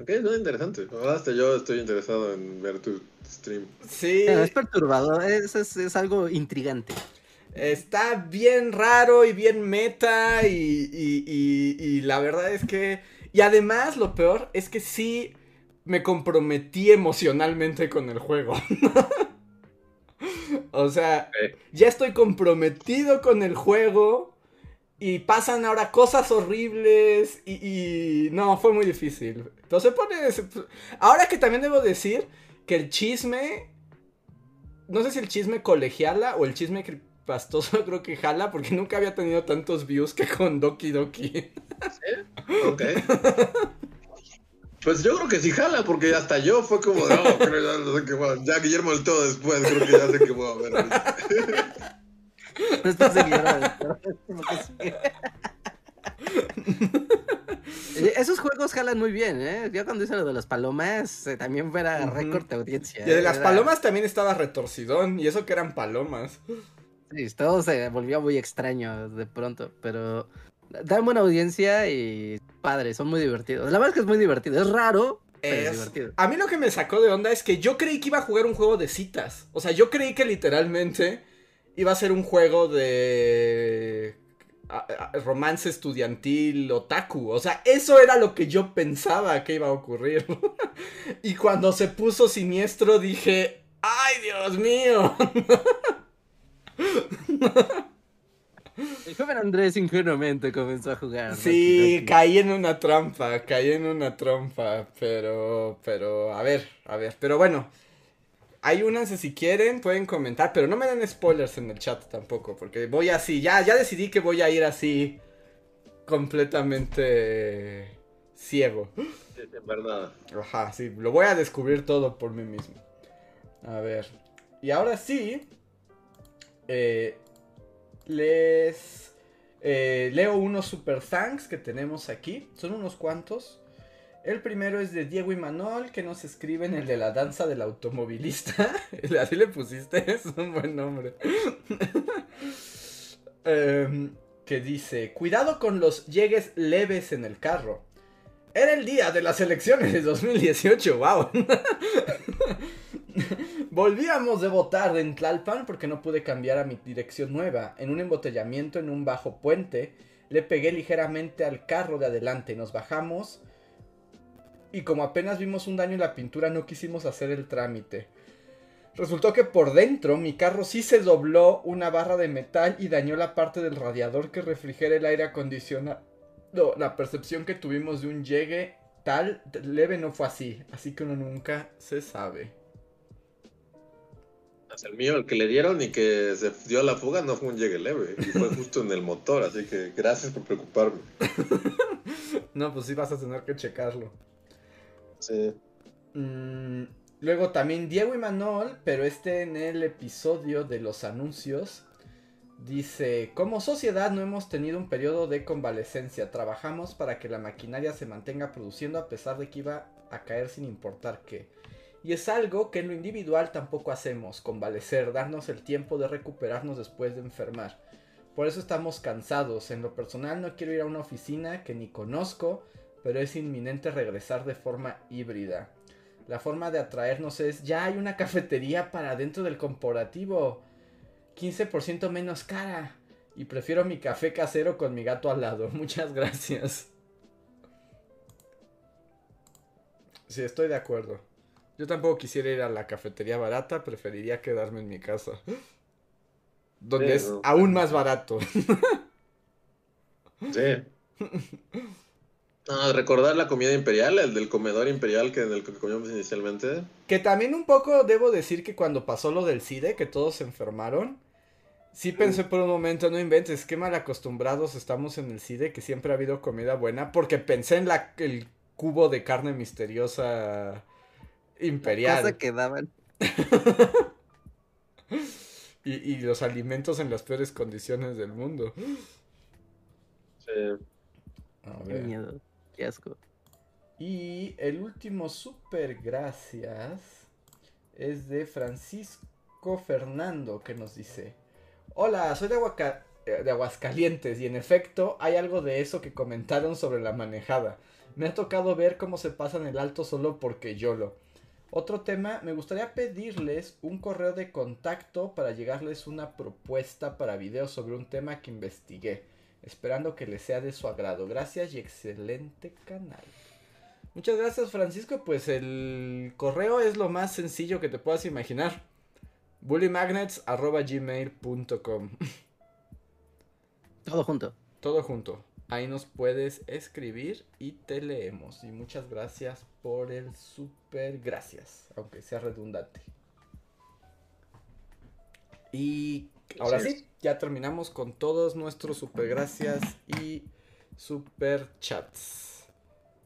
Ok, no, interesante. Hasta yo estoy interesado en ver tu stream. Sí. es perturbador, es, es, algo intrigante. Está bien raro y bien meta y, y, y la verdad es que... Y además lo peor es que sí me comprometí emocionalmente con el juego. [LAUGHS] o sea, ya estoy comprometido con el juego y pasan ahora cosas horribles y, no, fue muy difícil. Entonces pone... Ahora que también debo decir que el chisme... No sé si el chisme colegiala o el chisme pastoso [LAUGHS] creo que jala porque nunca había tenido tantos views que con Doki Doki. ¿Sí? Ok. [LAUGHS] Pues yo creo que sí jala, porque hasta yo fue como, no, ya, no sé qué va. Ya Guillermo del todo después, creo que ya sé qué voy a ver. [LAUGHS] No estás Esos juegos jalan muy bien, ¿eh? Yo cuando hice lo de las palomas, eh, también fuera récord de audiencia. Y de las palomas también estaba retorcidón, y eso que eran palomas. Sí, todo se volvió muy extraño de pronto, pero dan buena audiencia y padre, son muy divertidos. La verdad es que es muy divertido, es raro. Es, divertido. A mí lo que me sacó de onda es que yo creí que iba a jugar un juego de citas. O sea, yo creí que literalmente iba a ser un juego de romance estudiantil otaku. O sea, eso era lo que yo pensaba que iba a ocurrir. [LAUGHS] y cuando se puso siniestro dije, ¡ay, Dios mío! [LAUGHS] El joven Andrés ingenuamente comenzó a jugar. Sí, caí en una trampa, caí en una trampa, pero, pero, a ver, a ver, pero bueno, hay unas si quieren, pueden comentar, pero no me den spoilers en el chat tampoco, porque voy así, ya, ya decidí que voy a ir así, completamente ciego. Sí, verdad. Ajá, sí, lo voy a descubrir todo por mí mismo. A ver, y ahora sí, eh, les eh, leo unos super thanks que tenemos aquí. Son unos cuantos. El primero es de Diego y Manol, que nos escriben el de la danza del automovilista. [LAUGHS] Así le pusiste, [LAUGHS] es un buen nombre. [LAUGHS] Em, que dice, cuidado con los llegues leves en el carro. Era el día de las elecciones de 2018, wow. [LAUGHS] Volvíamos de votar en Tlalpan porque no pude cambiar a mi dirección nueva. En un embotellamiento en un bajo puente, le pegué ligeramente al carro de adelante. Nos bajamos y como apenas vimos un daño en la pintura no quisimos hacer el trámite. Resultó que por dentro mi carro sí se dobló una barra de metal y dañó la parte del radiador que refrigera el aire acondicionado. la percepción que tuvimos de un llegue tal leve no fue así, así que uno nunca se sabe. El mío, el que le dieron y que se dio la fuga no fue un llegue leve, y fue [LAUGHS] justo en el motor, así que gracias por preocuparme. [LAUGHS] no, pues sí vas a tener que checarlo. Sí. Mm, luego también Diego y Manuel, pero este en el episodio de los anuncios, dice, como sociedad no hemos tenido un periodo de convalecencia, trabajamos para que la maquinaria se mantenga produciendo a pesar de que iba a caer sin importar qué. Y es algo que en lo individual tampoco hacemos, convalecer, darnos el tiempo de recuperarnos después de enfermar. Por eso estamos cansados. En lo personal no quiero ir a una oficina que ni conozco, pero es inminente regresar de forma híbrida. La forma de atraernos es, ya hay una cafetería para dentro del corporativo. 15% menos cara. Y prefiero mi café casero con mi gato al lado. [LAUGHS] Muchas gracias. Sí, estoy de acuerdo. Yo tampoco quisiera ir a la cafetería barata, preferiría quedarme en mi casa. Donde es aún más barato. [LAUGHS] Sí. No, recordar la comida imperial, el del comedor imperial que en el que comíamos inicialmente. Que también un poco debo decir que cuando pasó lo del CIDE, que todos se enfermaron, sí pensé por un momento, no inventes, qué mal acostumbrados estamos en el CIDE, que siempre ha habido comida buena, porque pensé en la, el cubo de carne misteriosa imperial. cosa que daban. [LAUGHS] y, y los alimentos en las peores condiciones del mundo. Sí. Qué miedo. Qué asco. Y el último super gracias es de Francisco Fernando que nos dice, hola, soy de, eh, de Aguascalientes y en efecto hay algo de eso que comentaron sobre la manejada. Me ha tocado ver cómo se pasan el alto solo porque yo lo. Otro tema, me gustaría pedirles un correo de contacto para llegarles una propuesta para videos sobre un tema que investigué esperando que les sea de su agrado. Gracias y excelente canal. Muchas gracias Francisco, pues el correo es lo más sencillo que te puedas imaginar. bullymagnets.gmail.com Todo junto. Todo junto. Ahí nos puedes escribir y te leemos. Y muchas gracias por el super gracias, aunque sea redundante. Y ahora sí, ya terminamos con todos nuestros super gracias y super chats.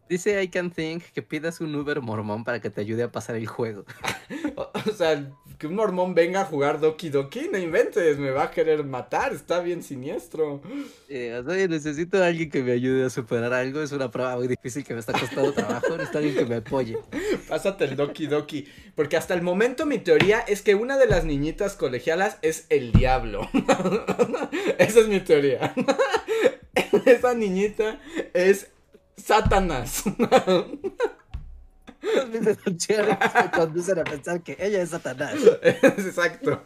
Dice I Can Think que pidas un Uber mormón para que te ayude a pasar el juego. [LAUGHS] o sea, que un mormón venga a jugar Doki Doki, no inventes, me va a querer matar, está bien siniestro. Eh, necesito a alguien que me ayude a superar algo, es una prueba muy difícil que me está costando trabajo, necesito alguien que me apoye. [LAUGHS] Pásate el Doki Doki, porque hasta el momento mi teoría es que una de las niñitas colegialas es el diablo. [LAUGHS] Esa es mi teoría. [LAUGHS] Esa niñita es Satanás. Me [LAUGHS] conducen a pensar que ella es Satanás. [LAUGHS] Exacto.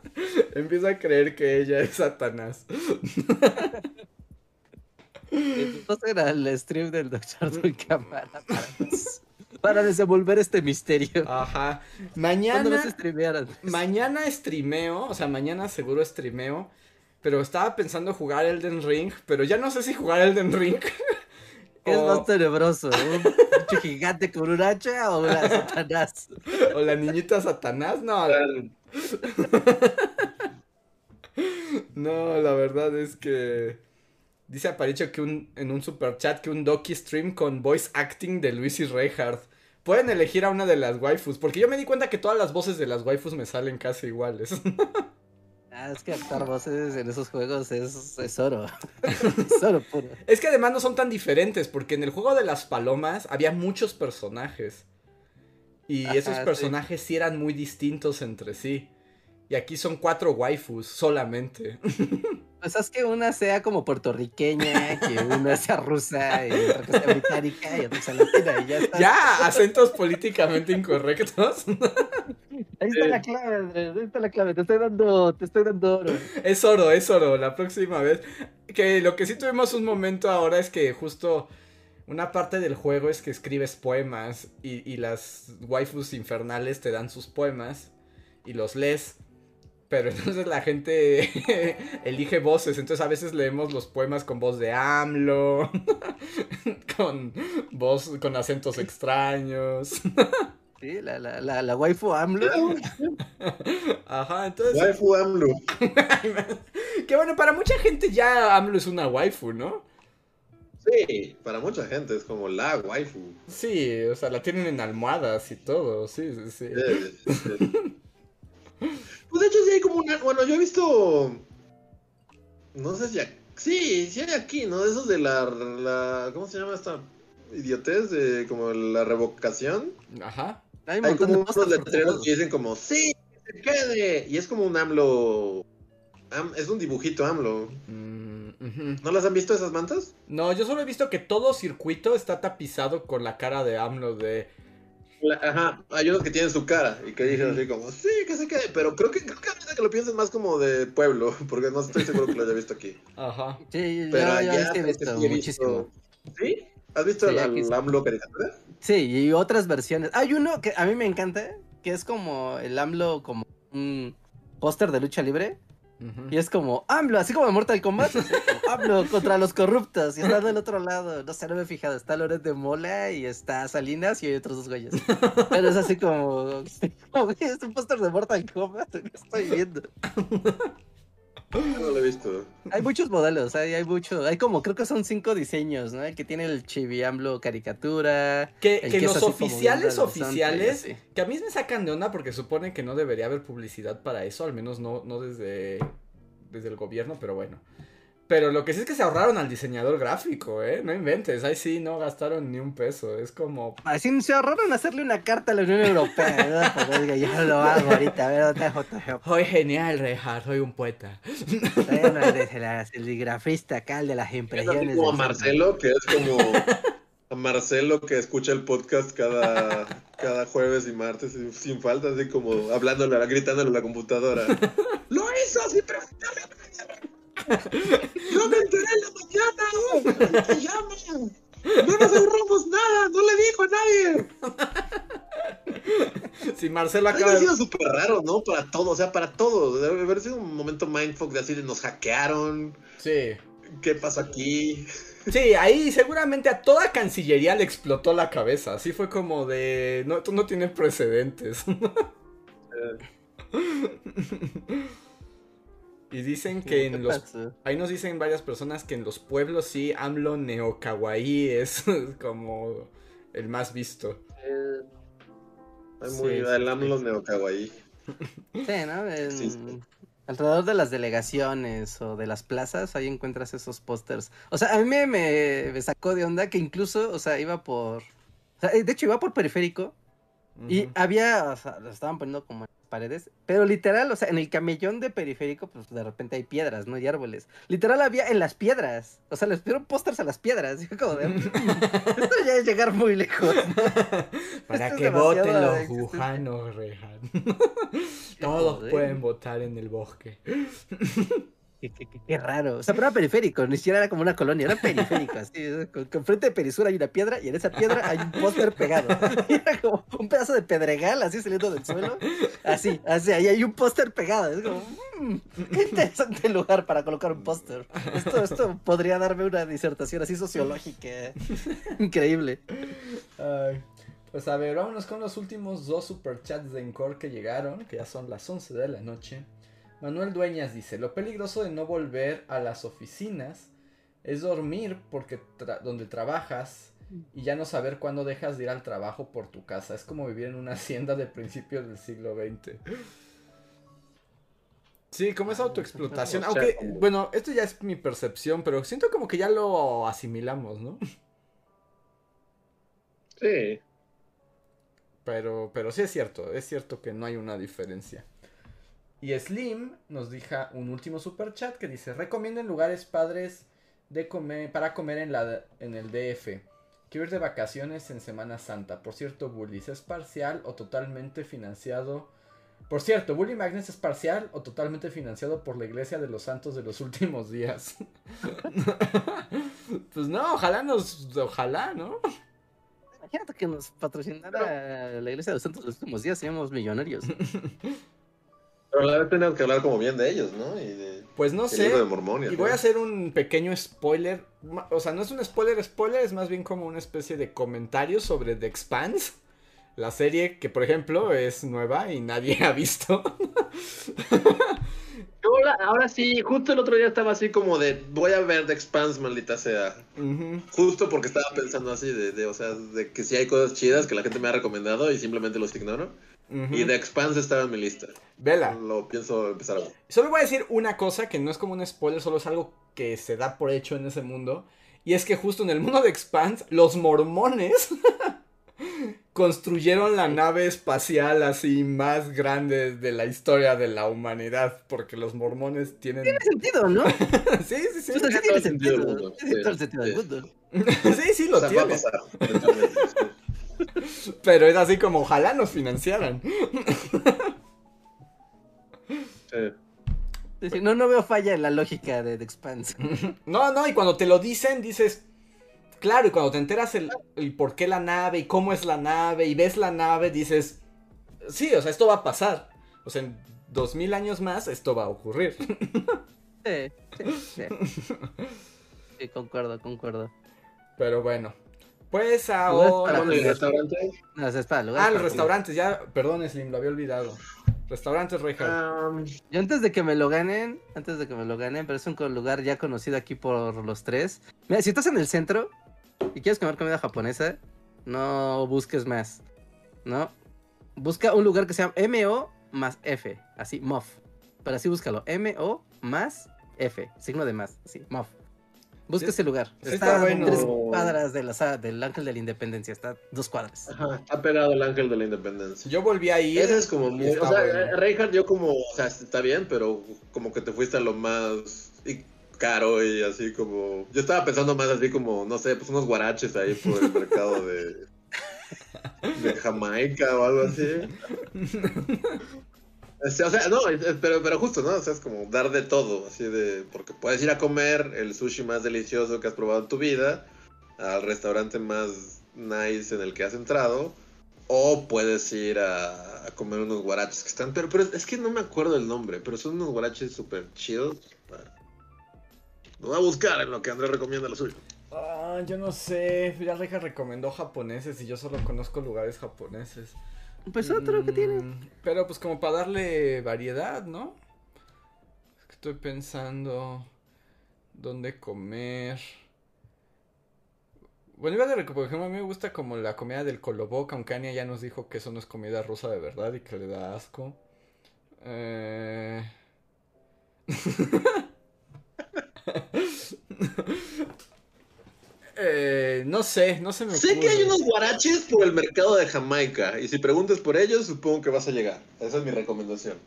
[LAUGHS] Empiezo a creer que ella es Satanás. Entonces era el stream del Doctor Dulcamara para, para desenvolver este misterio. Ajá. Mañana. Mañana streameo, o sea, mañana seguro streameo. Pero estaba pensando jugar Elden Ring, pero ya no sé si jugar Elden Ring ¿Qué es más tenebroso? ¿Un bicho gigante con un hacha o la [LAUGHS] Satanás? ¿O la niñita Satanás? No. [LAUGHS] no, la verdad es que. Dice Aparicio que un, en un super chat que un Doki stream con voice acting de Luis y Reinhardt. Pueden elegir a una de las waifus, porque yo me di cuenta que todas las voces de las waifus me salen casi iguales. [LAUGHS] Ah, es que actuar voces en esos juegos es, es oro. [LAUGHS] es oro puro. Es que además no son tan diferentes, porque en el juego de las palomas había muchos personajes. Y esos personajes sí. eran muy distintos entre sí. Y aquí son cuatro waifus solamente. [LAUGHS] Pues es que una sea como puertorriqueña, que una sea rusa, y otra sea británica, y otra sea latina, y ya está. Ya, acentos políticamente incorrectos. [LAUGHS] Ahí está la clave, Andrés, ahí está la clave, te estoy dando, te estoy dando oro. Es oro, es oro, la próxima vez. Que lo que sí tuvimos un momento ahora es que justo una parte del juego es que escribes poemas y, y las waifus infernales te dan sus poemas y los lees. Pero entonces la gente [LAUGHS] elige voces, entonces a veces leemos los poemas con voz de AMLO, [LAUGHS] con voz, con acentos extraños. Sí, la, la, la, la waifu AMLO. Ajá, entonces... Waifu AMLO. [LAUGHS] que bueno, para mucha gente ya AMLO es una waifu, ¿no? Sí, para mucha gente es como la waifu. Sí, o sea, la tienen en almohadas y todo, sí, sí, sí. Sí, sí. Pues de hecho sí hay como una... Bueno, yo he visto... No sé si... ac- Sí, sí hay aquí, ¿no? De esos de la... la... ¿Cómo se llama esta idiotez? De como la revocación. Ajá. Hay un Hay montón de como unos letreros que dicen como, sí, que se quede. Y es como un AMLO... Am- es un dibujito AMLO. Mm. ¿No las han visto esas mantas? No, yo solo he visto que todo circuito está tapizado con la cara de AMLO de... Ajá, hay unos que tienen su cara y que dicen así como, sí, que se quede. Pero creo que, creo que ahorita que lo pienses más como de pueblo, [LAUGHS] porque no estoy seguro que lo haya visto aquí. Ajá. Sí, Pero yo, yo allá sí he visto sí he muchísimo. ¿Sí? ¿Has visto Sí, la, la AMLO caricatura? Sí, y otras versiones. Hay uno que a mí me encanta, que es como el AMLO como un póster de lucha libre. Y es como AMLO, así como en Mortal Kombat. como, [LAUGHS] AMLO contra los corruptos. Y está del otro lado. No sé, no me he fijado. Está Loret de Mola y está Salinas y hay otros dos güeyes. Pero es así como. [LAUGHS] como, es un póster de Mortal Kombat. ¿Qué estoy viendo? [LAUGHS] No lo he visto. Hay muchos modelos, hay, hay mucho. Hay como, creo que son cinco diseños, ¿no? El que tiene el chibi AMLO caricatura. Que, los oficiales oficiales, que a mí me sacan de onda porque supone que no debería haber publicidad para eso, al menos no, no desde, desde el gobierno, pero bueno. Pero lo que sí es que se ahorraron al diseñador gráfico, ¿eh? No inventes, ahí sí no gastaron ni un peso, es como... Así se ahorraron hacerle una carta a la Unión Europea, ¿verdad? [LAUGHS] Porque diga, yo lo hago ahorita, a ver, otra foto. Soy genial, Reja, soy un poeta. Bueno, el grafista acá, el de las impresiones. como a Marcelo, que es como [LAUGHS] a Marcelo que escucha el podcast cada, cada jueves y martes sin, sin falta, así como hablándole, gritándole a la computadora. [LAUGHS] ¡Lo hizo sin preguntarle a nadie! ¡Yo me enteré en ¡No nos ahorramos nada! ¡No le dijo a nadie! Si Marcelo acaba de... sido súper raro, ¿no? Para todo, o sea, para todo. Debe haber sido un momento mindfuck de así de nos hackearon. Sí. ¿Qué pasó aquí? Sí, ahí seguramente a toda Cancillería le explotó la cabeza. Así fue como de. No, esto no tiene precedentes. [LAUGHS] y dicen que ¿Qué en los. pasó? Ahí nos dicen varias personas que en los pueblos sí, AMLO Neo Kawaii es [LAUGHS] como el más visto. Sí, muy, sí, el sí. AMLO neokawaii. [LAUGHS] Sí, ¿no? En- Sí, sí. Alrededor de las delegaciones o de las plazas, ahí encuentras esos pósters. O sea, a mí me, me, me sacó de onda que incluso, o sea, iba por... o sea, de hecho, iba por periférico y había, o sea, lo estaban poniendo como en las paredes, pero literal, o sea, en el camellón de periférico, pues de repente hay piedras, ¿no? Y árboles. Literal había en las piedras, o sea, les pusieron pósters a las piedras. [LAUGHS] Y fue como de, "Mm, esto ya es llegar muy lejos. [LAUGHS] Para Esto que voten los gujanos, Rejan. [LAUGHS] Todos pueden votar en el bosque. Qué, qué- qué- qué raro. O sea, pero era periférico, ni siquiera era como una colonia, era periférico, así. Con, con frente de Perisur hay una piedra y en esa piedra hay un póster pegado. [LAUGHS] Y era como un pedazo de pedregal así saliendo del suelo. Así, así, ahí hay un póster pegado. Es como, "Mm, qué interesante lugar para colocar un póster. Esto, esto podría darme una disertación así sociológica. Increíble. Ay, pues a ver, vámonos con los últimos dos superchats de Encore que llegaron, que ya son las 11 de la noche. Manuel Dueñas dice, lo peligroso de no volver a las oficinas es dormir porque tra- donde trabajas y ya no saber cuándo dejas de ir al trabajo por tu casa. Es como vivir en una hacienda de principios del siglo XX. Sí, como es autoexplotación. O sea, Aunque, bueno, esto ya es mi percepción, pero siento como que ya lo asimilamos, ¿no? Sí. Pero, pero sí es cierto, es cierto que no hay una diferencia. Y Slim nos deja un último super chat que dice, recomienden lugares padres de comer, para comer en, la, en el DF. Quiero ir de vacaciones en Semana Santa. Por cierto, Bullies, ¿es parcial o totalmente financiado Por cierto, Bully Magnets es parcial o totalmente financiado por la Iglesia de los Santos de los [LAUGHS] Últimos Días. [LAUGHS] pues no, ojalá nos. Ojalá, ¿no? Imagínate que nos patrocinara la Iglesia de los Santos de los Últimos Días, seríamos millonarios. [LAUGHS] Pero la vez tenemos que hablar como bien de ellos, ¿no? Y de, pues no sé. y, voy a hacer un pequeño spoiler. O sea, no es un spoiler, spoiler, es más bien como una especie de comentario sobre The Expanse. La serie que, por ejemplo, es nueva y nadie [LAUGHS] ha visto. ahora sí, justo el otro día estaba así como de, voy a ver The Expanse, maldita sea. Justo porque estaba pensando así de, o sea, de que si hay cosas chidas que la gente me ha recomendado y simplemente los ignoro. Y The Expanse estaba en mi lista. Vela. Lo pienso empezar a ver. Solo voy a decir una cosa que no es como un spoiler, solo es algo que se da por hecho en ese mundo. Y es que justo en el mundo de Expanse, los mormones [LAUGHS] construyeron la nave espacial así más grande de la historia de la humanidad, porque los mormones tienen... Tiene sentido, ¿no? [LAUGHS] sí, sí, sí. sí tiene sentido. Tiene todo el sentido del mundo. sí, sí, lo tiene. Pero es así como, ojalá nos financiaran. No, no veo falla en la lógica de The Expanse. No, no, y cuando te lo dicen, dices, Claro, y cuando te enteras el, por qué la nave y cómo es la nave y ves la nave, dices, sí, o sea, esto va a pasar. O sea, en dos mil años más esto va a ocurrir. Sí, sí, sí. Sí, concuerdo, concuerdo. Pero bueno. Pues ahora. ¿Los restaurantes? No, es para Ah, los restaurantes, ya, perdón, Slim, lo había olvidado. Restaurantes, Reja. Um, yo antes de que me lo ganen, antes de que me lo ganen, pero es un lugar ya conocido aquí por los tres. Mira, si estás en el centro, y quieres comer comida japonesa, no busques más, ¿no? Busca un lugar que sea MO más F, así, MOF. Pero así búscalo, MO más F, signo de más, así, MOF. Busca ese lugar. está, a tres cuadras de la, del Ángel de la Independencia. Está dos cuadras. Ajá, está pegado el Ángel de la Independencia. Yo volví ahí. Ese es como muy. O sea, Reinhardt, yo como. O sea, está bien, pero como que te fuiste a lo más caro y así como. Yo estaba pensando más así como, no sé, pues unos guaraches ahí por el mercado de. de Jamaica o algo así. [LAUGHS] Este, o sea, no, pero, pero justo, ¿no? O sea, es como dar de todo, así de. Porque puedes ir a comer el sushi más delicioso que has probado en tu vida, al restaurante más nice en el que has entrado, o puedes ir a, comer unos guaraches que están. Pero, pero es que no me acuerdo el nombre, pero son unos guaraches súper chidos. Lo voy a buscar en lo que Andrés recomienda lo suyo. Ah, yo no sé. Ya Reja recomendó japoneses y yo solo conozco lugares japoneses. Pues otro que tiene. Mm, pero pues como para darle variedad, ¿no? Estoy pensando dónde comer. Bueno, iba de por ejemplo, a mí me gusta como la comida del Coloboc, aunque Anya ya nos dijo que eso no es comida rusa de verdad y que le da asco. Eh... [LAUGHS] [LAUGHS] Eh, no sé, no se me Sé que hay unos guaraches por el mercado de Jamaica. Y si preguntas por ellos, supongo que vas a llegar. Esa es mi recomendación.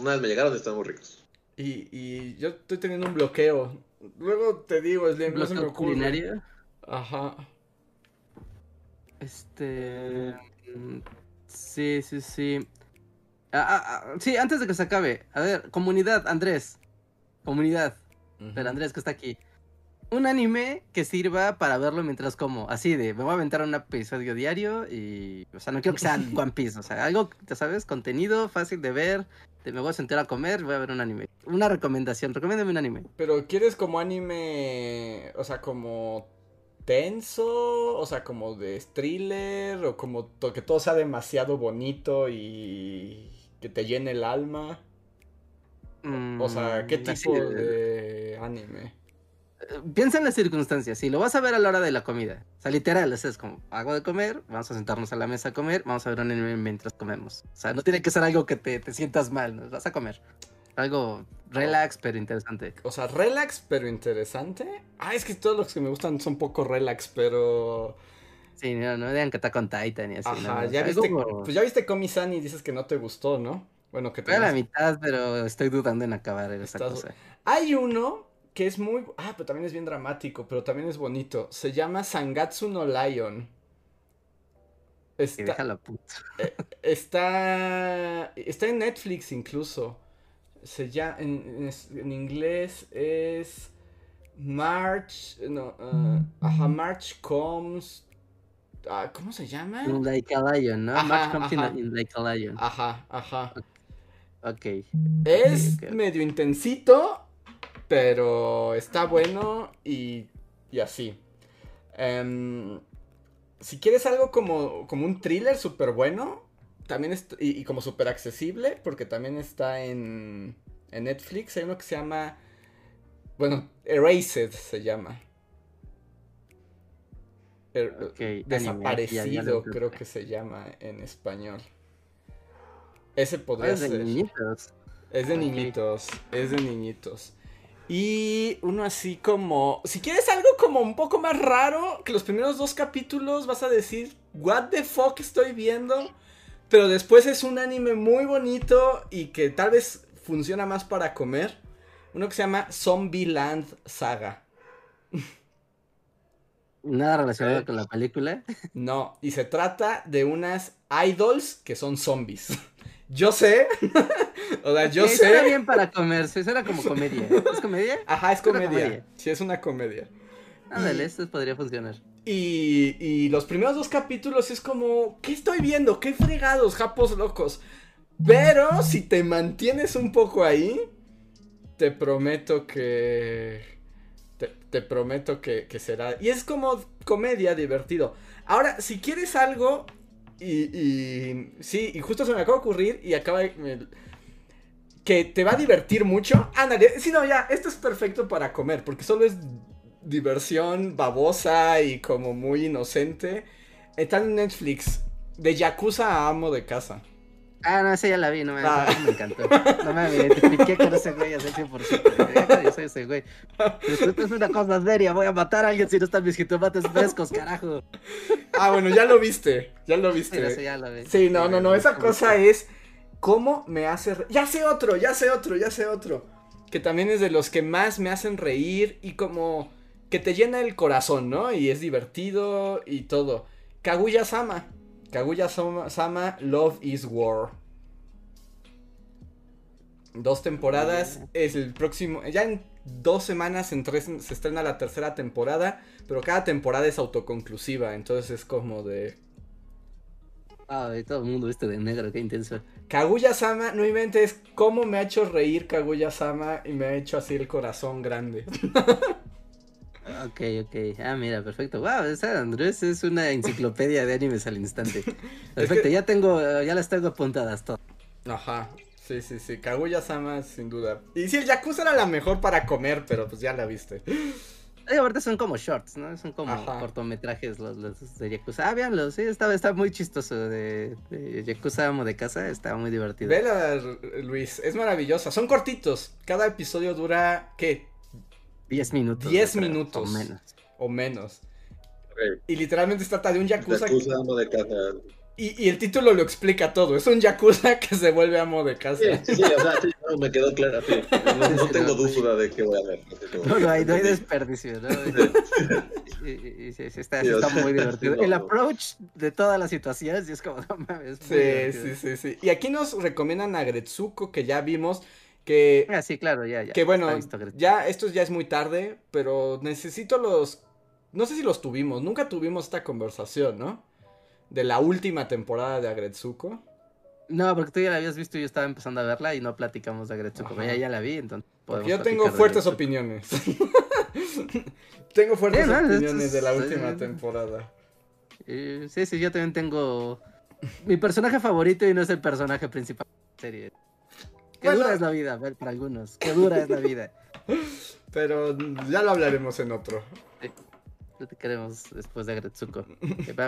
Una vez me llegaron y están muy ricos. Y, yo estoy teniendo un bloqueo. Luego te digo, Slim, no se me culinario? Ajá. Este. Mm, sí, sí, sí. Ah, ah, ah, sí, antes de que se acabe. A ver, comunidad, Andrés. Comunidad. Pero Andrés que está aquí. Un anime que sirva para verlo mientras como. Así de, me voy a aventar un episodio diario y... O sea, no quiero que sea [LAUGHS] One Piece. O sea, algo, ya sabes, contenido fácil de ver. De me voy a sentar a comer, voy a ver un anime. Una recomendación, recomiéndame un anime. Pero ¿quieres como anime... O sea, como tenso, o sea, como de thriller, o como que todo sea demasiado bonito y que te llene el alma. O sea, ¿qué mm, tipo de... anime? Eh, piensa en las circunstancias. Si lo vas a ver a la hora de la comida, o sea, literal, es como hago de comer, vamos a sentarnos a la mesa a comer, vamos a ver un anime mientras comemos. O sea, no tiene que ser algo que te, te sientas mal, ¿no? vas a comer. Algo relax pero interesante. O sea, relax pero interesante. Ah, es que todos los que me gustan son poco relax, pero Sí, no, no digan que está con Titan y así. Ajá, ya viste, pues ya viste Komi-san y dices que no te gustó, ¿no? Bueno, que te... a la mitad, pero estoy dudando en acabar esa cosa. Hay uno que es muy... Ah, pero también es bien dramático, pero también es bonito. Se llama Sangatsu no Lion. Está, eh, está, está en Netflix incluso. Se llama, en, en, inglés es March, no, uh, ajá, March Comes, uh, ¿cómo se llama? In Like a Lion, ¿no? Ajá, March Comes ajá. In, Like a Lion. Ajá, ajá. Ok. Es okay. medio intensito, pero está bueno y, y así. Um, si quieres algo como, como un thriller súper bueno, también es, y, y, como súper accesible, porque también está en, en Netflix, hay uno que se llama, bueno, Erased se llama. Er, okay, desaparecido, ya, ya creo que se llama en español. Ese podría es de ser. Niñitos. Es de niñitos, es de niñitos. Y uno así como, si quieres algo como un poco más raro, que los primeros dos capítulos vas a decir, what the fuck estoy viendo, pero después es un anime muy bonito y que tal vez funciona más para comer. Uno que se llama Zombieland Saga. Nada relacionado con la película. No, y se trata de unas idols que son zombies. [LAUGHS] Yo sé. [LAUGHS] o sea, yo sí, sé. Suena bien para comer, suena como comedia. ¿Es comedia? Ajá, es comedia. comedia. Sí, es una comedia. Ándale, esto podría funcionar. Y, y los primeros dos capítulos es como, ¿qué estoy viendo? ¿Qué fregados, japos locos? Pero si te mantienes un poco ahí, te prometo que... Te, te prometo que, que, será... Y es como comedia divertido. Ahora, si quieres algo... Y, sí, y justo se me acaba de ocurrir y acaba de... Que te va a divertir mucho. Ándale, sí, no, ya, esto es perfecto para comer, porque solo es diversión babosa y como muy inocente. Está en Netflix. De Yakuza a amo de casa. Ah, no, esa ya la vi, no me, ah. me encantó. No me identifiqué con ese güey al 100%. Yo soy ese güey. Esto es una cosa seria, voy a matar a alguien si no están mis jitomates frescos, carajo. Ah, bueno, ya lo viste, ya lo viste. Sí, ya lo vi. sí no, no, no, esa cosa es cómo me hace... Re... Ya sé otro, ya sé otro, ya sé otro. Que también es de los que más me hacen reír y como que te llena el corazón, ¿no? Y es divertido y todo. Kaguya-sama. Kaguya-sama, Love is War. Dos temporadas. Es el próximo. Ya en dos semanas en tres, se estrena la tercera temporada. Pero cada temporada es autoconclusiva. Entonces es como de. Ah, todo el mundo este de negro, qué intenso. Kaguya-sama, no inventes cómo me ha hecho reír Kaguya-sama y me ha hecho así el corazón grande. [LAUGHS] Ok, ok. Ah, mira, perfecto. Wow, esa Andrés es una enciclopedia de animes al instante. [LAUGHS] Perfecto, ya tengo, ya las tengo apuntadas todas. Ajá. Sí, sí, sí. Kaguya-sama, sin duda. Y sí, el Yakuza era la mejor para comer, pero pues ya la viste. Y ahorita son como shorts, ¿no? Son como Ajá. cortometrajes los, los, de Yakuza. Ah, véanlo, sí, está, está muy chistoso. De, de Yakuza Amo de Casa, está muy divertido. Vela, Luis, es maravillosa. Son cortitos. Cada episodio dura, ¿qué? 10 minutos. 10 minutos. O menos. O menos. Okay. Y literalmente se trata de un Yakuza. Yakuza amo de casa. Y, y, el título lo explica todo. Es un Yakuza [LAUGHS] que se vuelve amo de casa. Sí, sí, o sea, sí, no, me quedó claro. Sí. No, tengo duda de qué voy a ver. No, no hay, no hay desperdicio, ¿no? y, y, y sí, está, está muy divertido. El approach de todas las situaciones y es como, no mames. Sí, sí, sí, sí. Y aquí nos recomiendan a Gretsuko, que ya vimos. Que, ah, sí, claro, ya, ya. Que bueno, ya esto ya es muy tarde, pero necesito los... No sé si los tuvimos, nunca tuvimos esta conversación, ¿no? De la última temporada de Agretsuko. No, porque tú ya la habías visto y yo estaba empezando a verla y no platicamos de Agretsuko. Ya, ya la vi, entonces Yo tengo fuertes opiniones. [LAUGHS] tengo fuertes sí, no, opiniones es, de la última temporada. Sí, sí, yo también tengo mi personaje favorito y no es el personaje principal de la serie. Qué bueno, dura es la vida, para algunos. Qué dura es la vida. [LAUGHS] Pero ya lo hablaremos en otro. Sí. Te queremos después de Agretsuko.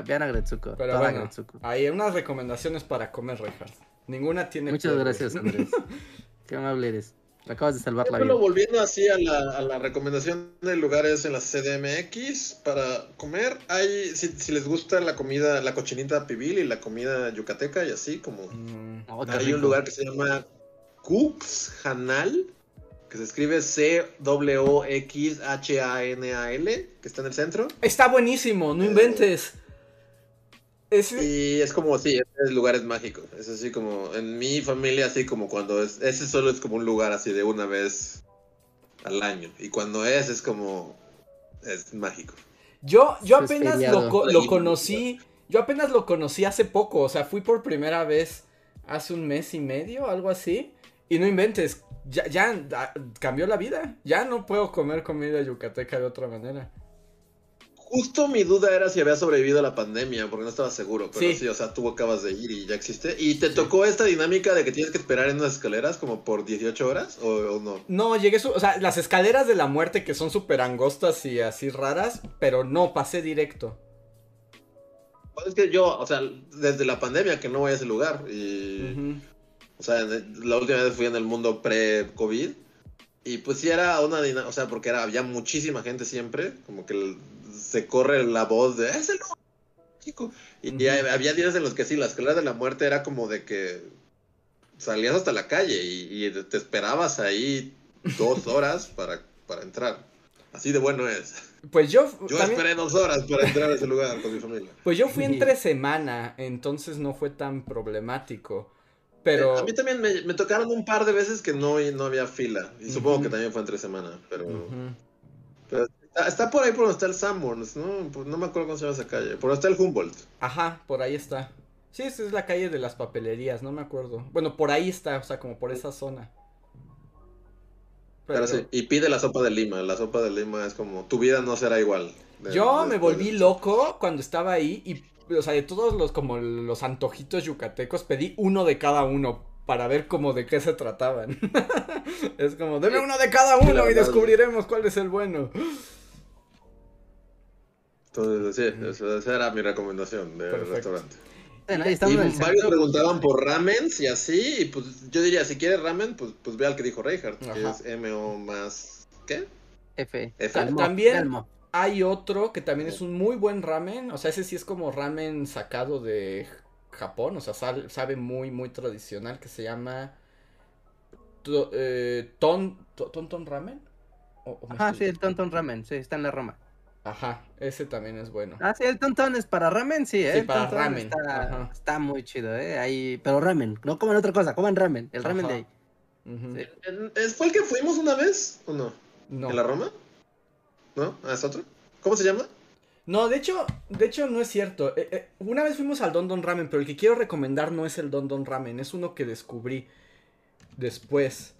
Vean a Agretsuko. Pero bueno, Agretsuko. hay unas recomendaciones para comer, Reinhardt. Ninguna tiene. Muchas gracias, Andrés. [LAUGHS] Qué amable eres. Me acabas de salvar la vida. volviendo así a la, a la, recomendación de lugares en la CDMX para comer, hay, si, si, les gusta la comida, la cochinita pibil y la comida yucateca y así, como mm, oh, hay rico. un lugar que se llama Cooks Hanal, que se escribe C-W-X-H-A-N-A-L, que está en el centro. Está buenísimo, no inventes. Y es como, sí, es lugares mágicos. Es así como, en mi familia, así como cuando es, ese solo es como un lugar así de una vez al año. Y cuando es, es como, es mágico. Yo, yo apenas lo, lo, conocí, yo apenas lo conocí hace poco, o sea, fui por primera vez hace un mes y medio, algo así. Y no inventes, ya, ya ah, cambió la vida. Ya no puedo comer comida yucateca de otra manera. Justo mi duda era si había sobrevivido a la pandemia, porque no estaba seguro. Pero sí, o sea, tú acabas de ir y ya existe. ¿Y te tocó esta dinámica de que tienes que esperar en unas escaleras como por 18 horas o, no? No, llegué, o sea, las escaleras de la muerte que son súper angostas y así raras, pero no, pasé directo. Pues es que yo, o sea, desde la pandemia que no voy a ese lugar y... O sea, la última vez fui en el mundo pre-COVID. Y pues sí era una dinámica, o sea, porque era, había muchísima gente siempre, como que el, se corre la voz de ¡Es el chico! Y, había días en los que sí, la escalera de la muerte era como de que salías hasta la calle y, te esperabas ahí dos horas para, para entrar. Así de bueno es. Pues yo. Yo esperé dos horas para entrar a ese lugar con mi familia. Pues yo fui entre semana, entonces no fue tan problemático. Pero... A mí también me, tocaron un par de veces que no, no había fila. Y supongo que también fue entre semana. Pero, pero Está, por ahí por donde está el Sanborns, ¿no? Pues no me acuerdo cómo se llama esa calle. Por donde está el Humboldt. Ajá, por ahí está. Sí, esa es la calle de las papelerías, no me acuerdo. Bueno, por ahí está, o sea, como por esa zona. Pero... sí, y pide la sopa de lima. La sopa de lima es como, tu vida no será igual. Yo me volví loco cuando estaba ahí y, o sea, de todos los, como los antojitos yucatecos, pedí uno de cada uno para ver como de qué se trataban. [LAUGHS] es como, deme uno de cada uno y descubriremos cuál es el bueno. Entonces, sí, esa era mi recomendación del restaurante. y varios preguntaban por ramen y así, y pues yo diría, si quieres ramen, pues, pues ve al que dijo Reinhardt, que es M-O más, ¿qué? F. También hay otro que también es un muy buen ramen, o sea, ese sí es como ramen sacado de Japón, o sea, sabe muy, muy tradicional, que se llama eh, ton, ton, Ramen. ah, sí, el Ton Ramen, sí, está en la Roma. Ajá, ese también es bueno. Ah, sí, el tontón es para ramen, sí, ¿eh? Sí, para ramen. Está, muy chido, ¿eh? Ahí, pero ramen, no coman otra cosa, coman ramen, el ramen de ahí. ¿Fue el que fuimos una vez o no? No. ¿En la Roma? ¿No? ¿Es otro? ¿Cómo se llama? No, de hecho, de hecho no es cierto. Eh, eh, una vez fuimos al Don Don Ramen, pero el que quiero recomendar no es el Don Don Ramen, es uno que descubrí después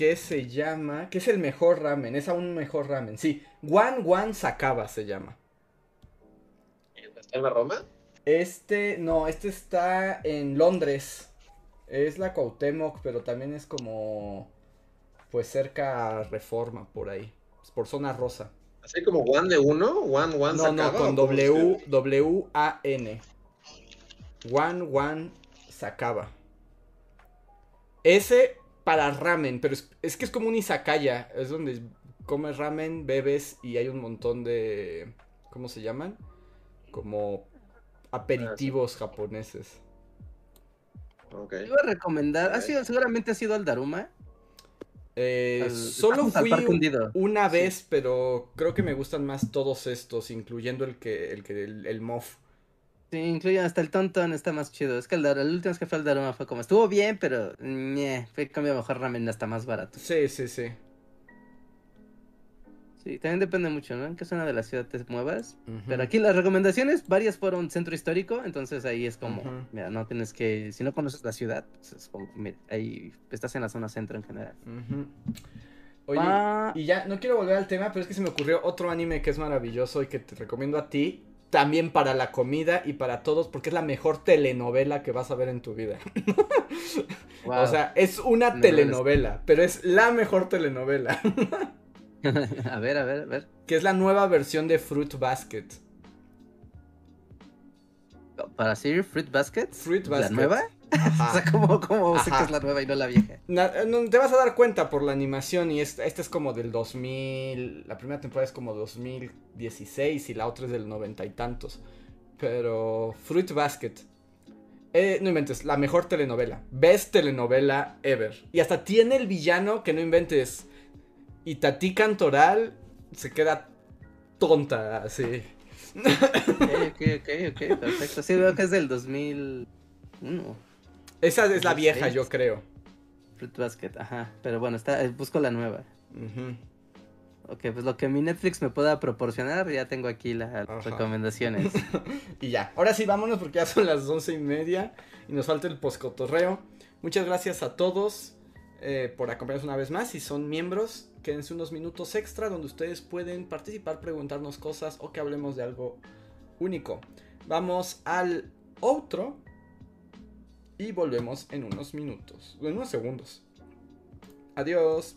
que se llama, que es el mejor ramen, es aún mejor ramen, sí, One One Sakaba se llama. ¿Está en la Roma? Este, no, este está en Londres. Es la Cuauhtémoc, pero también es como, pues cerca a Reforma, por ahí, por zona rosa. ¿Así como One de uno? ¿One One No, no, con W, W-A-N. One One Sakaba. Ese para ramen, pero es, que es como un izakaya, es donde comes ramen, bebes y hay un montón de, ¿cómo se llaman? Como aperitivos japoneses. Okay. Iba a recomendar, ¿ha sido, seguramente ha sido al Daruma. Eh, solo fui una vez, pero creo que me gustan más todos estos, incluyendo el que el que el MOF. Sí, incluyen hasta el tontón, está más chido. Es que el, el último que fue el Daruma fue como, estuvo bien, pero ñe, fue cambio mejor ramen hasta más barato. Sí, sí, sí. Sí, también depende mucho, ¿no? En qué zona de la ciudad te muevas. Pero aquí las recomendaciones, varias fueron centro histórico, entonces ahí es como, mira, no tienes que, si no conoces la ciudad, pues es como, mira, ahí estás en la zona centro en general. Oye, ah. y ya, no quiero volver al tema, pero es que se me ocurrió otro anime que es maravilloso y que te recomiendo a ti también para la comida y para todos, porque es la mejor telenovela que vas a ver en tu vida. [LAUGHS] O sea, es una telenovela, pero es la mejor telenovela. [LAUGHS] [LAUGHS] a ver, a ver, a ver. Que es la nueva versión de Fruit Basket. ¿Para seguir Fruit Basket? Fruit Basket. ¿La nueva? [LAUGHS] o sea, ¿cómo, sé que es la nueva y no la vieja? te vas a dar cuenta por la animación y esta, es como del 2000, la primera temporada es como 2016 y la otra es del noventa y tantos. Pero Fruit Basket, eh, no inventes, la mejor telenovela, best telenovela ever. Y hasta tiene el villano que no inventes. Y Tati Cantoral se queda tonta, así. ok, ok, ok, perfecto. Sí, veo que es del 2001. Esa es la vieja, yo creo. Fruit Basket, ajá. Pero bueno, está, busco la nueva. Ok, pues lo que mi Netflix me pueda proporcionar, ya tengo aquí las recomendaciones. [LAUGHS] y ya, ahora sí, vámonos porque ya son las once y media y nos falta el poscotorreo. Muchas gracias a todos eh, por acompañarnos una vez más. Si son miembros, quédense unos minutos extra donde ustedes pueden participar, preguntarnos cosas o que hablemos de algo único. Vamos al otro y volvemos en unos minutos, en unos segundos. Adiós.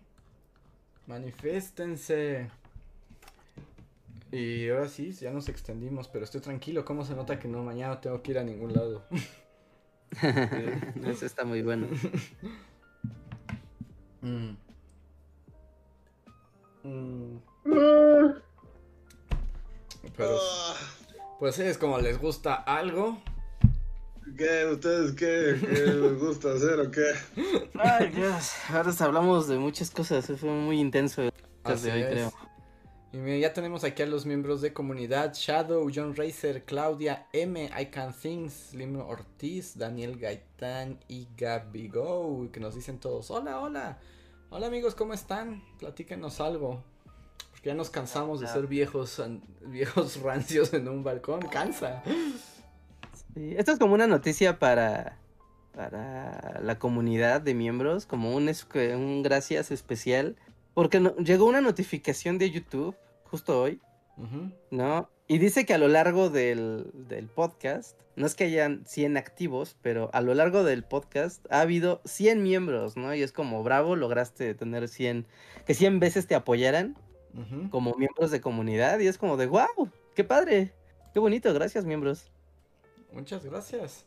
Maniféstense. Y ahora sí, ya nos extendimos, pero estoy tranquilo. ¿Cómo se nota que no mañana tengo que ir a ningún lado? [LAUGHS] Eso está muy bueno. [LAUGHS] Mm. Mm. Pero, ah. pues es como les gusta algo, ¿Qué? ¿Ustedes qué? ¿Qué les gusta hacer o qué? Ay, Dios. Ahora hablamos de muchas cosas. Fue muy intenso el de hoy, creo. Y ya tenemos aquí a los miembros de comunidad: Shadow, John Racer, Claudia M, I Can Things, Slim Ortiz, Daniel Gaitán y Gabi Go. Que nos dicen todos: Hola, hola. Hola, amigos, ¿cómo están? Platíquenos algo. Porque ya nos cansamos de ser viejos, viejos [LAUGHS] rancios en un balcón. Cansa esto es como una noticia para, para la comunidad de miembros, como un, un gracias especial, porque llegó una notificación de YouTube justo hoy, ¿no? Y dice que a lo largo del, del, podcast, no es que hayan 100 activos, pero a lo largo del podcast ha habido 100 miembros, ¿no? Y es como, bravo, lograste tener 100, que 100 veces te apoyaran como miembros de comunidad. Y es como de, wow, qué padre, qué bonito, gracias miembros. Muchas gracias.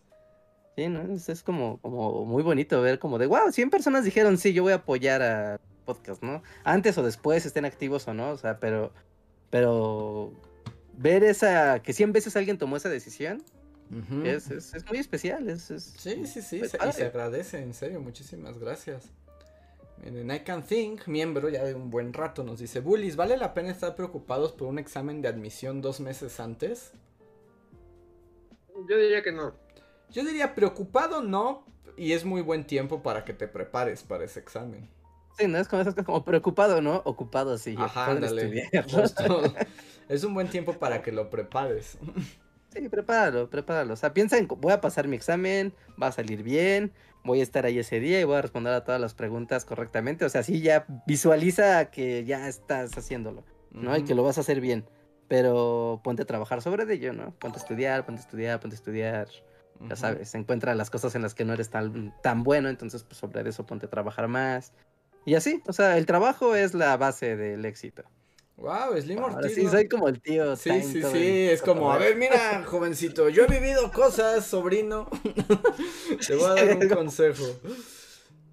Sí, ¿no? Es, como, como muy bonito ver como de, wow, 100 personas dijeron, sí, yo voy a apoyar a podcast, ¿no? Antes o después estén activos o no, o sea, pero, pero ver esa, que 100 veces alguien tomó esa decisión, es, es, muy especial. Es, sí, sí, sí, se, y se agradece, en serio, muchísimas gracias. En I Can Think, miembro ya de un buen rato, nos dice, Bullies, ¿vale la pena estar preocupados por un examen de admisión dos meses antes? Yo diría que no. Yo diría preocupado no, y es muy buen tiempo para que te prepares para ese examen. Sí, no es como, es como preocupado, ¿no? Ocupado, sí. Ajá, ándale. [LAUGHS] es un buen tiempo para que lo prepares. Sí, prepáralo, prepáralo. O sea, piensa en, voy a pasar mi examen, va a salir bien, voy a estar ahí ese día y voy a responder a todas las preguntas correctamente. O sea, sí ya visualiza que ya estás haciéndolo, ¿no? Y que lo vas a hacer bien. Pero ponte a trabajar sobre ello, ¿no? Ponte a estudiar, ponte a estudiar, ponte a estudiar. Ya sabes, encuentra las cosas en las que no eres tan, tan bueno, entonces pues sobre eso ponte a trabajar más. Y así, o sea, el trabajo es la base del éxito. Wow, Slim Ortiz. Sí, soy como el tío. Sí, sí, sí, es como, a ver, mira, [LAUGHS] jovencito, yo he vivido cosas, sobrino. [LAUGHS] Te voy a dar un [LAUGHS] consejo.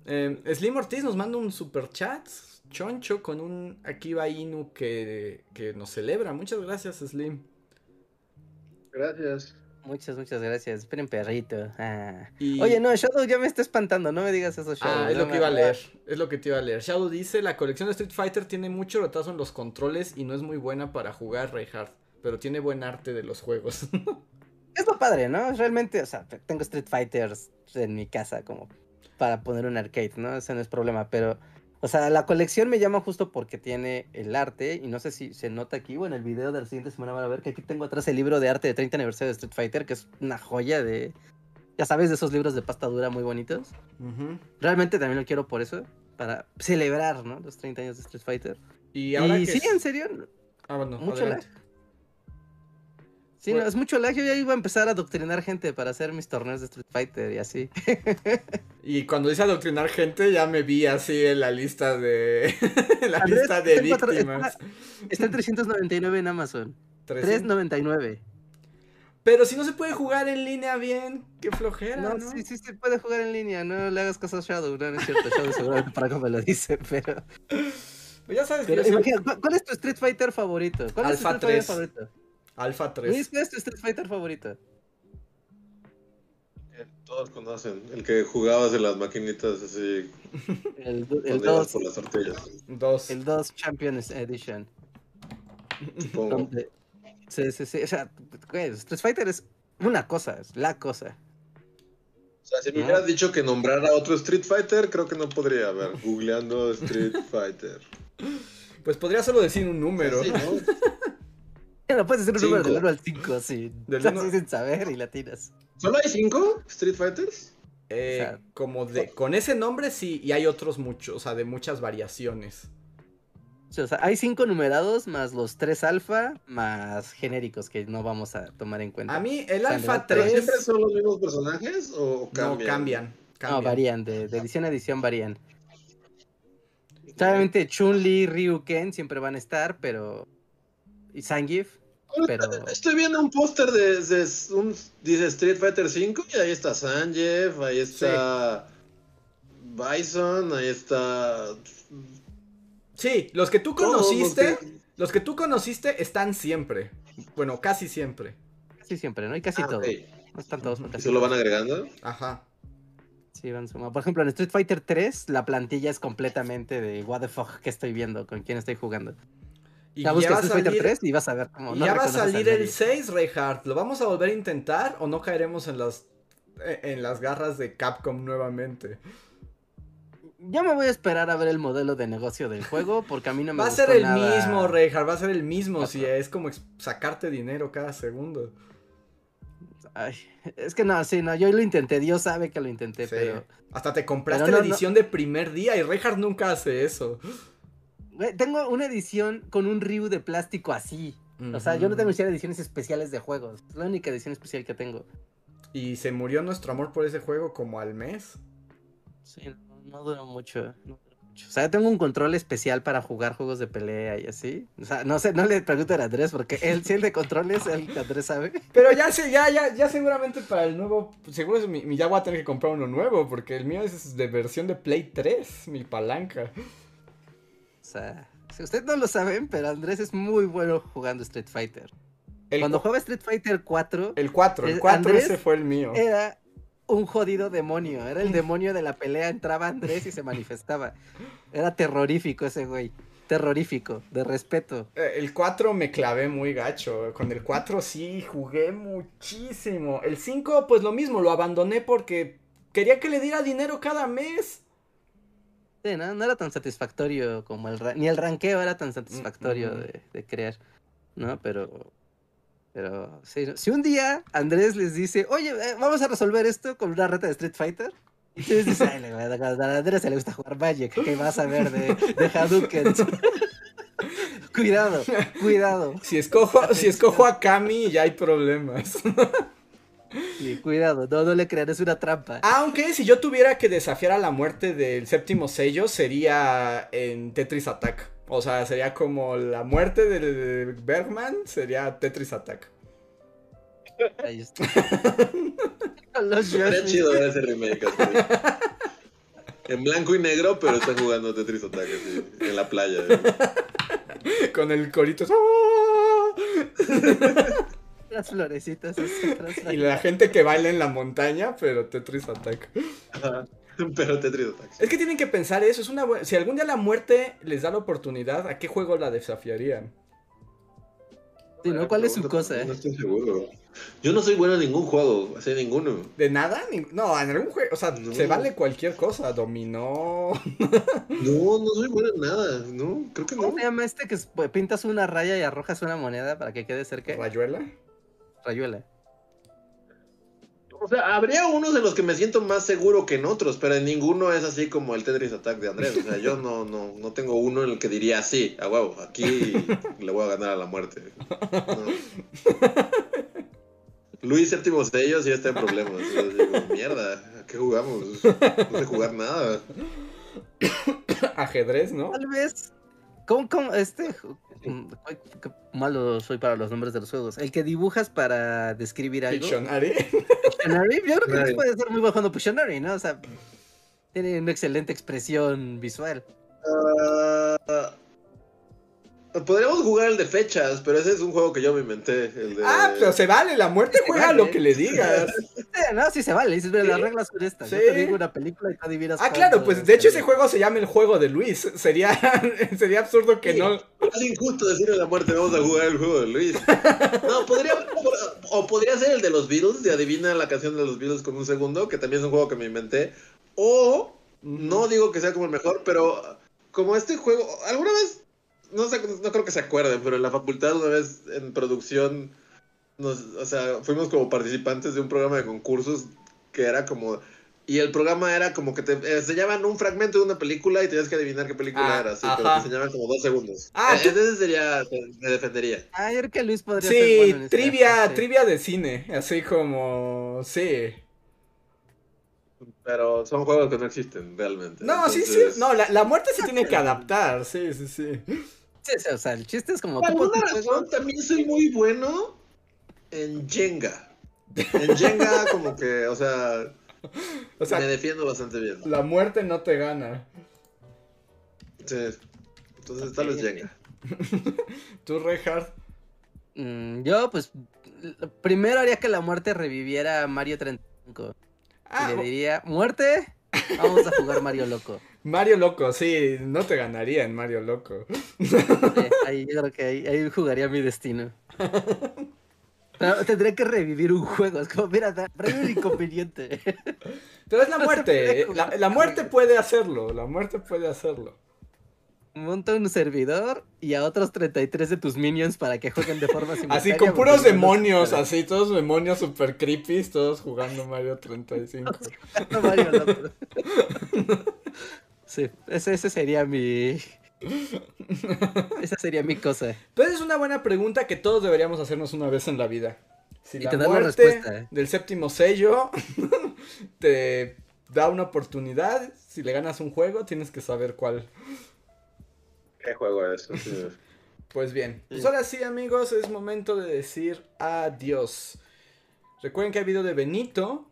Eh, Slim Ortiz nos manda un super chat choncho con un Akiba Inu que, que nos celebra. Muchas gracias, Slim. Gracias. Muchas, muchas gracias. Esperen, perrito. Ah. Oye, no, Shadow ya me está espantando. No me digas eso, Shadow. Ah, es lo que iba a leer. Es lo que te iba a leer. Shadow dice: La colección de Street Fighter tiene mucho retraso en los controles y no es muy buena para jugar Reinhardt. Pero tiene buen arte de los juegos. [LAUGHS] es lo padre, ¿no? Realmente, o sea, tengo Street Fighters en mi casa como para poner un arcade, ¿no? Ese no es problema. Pero o sea, la colección me llama justo porque tiene el arte, y no sé si se nota aquí o en el video de la siguiente semana van a ver que aquí tengo atrás el libro de arte de 30 aniversario de Street Fighter, que es una joya de, ya sabes, de esos libros de pasta dura muy bonitos. Realmente también lo quiero por eso, para celebrar, ¿no? Los 30 años de Street Fighter. Y, ahora sí, en serio. Ah, bueno, mucho Sí, no, es mucho lag. Yo ya iba a empezar a adoctrinar gente para hacer mis torneos de Street Fighter y así. [LAUGHS] y cuando dice adoctrinar gente, ya me vi así en la lista de. [LAUGHS] la lista de víctimas. Está, en 399 en Amazon. 399. Pero si no se puede jugar en línea bien, qué flojera. No, ¿no? sí, sí se puede jugar en línea. No le hagas caso a Shadow. No, no es cierto. Shadow seguramente para cómo me lo dice, pero. Pues ya sabes pero, ¿cuál, es tu Street Fighter favorito? ¿Cuál es tu Street Fighter favorito? Alpha 3. ¿Cuál es tu Street Fighter favorito? Todos conocen, el que jugabas en las maquinitas así. [LAUGHS] El 2. por las tortillas. El 2 Champions Edition. Supongo. Sí, sí, sí. O sea, Street Fighter es una cosa, es la cosa. O sea, si me hubieras dicho que nombrara otro Street Fighter, creo que no podría haber. Googleando Street [LAUGHS] Fighter. Pues podría solo decir un número. Sí, ¿no? [LAUGHS] No puedes decir un número del 1 al 5, así. Del así sin saber y latinas. ¿Solo hay 5 Street Fighters? Eh, como de, con ese nombre sí, y hay otros muchos, o sea, de muchas variaciones. o sea, hay cinco numerados más los tres alfa más genéricos que no vamos a tomar en cuenta. A mí el alfa 3... ¿Siempre son los mismos personajes o cambian? No, cambian. No, varían, de, edición a edición varían. Obviamente Chun-Li, Ryu, Ken siempre van a estar, pero... Y Sangif, Estoy viendo un póster de, un, dice Street Fighter 5 y ahí está Sanjeev, ahí está Bison, ahí está... Sí, los que tú conociste, los que... tú conociste están siempre. Bueno, casi siempre. Casi siempre, ¿no? Y casi ah, todos. No están todos. ¿Y se lo van agregando? Ajá. Sí, van sumando. Por ejemplo, en Street Fighter 3, la plantilla es completamente de what the fuck que estoy viendo, con quién estoy jugando. Y ya, va a salir, 3 y vas a ver cómo. ya va a salir el 6, Reinhardt. ¿Lo vamos a volver a intentar o no caeremos en las, eh, en las garras de Capcom nuevamente? Yo me voy a esperar a ver el modelo de negocio del juego porque a mí no me [LAUGHS] Va a ser el mismo, Reinhardt. Va a ser el mismo. Si es como sacarte dinero cada segundo. Ay, es que no, sí, no, yo lo intenté, Dios sabe que lo intenté, pero... Hasta te compraste la edición de primer día y Reinhardt nunca hace eso. Tengo una edición con un Ryu de plástico así. O sea, yo no tengo ediciones especiales de juegos. Es la única edición especial que tengo. ¿Y se murió nuestro amor por ese juego como al mes? Sí, no, duró mucho. O sea, tengo un control especial para jugar juegos de pelea y así. O sea, no sé, no le pregunto a Andrés porque él, si el de controles, el que Andrés sabe. Pero ya sé, ya, ya, ya seguramente para el nuevo, seguro mi, ya voy a tener que comprar uno nuevo porque el mío es de versión de Play 3, mi palanca. O sea, si ustedes no lo saben, pero Andrés es muy bueno jugando Street Fighter. Cuando jugaba Street Fighter 4. El 4, el 4 ese fue el mío. Era un jodido demonio. Era el demonio de la pelea. Entraba Andrés y se manifestaba. Era terrorífico ese güey. Terrorífico, de respeto. Eh, el 4 me clavé muy gacho. Con el 4 sí jugué muchísimo. El 5, pues lo mismo, lo abandoné porque quería que le diera dinero cada mes. Sí, ¿no? no era tan satisfactorio como el... Ni el ranqueo era tan satisfactorio de, de, crear, ¿no? Pero... Pero sí, si un día Andrés les dice, oye, eh, vamos a resolver esto con una reta de Street Fighter, y ustedes dicen, ay, a Andrés se le gusta jugar Magic, ¿qué vas a ver de, de Hadouken? [LAUGHS] cuidado, cuidado. Si escojo, si escojo a Kami, ya hay problemas. [LAUGHS] Sí, cuidado, no, no le crean, es una trampa. Aunque si yo tuviera que desafiar a la muerte del séptimo sello, sería en Tetris Attack. O sea, sería como la muerte de Bergman, sería Tetris Attack. Ahí está. [LAUGHS] Sería chido ver ese remake. En blanco y negro, pero está jugando Tetris Attack en la playa. [LAUGHS] Con el corito. Las florecitas. [LAUGHS] y la gente que baila en la montaña, pero Tetris Attack. [LAUGHS] pero Tetris Attack. Es que tienen que pensar eso. Es una Si algún día la muerte les da la oportunidad, ¿a qué juego la desafiarían? Sí, ¿no? ¿Cuál es su cosa? No estoy seguro. Yo no soy bueno en ningún juego, así ninguno. ¿De nada? No, en algún juego, o sea, se vale cualquier cosa, dominó. [LAUGHS] no, no soy bueno en nada, no, creo que no. ¿Cómo se llama este que pintas una raya y arrojas una moneda para que quede cerca? ¿Rayuela? Rayuela. O sea, habría unos de los que me siento más seguro que en otros, pero en ninguno es así como el Tetris Attack de Andrés. O sea, yo no, no, no tengo uno en el que diría así, a huevo, aquí le voy a ganar a la muerte. Luis séptimo sellos ya está en problemas. digo, mierda, ¿a qué jugamos? No sé jugar nada. [COUGHS] Ajedrez, ¿no? Tal vez. ¿Cómo, cómo, este? Mm, qué malo soy para los nombres de los juegos. El que dibujas para describir algo. Pictionary. Pictionary. Yo creo que puede ser muy bueno jugando Pictionary, ¿no? O sea, tiene una excelente expresión visual. Uh, Podríamos jugar el de fechas, pero ese es un juego que yo me inventé. El de... Ah, pero se vale, la muerte juega vale. lo que le digas. [LAUGHS] No, sí se vale, dices, las reglas son estas. Sí. Yo te digo una película y adivinas. Ah, claro, pues de hecho ese juego se llama el juego de Luis. [LAUGHS] Sería, sería absurdo que sí, no. Es injusto decirle a la muerte, vamos a jugar el juego de Luis. No, podría, o podría ser el de los Beatles, de adivina la canción de los Beatles con un segundo, que también es un juego que me inventé. O, no digo que sea como el mejor, pero como este juego, ¿alguna vez no, sé, no creo que se acuerden, pero en la facultad una vez en producción, nos, o sea, fuimos como participantes de un programa de concursos que era como... Y el programa era como que te enseñaban un fragmento de una película y tenías que adivinar qué película Ah, era, sí, ajá. pero te enseñaban como dos segundos. Ah, Eh, Ese sería, me defendería. Ah, yo creo que Luis podría ser Sí, bueno en esta. trivia, Sí. trivia de cine. Así como. Sí. Pero son juegos que no existen realmente. No, sí, sí. No, la, la muerte se tiene que adaptar. Sí, sí, sí. Sí, sí, o sea, el chiste es como. Por alguna razón también soy muy bueno en Jenga. En Jenga [LAUGHS] como que, o sea, O sea, me defiendo bastante bien. la muerte no te gana. Sí. Entonces tal vez. Jenga. [LAUGHS] Tú, Reinhardt. mm, yo, pues. Primero haría que la muerte reviviera a Mario 35. Ah, y le diría: ¡Muerte! Vamos a jugar Mario Loco. Mario Loco, sí, no te ganaría en Mario Loco. Sí, ahí yo creo que ahí, ahí jugaría mi destino. Pero tendría que revivir un juego. Es como, mira, trae un inconveniente. Pero es la muerte. eh, La, muerte puede hacerlo. La muerte puede hacerlo. Monta un servidor y a otros 33 de tus minions para que jueguen de forma simultánea. Así con puros demonios, así, todos demonios super creepy, todos jugando Mario 35. No, [LAUGHS] Mario. [LAUGHS] Sí, ese, ese sería mi. [LAUGHS] Esa sería mi cosa. Pero es una buena pregunta que todos deberíamos hacernos una vez en la vida. Si Y la te la muerte respuesta, ¿eh? del séptimo sello [LAUGHS] te da una oportunidad, si le ganas un juego, tienes que saber cuál. ¿Qué juego es? Pues bien, pues ahora sí amigos, es momento de decir adiós. Recuerden que hay video de Benito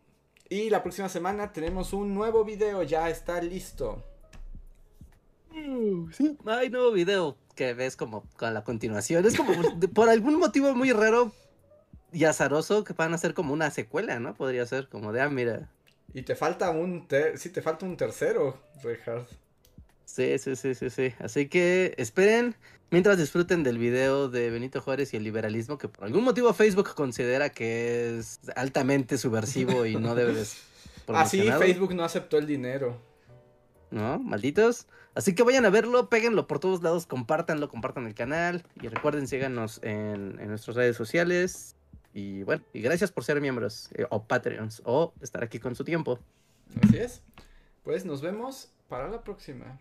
y la próxima semana tenemos un nuevo video, ya está listo. Uh, Sí, hay nuevo video que ves como con la continuación. Es como [LAUGHS] por algún motivo muy raro y azaroso que van a ser como una secuela, ¿no? Podría ser como de, ah, mira. Y te falta un ter sí, te falta un tercero, Reinhardt. Sí, sí, sí, sí, sí. Así que esperen mientras disfruten del video de Benito Juárez y el liberalismo, que por algún motivo Facebook considera que es altamente subversivo y no debe de ser [LAUGHS] Ah, sí. Facebook no aceptó el dinero. ¿no? Malditos. Así que vayan a verlo, péguenlo por todos lados, compártanlo, compartan el canal y recuerden, síganos en, nuestras redes sociales. Y bueno, y gracias por ser miembros eh, o Patreons o estar aquí con su tiempo. Así es. Pues nos vemos para la próxima.